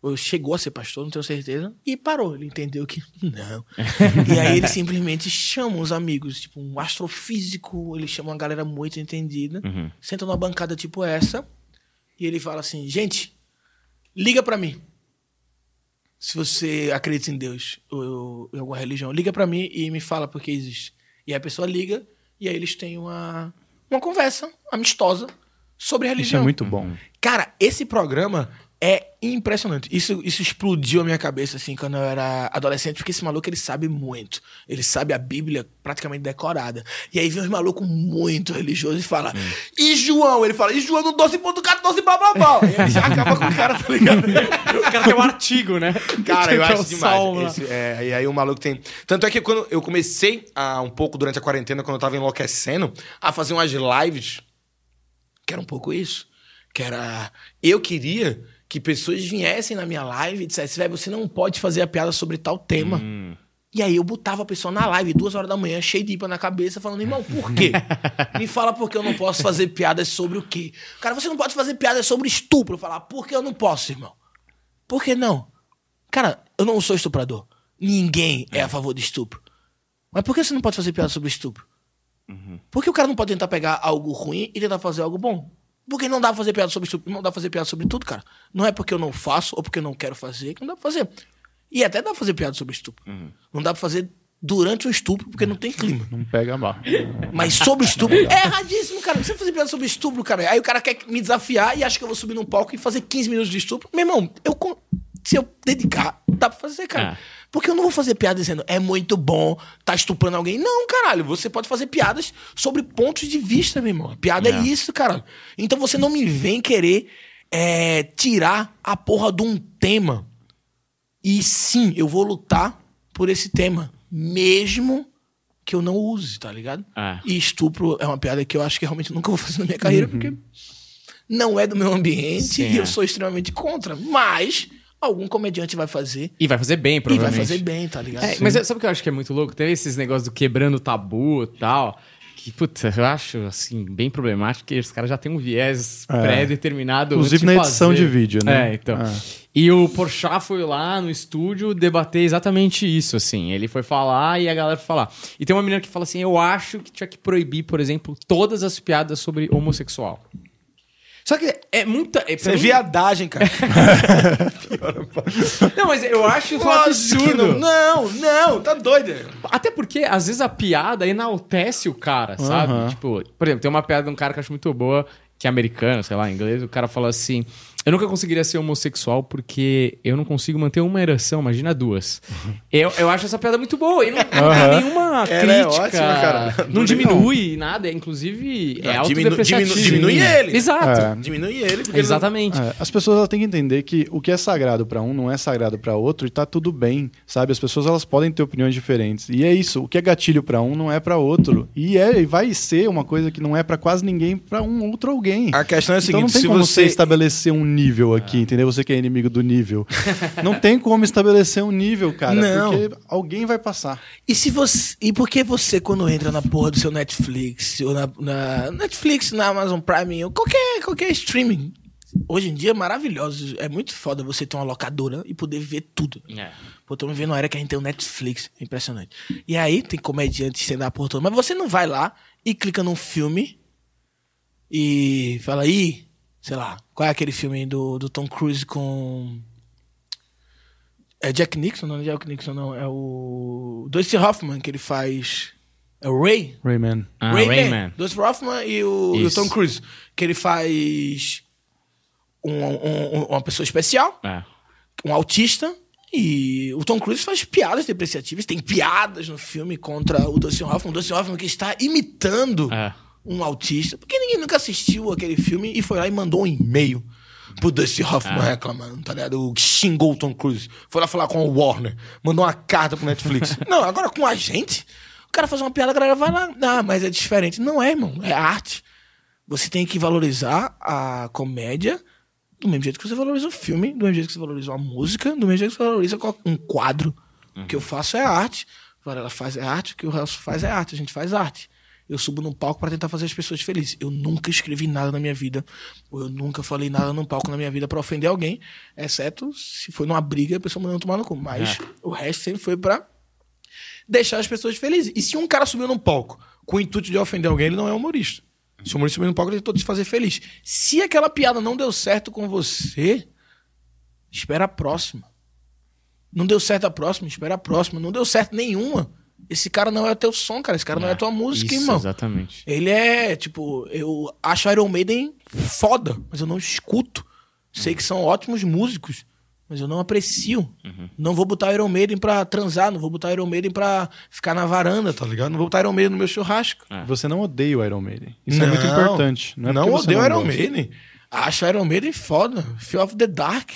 Speaker 2: Ou chegou a ser pastor, não tenho certeza. E parou. Ele entendeu que <laughs> não. <laughs> e aí ele simplesmente chama os amigos, tipo um astrofísico, ele chama uma galera muito entendida,
Speaker 1: Uhum.
Speaker 2: senta numa bancada tipo essa, e ele fala assim: gente, liga pra mim. se você acredita em Deus ou em alguma religião, liga pra mim e me fala por que existe. E aí a pessoa liga e aí eles têm uma, uma conversa amistosa sobre
Speaker 3: Isso
Speaker 2: religião.
Speaker 3: é muito bom.
Speaker 2: Cara, esse programa é impressionante. Isso, isso explodiu a minha cabeça, assim, quando eu era adolescente, porque esse maluco, ele sabe muito. Ele sabe a Bíblia praticamente decorada. E aí vem uns malucos muito religiosos e fala, e João? Ele fala, e João no 12.14, blá, blá, blá. <laughs> E ele já acaba com o cara, tá ligado?
Speaker 1: O cara tem um artigo, né?
Speaker 2: Cara, eu <laughs>
Speaker 1: é
Speaker 2: acho demais.
Speaker 1: lá.
Speaker 2: Esse- é, e aí o maluco tem. Tanto é que quando eu comecei a, um pouco durante a quarentena, quando eu tava enlouquecendo, a fazer umas lives, que era um pouco isso. Que era. Eu queria que pessoas viessem na minha live e dissessem, velho, você não pode fazer a piada sobre tal tema. E aí eu botava a pessoa na live, duas horas da manhã, cheio de ipa na cabeça, falando, irmão, por quê? <laughs> Me fala por que eu não posso fazer piadas sobre o quê? Cara, você não pode fazer piadas sobre estupro. Eu falava, por que eu não posso, irmão? Por que não? Cara, eu não sou estuprador. Ninguém é a favor de estupro. Mas por que você não pode fazer piada sobre estupro? Por que o cara não pode tentar pegar algo ruim e tentar fazer algo bom? Porque não dá pra fazer piada sobre estupro. Não dá pra fazer piada sobre tudo, cara. Não é porque eu não faço ou porque eu não quero fazer que não dá pra fazer. E até dá pra fazer piada sobre estupro. Não dá pra fazer durante o estupro porque não tem clima.
Speaker 3: Não pega barra.
Speaker 2: Mas sobre estupro é erradíssimo, cara. Você fazer piada sobre estupro, cara. Aí o cara quer me desafiar e acha que eu vou subir num palco e fazer 15 minutos de estupro. Meu irmão, eu, se eu dedicar, dá pra fazer, cara.
Speaker 1: É.
Speaker 2: Porque eu não vou fazer piada dizendo é muito bom, tá estuprando alguém. Não, caralho. Você pode fazer piadas sobre pontos de vista, meu irmão. Piada é,
Speaker 1: É.
Speaker 2: isso, caralho. Então você não me vem querer é, tirar a porra de um tema. E sim, eu vou lutar por esse tema. Mesmo que eu não use, tá ligado?
Speaker 1: É.
Speaker 2: E estupro é uma piada que eu acho que realmente nunca vou fazer na minha carreira, porque não é do meu ambiente
Speaker 1: Sim,
Speaker 2: e
Speaker 1: é.
Speaker 2: eu sou extremamente contra. Mas algum comediante vai fazer
Speaker 1: E vai fazer bem,
Speaker 2: e vai
Speaker 1: provavelmente.
Speaker 2: fazer bem, tá ligado?
Speaker 1: É, mas sabe o que eu acho que é muito louco? Teve esses negócios do quebrando tabu e tal. Que, puta, eu acho, assim, bem problemático, que os caras já têm um viés
Speaker 3: É.
Speaker 1: pré-determinado.
Speaker 3: Inclusive na edição
Speaker 1: fazer.
Speaker 3: de vídeo, né?
Speaker 1: É, então.
Speaker 3: É.
Speaker 1: E o Porchat foi lá no estúdio debater exatamente isso, assim. Ele foi falar e a galera foi falar. E tem uma menina que fala assim, eu acho que tinha que proibir, por exemplo, todas as piadas sobre homossexual. Só que é muita... É,
Speaker 2: Isso é
Speaker 1: mim-
Speaker 2: viadagem, cara. <laughs>
Speaker 1: Não, mas eu acho isso um absurdo.
Speaker 2: Não, não, não, tá doido.
Speaker 1: Até porque, às vezes, a piada enaltece o cara, sabe? Tipo, por exemplo, tem uma piada de um cara que eu acho muito boa, que é americano, sei lá, em inglês, o cara fala assim: Eu nunca conseguiria ser homossexual porque eu não consigo manter uma ereção, imagina duas. Eu, eu acho essa piada muito boa e não, não tem
Speaker 3: Aham.
Speaker 1: nenhuma
Speaker 2: é
Speaker 1: crítica.
Speaker 2: ótima, cara.
Speaker 1: Não diminui nada, é, inclusive é
Speaker 2: Não, diminu- diminu- diminui ele.
Speaker 1: Exato.
Speaker 3: É.
Speaker 2: Diminui ele, porque ele
Speaker 1: Exatamente.
Speaker 3: É, as pessoas elas têm que entender que o que é sagrado pra um não é sagrado pra outro e tá tudo bem, sabe? As pessoas elas podem ter opiniões diferentes. E é isso, o que é gatilho pra um não é pra outro. E é e vai ser uma coisa que não é pra quase ninguém pra um outro alguém.
Speaker 2: A questão é a
Speaker 3: então não
Speaker 2: seguinte,
Speaker 3: tem
Speaker 2: se
Speaker 3: como
Speaker 2: você
Speaker 3: estabelecer um nível aqui, entendeu? Você que é inimigo do nível. não tem como estabelecer um nível, cara,
Speaker 2: Não.
Speaker 3: porque alguém vai passar.
Speaker 2: E se você. E por que você, quando entra na porra do seu Netflix, ou na, na Netflix, na Amazon Prime, ou qualquer, qualquer streaming, hoje em dia é maravilhoso. É muito foda você ter uma locadora e poder ver tudo.
Speaker 1: É.
Speaker 2: Pô, tô me vendo uma era que a gente tem o Netflix. É impressionante. E aí tem comediante sendo a porra toda. Mas você não vai lá e clica num filme e fala, ih, sei lá, qual é aquele filme do, do Tom Cruise com. É Jack Nixon? Não, não é Jack Nixon, não. É o. Dustin Hoffman, que ele faz. É o Ray?
Speaker 3: Rayman.
Speaker 1: Ah,
Speaker 2: Rayman.
Speaker 1: Rayman.
Speaker 2: Dustin Hoffman e o, e o. Tom Cruise. Que ele faz. um- um- um- uma pessoa especial
Speaker 1: É.
Speaker 2: um autista e o Tom Cruise faz piadas depreciativas. Tem piadas no filme contra o Dustin Hoffman. O Dustin Hoffman que está imitando
Speaker 1: É.
Speaker 2: um autista. Porque ninguém nunca assistiu aquele filme e foi lá e mandou um e-mail pro Dustin Hoffman reclamando, tá ligado? Xingou o Tom Cruise. Foi lá falar com o Warner. Mandou uma carta pro Netflix. <laughs> Não, agora com a gente, o cara faz uma piada, a galera vai lá. Ah, mas é diferente. Não é, irmão. É arte. Você tem que valorizar a comédia do mesmo jeito que você valoriza o filme, do mesmo jeito que você valoriza uma música, do mesmo jeito que você valoriza um quadro. O que eu faço é arte, o Varela faz é arte, o que o resto faz é arte, a gente faz arte. Eu subo num palco para tentar fazer as pessoas felizes. Eu nunca escrevi nada na minha vida, ou eu nunca falei nada num palco na minha vida para ofender alguém, exceto se foi numa briga e a pessoa mandando tomar no cu. Mas o resto sempre foi pra deixar as pessoas felizes. E se um cara subiu num palco com o intuito de ofender alguém, ele não é humorista. Se o humorista subiu num palco, ele tentou te fazer feliz. Se aquela piada não deu certo com você, espera a próxima. Não deu certo a próxima, espera a próxima. Não deu certo nenhuma. Esse cara não é o teu som, cara. Esse cara não é a tua música,
Speaker 1: Isso,
Speaker 2: irmão.
Speaker 1: Exatamente.
Speaker 2: Ele é, tipo, eu acho Iron Maiden foda, mas eu não escuto. Sei que são ótimos músicos, mas eu não aprecio. Não vou botar Iron Maiden pra transar, não vou botar Iron Maiden pra ficar na varanda, tá ligado? Não vou botar Iron Maiden no meu churrasco.
Speaker 3: Você não odeia o Iron Maiden. Isso é muito importante. Não, é
Speaker 2: Não, odeio
Speaker 3: não
Speaker 2: Iron
Speaker 3: gosta.
Speaker 2: Maiden. Acho Iron Maiden foda. Fear of the Dark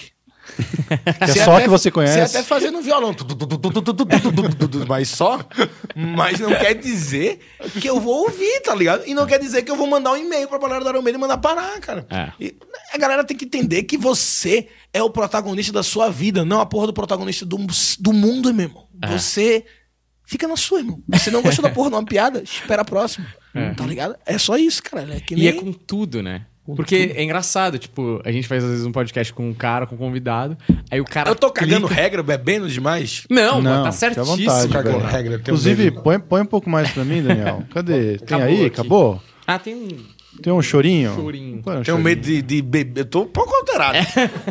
Speaker 3: é só até, que você conhece.
Speaker 2: Você até fazendo um violão. Mas só. Mas não quer dizer que eu vou ouvir, tá ligado? E não quer dizer que eu vou mandar um e-mail pra galera do Aromeira e mandar parar, cara.
Speaker 1: É.
Speaker 2: E a galera tem que entender que você é o protagonista da sua vida, não a porra do protagonista do, do mundo, meu irmão.
Speaker 1: É.
Speaker 2: Você fica na sua, irmão. Você não gostou da porra de uma piada, espera a próxima. Tá ligado? É só isso, cara. Nem...
Speaker 1: E é com tudo, né? Porque é engraçado, tipo, a gente faz às vezes um podcast com um cara, com um convidado, aí o cara.
Speaker 2: Eu tô cagando
Speaker 1: clica-
Speaker 2: regra, bebendo demais.
Speaker 1: Não,
Speaker 3: Não,
Speaker 1: mano, tá certíssimo.
Speaker 3: vontade,
Speaker 1: cara.
Speaker 2: Cagando regra.
Speaker 3: Inclusive, põe, põe um pouco mais pra mim, Daniel. Cadê? Tem
Speaker 1: Acabou
Speaker 3: aí?
Speaker 1: aqui.
Speaker 3: Acabou?
Speaker 1: Ah, tem um.
Speaker 3: Tem um chorinho?
Speaker 1: Chorinho.
Speaker 3: Um
Speaker 2: Tenho
Speaker 3: chorinho.
Speaker 2: medo de, de beber. Eu tô um pouco alterado.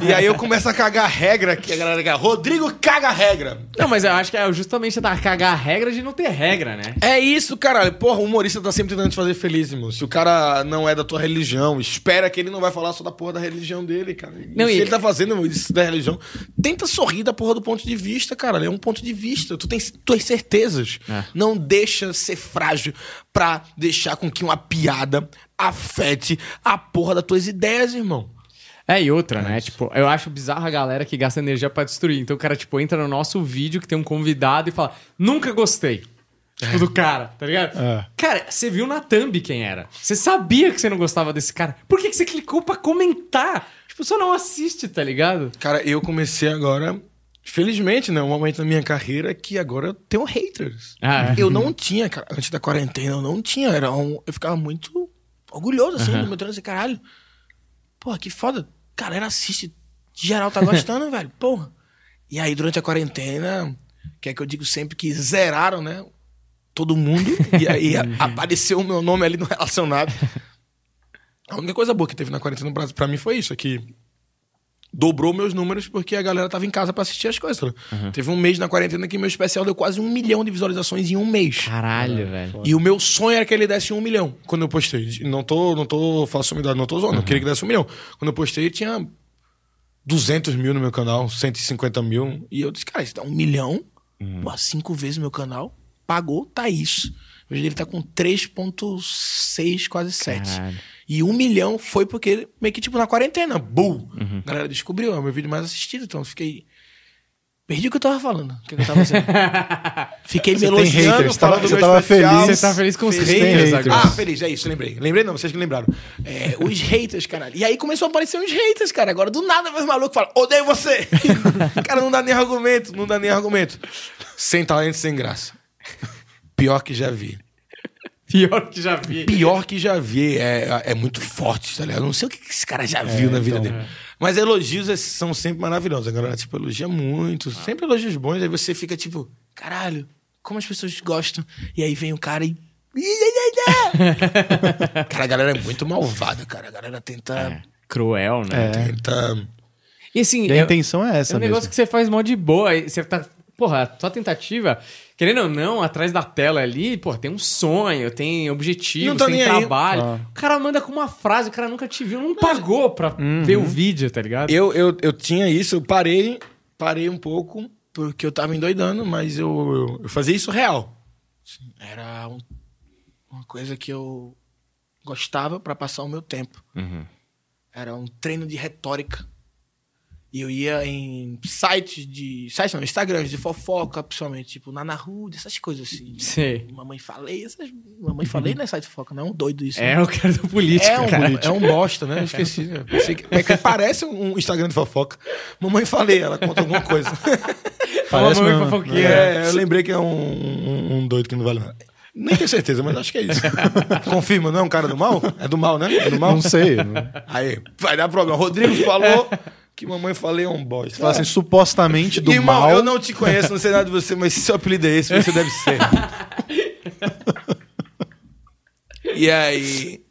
Speaker 2: E aí eu começo a cagar regra que a galera fica, Rodrigo caga regra.
Speaker 1: Não, mas eu acho que é justamente você tá cagar a regra de não ter regra, né?
Speaker 2: É isso, caralho. Porra, o humorista tá sempre tentando te fazer feliz, irmão. Se o cara não é da tua religião, espera que ele não vai falar só da porra da religião dele, cara. E
Speaker 1: Não,
Speaker 2: se
Speaker 1: e-
Speaker 2: ele tá fazendo isso da religião, tenta sorrir da porra do ponto de vista, cara. É um ponto de vista. Tu tem tuas certezas.
Speaker 1: É.
Speaker 2: Não deixa ser frágil pra deixar com que uma piada afete a porra das tuas ideias, irmão.
Speaker 1: É, e outra, né? Tipo, eu acho bizarro a galera que gasta energia pra destruir. Então o cara, tipo, entra no nosso vídeo que tem um convidado e fala, nunca gostei. Tipo, do cara, tá ligado?
Speaker 3: É.
Speaker 1: Cara, você viu na thumb quem era. Você sabia que você não gostava desse cara. Por que, que você clicou pra comentar? Tipo, só não assiste, tá ligado?
Speaker 2: Cara, eu comecei agora. Felizmente, né? Um momento na minha carreira que agora eu tenho haters.
Speaker 1: Ah, é.
Speaker 2: Eu não tinha, cara. Antes da quarentena, eu não tinha. Era um, eu ficava muito orgulhoso, assim, do meu treino. Assim, caralho. Porra, que foda. Galera assiste. Geral tá gostando, <laughs> velho. Porra. E aí, durante a quarentena, que é que eu digo sempre que zeraram, né? Todo mundo. E aí <laughs> apareceu o meu nome ali no relacionado. A única coisa boa que teve na quarentena no Brasil pra mim foi isso, é que dobrou meus números porque a galera tava em casa pra assistir as coisas. né? Teve um mês na quarentena que meu especial deu quase um milhão de visualizações em um mês.
Speaker 1: Caralho, velho.
Speaker 2: E o meu sonho era que ele desse um milhão quando eu postei. Não tô, não tô falso umidade, não tô zoando. Eu queria que desse um milhão. Quando eu postei, tinha 200 mil no meu canal, 150 mil. E eu disse, cara, isso dá um milhão, pô, cinco vezes meu canal, pagou, tá isso. Hoje ele tá com 3,6, quase 7.
Speaker 1: Caralho.
Speaker 2: E um milhão foi porque ele, meio que tipo na quarentena, bull. A galera descobriu, é o meu vídeo mais assistido, então eu fiquei. Perdi o que eu tava falando. O que eu tava? <laughs> Fiquei me
Speaker 3: Você tem
Speaker 2: elogiando,
Speaker 3: haters, tava-
Speaker 2: falando do
Speaker 3: você tava
Speaker 2: especial.
Speaker 3: feliz.
Speaker 1: Você tá feliz com os
Speaker 3: Feliz,
Speaker 1: haters,
Speaker 3: haters.
Speaker 1: agora.
Speaker 2: Ah, feliz, é isso, lembrei. Lembrei não, vocês que lembraram. É, os <laughs> haters, caralho. E aí começou a aparecer uns haters, cara. Agora do nada os malucos falam, odeio você. <laughs> cara, não dá nem argumento, não dá nem argumento. Sem talento, sem graça. Pior que já vi.
Speaker 1: Pior que já vi.
Speaker 2: Pior que já vi. É, é muito forte, tá ligado? Eu Não sei o que esse cara já viu na vida
Speaker 3: então,
Speaker 2: dele. Mas elogios é- são sempre maravilhosos. A galera, tipo, elogia muito. Sempre elogios bons. Aí você fica, tipo, caralho, como as pessoas gostam. E aí vem o cara e... <laughs> cara, a galera é muito malvada, cara. A galera tenta...
Speaker 1: É, cruel, né?
Speaker 3: É.
Speaker 2: tenta...
Speaker 1: E assim,
Speaker 3: E a
Speaker 1: é-
Speaker 3: intenção é
Speaker 1: É
Speaker 3: essa
Speaker 1: um negócio
Speaker 3: mesmo.
Speaker 1: que você faz mó de boa. Você tá. Porra, a sua tentativa, querendo ou não, atrás da tela ali, pô, tem um sonho, tem objetivo,
Speaker 2: Não tá
Speaker 1: tem
Speaker 2: nem aí.
Speaker 1: trabalho.
Speaker 3: Ah.
Speaker 1: O cara manda com uma frase, o cara nunca te viu, não pagou pra ver o vídeo, tá ligado?
Speaker 2: Eu, eu, eu tinha isso, eu parei, parei um pouco, porque eu tava endoidando, mas eu, eu, eu fazia isso real. Assim, Era um- uma coisa que eu gostava pra passar o meu tempo.
Speaker 1: Uhum.
Speaker 2: Era um treino de retórica. E eu ia em sites de. Sites não, Instagrams de fofoca, principalmente, tipo, na Rude, essas coisas assim.
Speaker 1: Sei.
Speaker 2: Mamãe falei, essas. Mamãe falei não é site de fofoca, não é um doido isso.
Speaker 1: É
Speaker 2: né?
Speaker 1: o cara do político,
Speaker 2: É um,
Speaker 1: cara.
Speaker 2: é um bosta, né? Eu esqueci. né? É que parece um Instagram de fofoca. Mamãe falei, ela conta alguma coisa. <laughs>
Speaker 3: Parece
Speaker 1: Mamãe
Speaker 3: mesmo.
Speaker 1: fofoqueira.
Speaker 2: É, eu lembrei que é um, um- um doido que não vale nada. Nem tenho certeza, mas acho que é isso. <laughs> Confirma, não é um cara do mal? É do mal, né? É do mal?
Speaker 3: Não sei. não-
Speaker 2: Aí, vai dar problema. Rodrigo falou que mamãe falei é um bosta.
Speaker 3: Fala assim, supostamente do
Speaker 2: Irmão,
Speaker 3: mal.
Speaker 2: eu não te conheço, não sei nada de você, mas se seu apelido é esse, você deve ser. <laughs> e aí.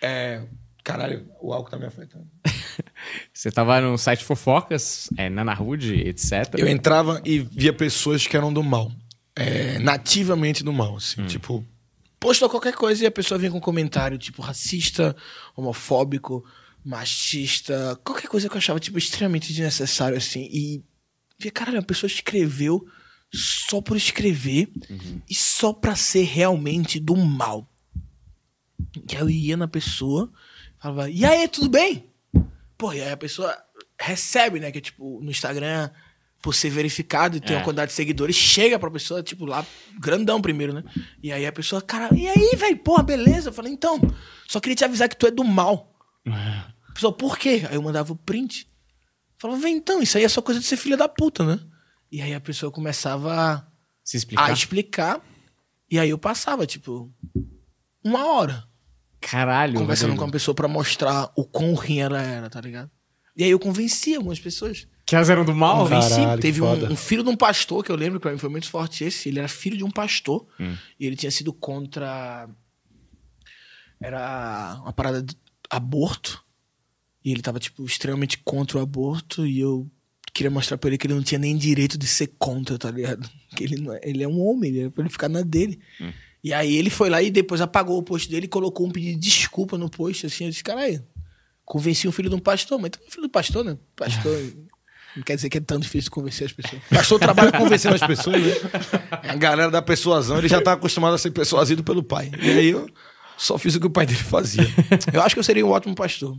Speaker 2: É, caralho, o álcool tá me afetando. <laughs>
Speaker 1: Você tava no site fofocas, é, Nana Hood, etc.
Speaker 2: Eu entrava e via pessoas que eram do mal. É, nativamente do mal, assim. Tipo, postou qualquer coisa e a pessoa vinha com um comentário, tipo, racista, homofóbico, machista, qualquer coisa que eu achava, tipo, extremamente desnecessário, assim. E caralho, a pessoa escreveu só por escrever e só pra ser realmente do mal. E aí eu ia na pessoa, falava, e aí, tudo bem? Pô, e aí a pessoa recebe, né? Que é tipo, no Instagram, por ser verificado e ter
Speaker 1: É.
Speaker 2: uma quantidade de seguidores, chega pra pessoa, tipo, lá, grandão primeiro, né? E aí a pessoa, cara, e aí, velho, porra, beleza? Eu falei, então, só queria te avisar que tu é do mal. A pessoa, por quê? Aí eu mandava o print. Falava, vem então, isso aí é só coisa de ser filha da puta, né? E aí a pessoa começava a
Speaker 1: Se explicar.
Speaker 2: a explicar. E aí eu passava, tipo, uma hora
Speaker 1: Caralho.
Speaker 2: conversando
Speaker 1: Rodrigo.
Speaker 2: com uma pessoa pra mostrar o quão ruim ela era, tá ligado? E aí eu convenci algumas pessoas.
Speaker 1: Que elas eram do mal?
Speaker 2: Convenci.
Speaker 3: Caralho,
Speaker 2: Teve um, um filho de um pastor, que eu lembro que pra mim foi muito forte esse. Ele era filho de um pastor. E ele tinha sido contra. Era uma parada de aborto. E ele tava, tipo, extremamente contra o aborto. E eu queria mostrar pra ele que ele não tinha nem direito de ser contra, tá ligado? <laughs> Que ele, não é, ele é um homem, ele é pra ele ficar na dele. E aí ele foi lá e depois apagou o post dele e colocou um pedido de desculpa no post, assim. Eu disse, caralho, convenci o filho de um pastor, mas então é filho do pastor, né? Pastor. <laughs> Não quer dizer que é tão difícil convencer as pessoas. Pastor trabalha convencendo as pessoas, né? <laughs> A galera da persuasão, ele já tá acostumado a ser persuadido pelo pai. E aí eu só fiz o que o pai dele fazia. <laughs> Eu acho que eu seria um ótimo pastor.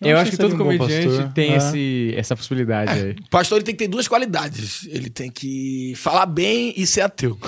Speaker 1: Eu, acho que todo
Speaker 3: seria um bom
Speaker 1: comediante
Speaker 3: pastor.
Speaker 1: tem
Speaker 3: É.
Speaker 1: esse, essa possibilidade aí.
Speaker 2: O pastor ele tem que ter duas qualidades. Ele tem que falar bem e ser ateu. <laughs>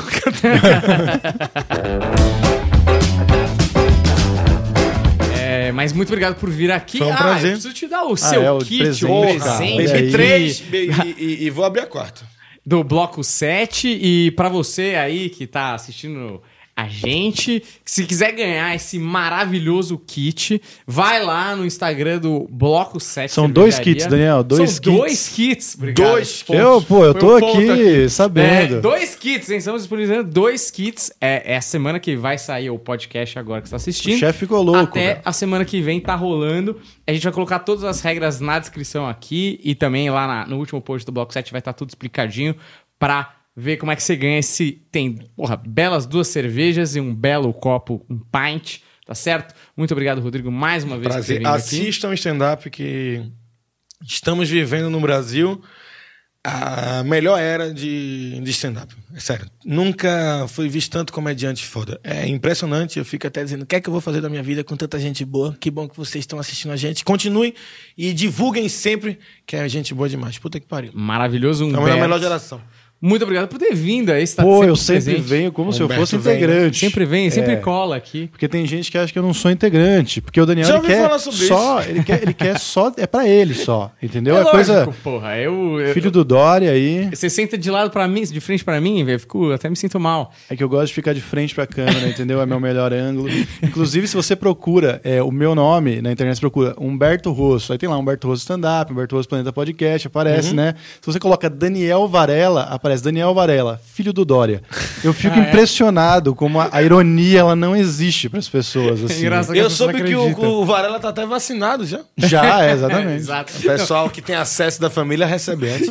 Speaker 1: É, mas muito obrigado por vir aqui.
Speaker 2: Foi um
Speaker 1: ah,
Speaker 2: prazer.
Speaker 1: eu preciso te dar o seu
Speaker 3: é, o
Speaker 1: kit,
Speaker 3: presente,
Speaker 1: o
Speaker 3: cara.
Speaker 1: presente
Speaker 3: Olha aí.
Speaker 2: Bebi três be- e, e- e vou abrir a quarta.
Speaker 1: do Bloco 7. E pra você aí que tá assistindo a gente, se quiser ganhar esse maravilhoso kit, vai lá no Instagram do Bloco 7.
Speaker 3: São dois kits, Daniel, dois
Speaker 1: São
Speaker 3: kits.
Speaker 1: dois kits. Obrigado.
Speaker 2: Dois.
Speaker 3: Eu, pô, eu tô
Speaker 1: um ponto
Speaker 3: aqui sabendo.
Speaker 1: É, dois kits, hein? Estamos disponibilizando dois kits. É, é a semana que vai sair o podcast agora que você tá assistindo.
Speaker 3: O chefe ficou louco,
Speaker 1: Até
Speaker 3: velho.
Speaker 1: a semana que vem tá rolando. A gente vai colocar todas as regras na descrição aqui e também lá na- no último post do Bloco 7 vai estar tudo explicadinho pra ver como é que você ganha esse... Tem, porra, belas duas cervejas e um belo copo, um pint, tá certo? Muito obrigado, Rodrigo, mais uma vez por ter
Speaker 2: Prazer.
Speaker 1: vindo aqui.
Speaker 2: Assistam o stand-up que estamos vivendo no Brasil a melhor era de, de stand-up. É sério. Nunca fui visto tanto comediante foda. É impressionante. Eu fico até dizendo: o que é que eu vou fazer da minha vida com tanta gente boa? Que bom que vocês estão assistindo a gente. Continuem e divulguem sempre que é gente boa demais. Puta que pariu.
Speaker 1: Maravilhoso, um
Speaker 2: Estamos na melhor geração.
Speaker 1: Muito obrigado por ter vindo aí. Você tá
Speaker 3: Pô, eu sempre
Speaker 1: presente.
Speaker 3: venho como se eu
Speaker 2: Humberto
Speaker 3: fosse
Speaker 2: vem, né?
Speaker 3: integrante.
Speaker 1: Sempre vem, sempre
Speaker 3: É.
Speaker 1: cola aqui.
Speaker 3: Porque tem gente que acha que eu não sou integrante. Porque o Daniel
Speaker 2: Já
Speaker 3: ele
Speaker 2: ouvi
Speaker 3: quer
Speaker 2: falar sobre
Speaker 3: só, ele quer, ele quer só, é pra ele só, entendeu?
Speaker 1: é
Speaker 3: É,
Speaker 1: lógico,
Speaker 3: coisa
Speaker 1: porra. Eu, eu-
Speaker 3: filho do Dória aí.
Speaker 1: Você senta de lado pra mim, de frente pra mim, velho. Fico, até me sinto mal.
Speaker 3: É que eu gosto de ficar de frente pra câmera, entendeu? É meu melhor ângulo. Inclusive, se você procura é, o meu nome na internet, você procura Humberto Rosso. Aí tem lá Humberto Rosso Stand Up, Humberto Rosso Planeta Podcast, aparece,
Speaker 1: Uhum.
Speaker 3: né? Se você coloca Daniel Varela, aparece Daniel Varela, filho do Dória. Eu fico
Speaker 1: Ah, é?
Speaker 3: impressionado como a, a ironia ela não existe pras pessoas. Assim.
Speaker 1: engraçado. Só que
Speaker 2: Eu
Speaker 1: as pessoas
Speaker 2: soube que o, o Varela tá até vacinado já.
Speaker 3: Já, é, <laughs> exatamente.
Speaker 1: Exato.
Speaker 2: O pessoal que tem acesso da família recebe antes.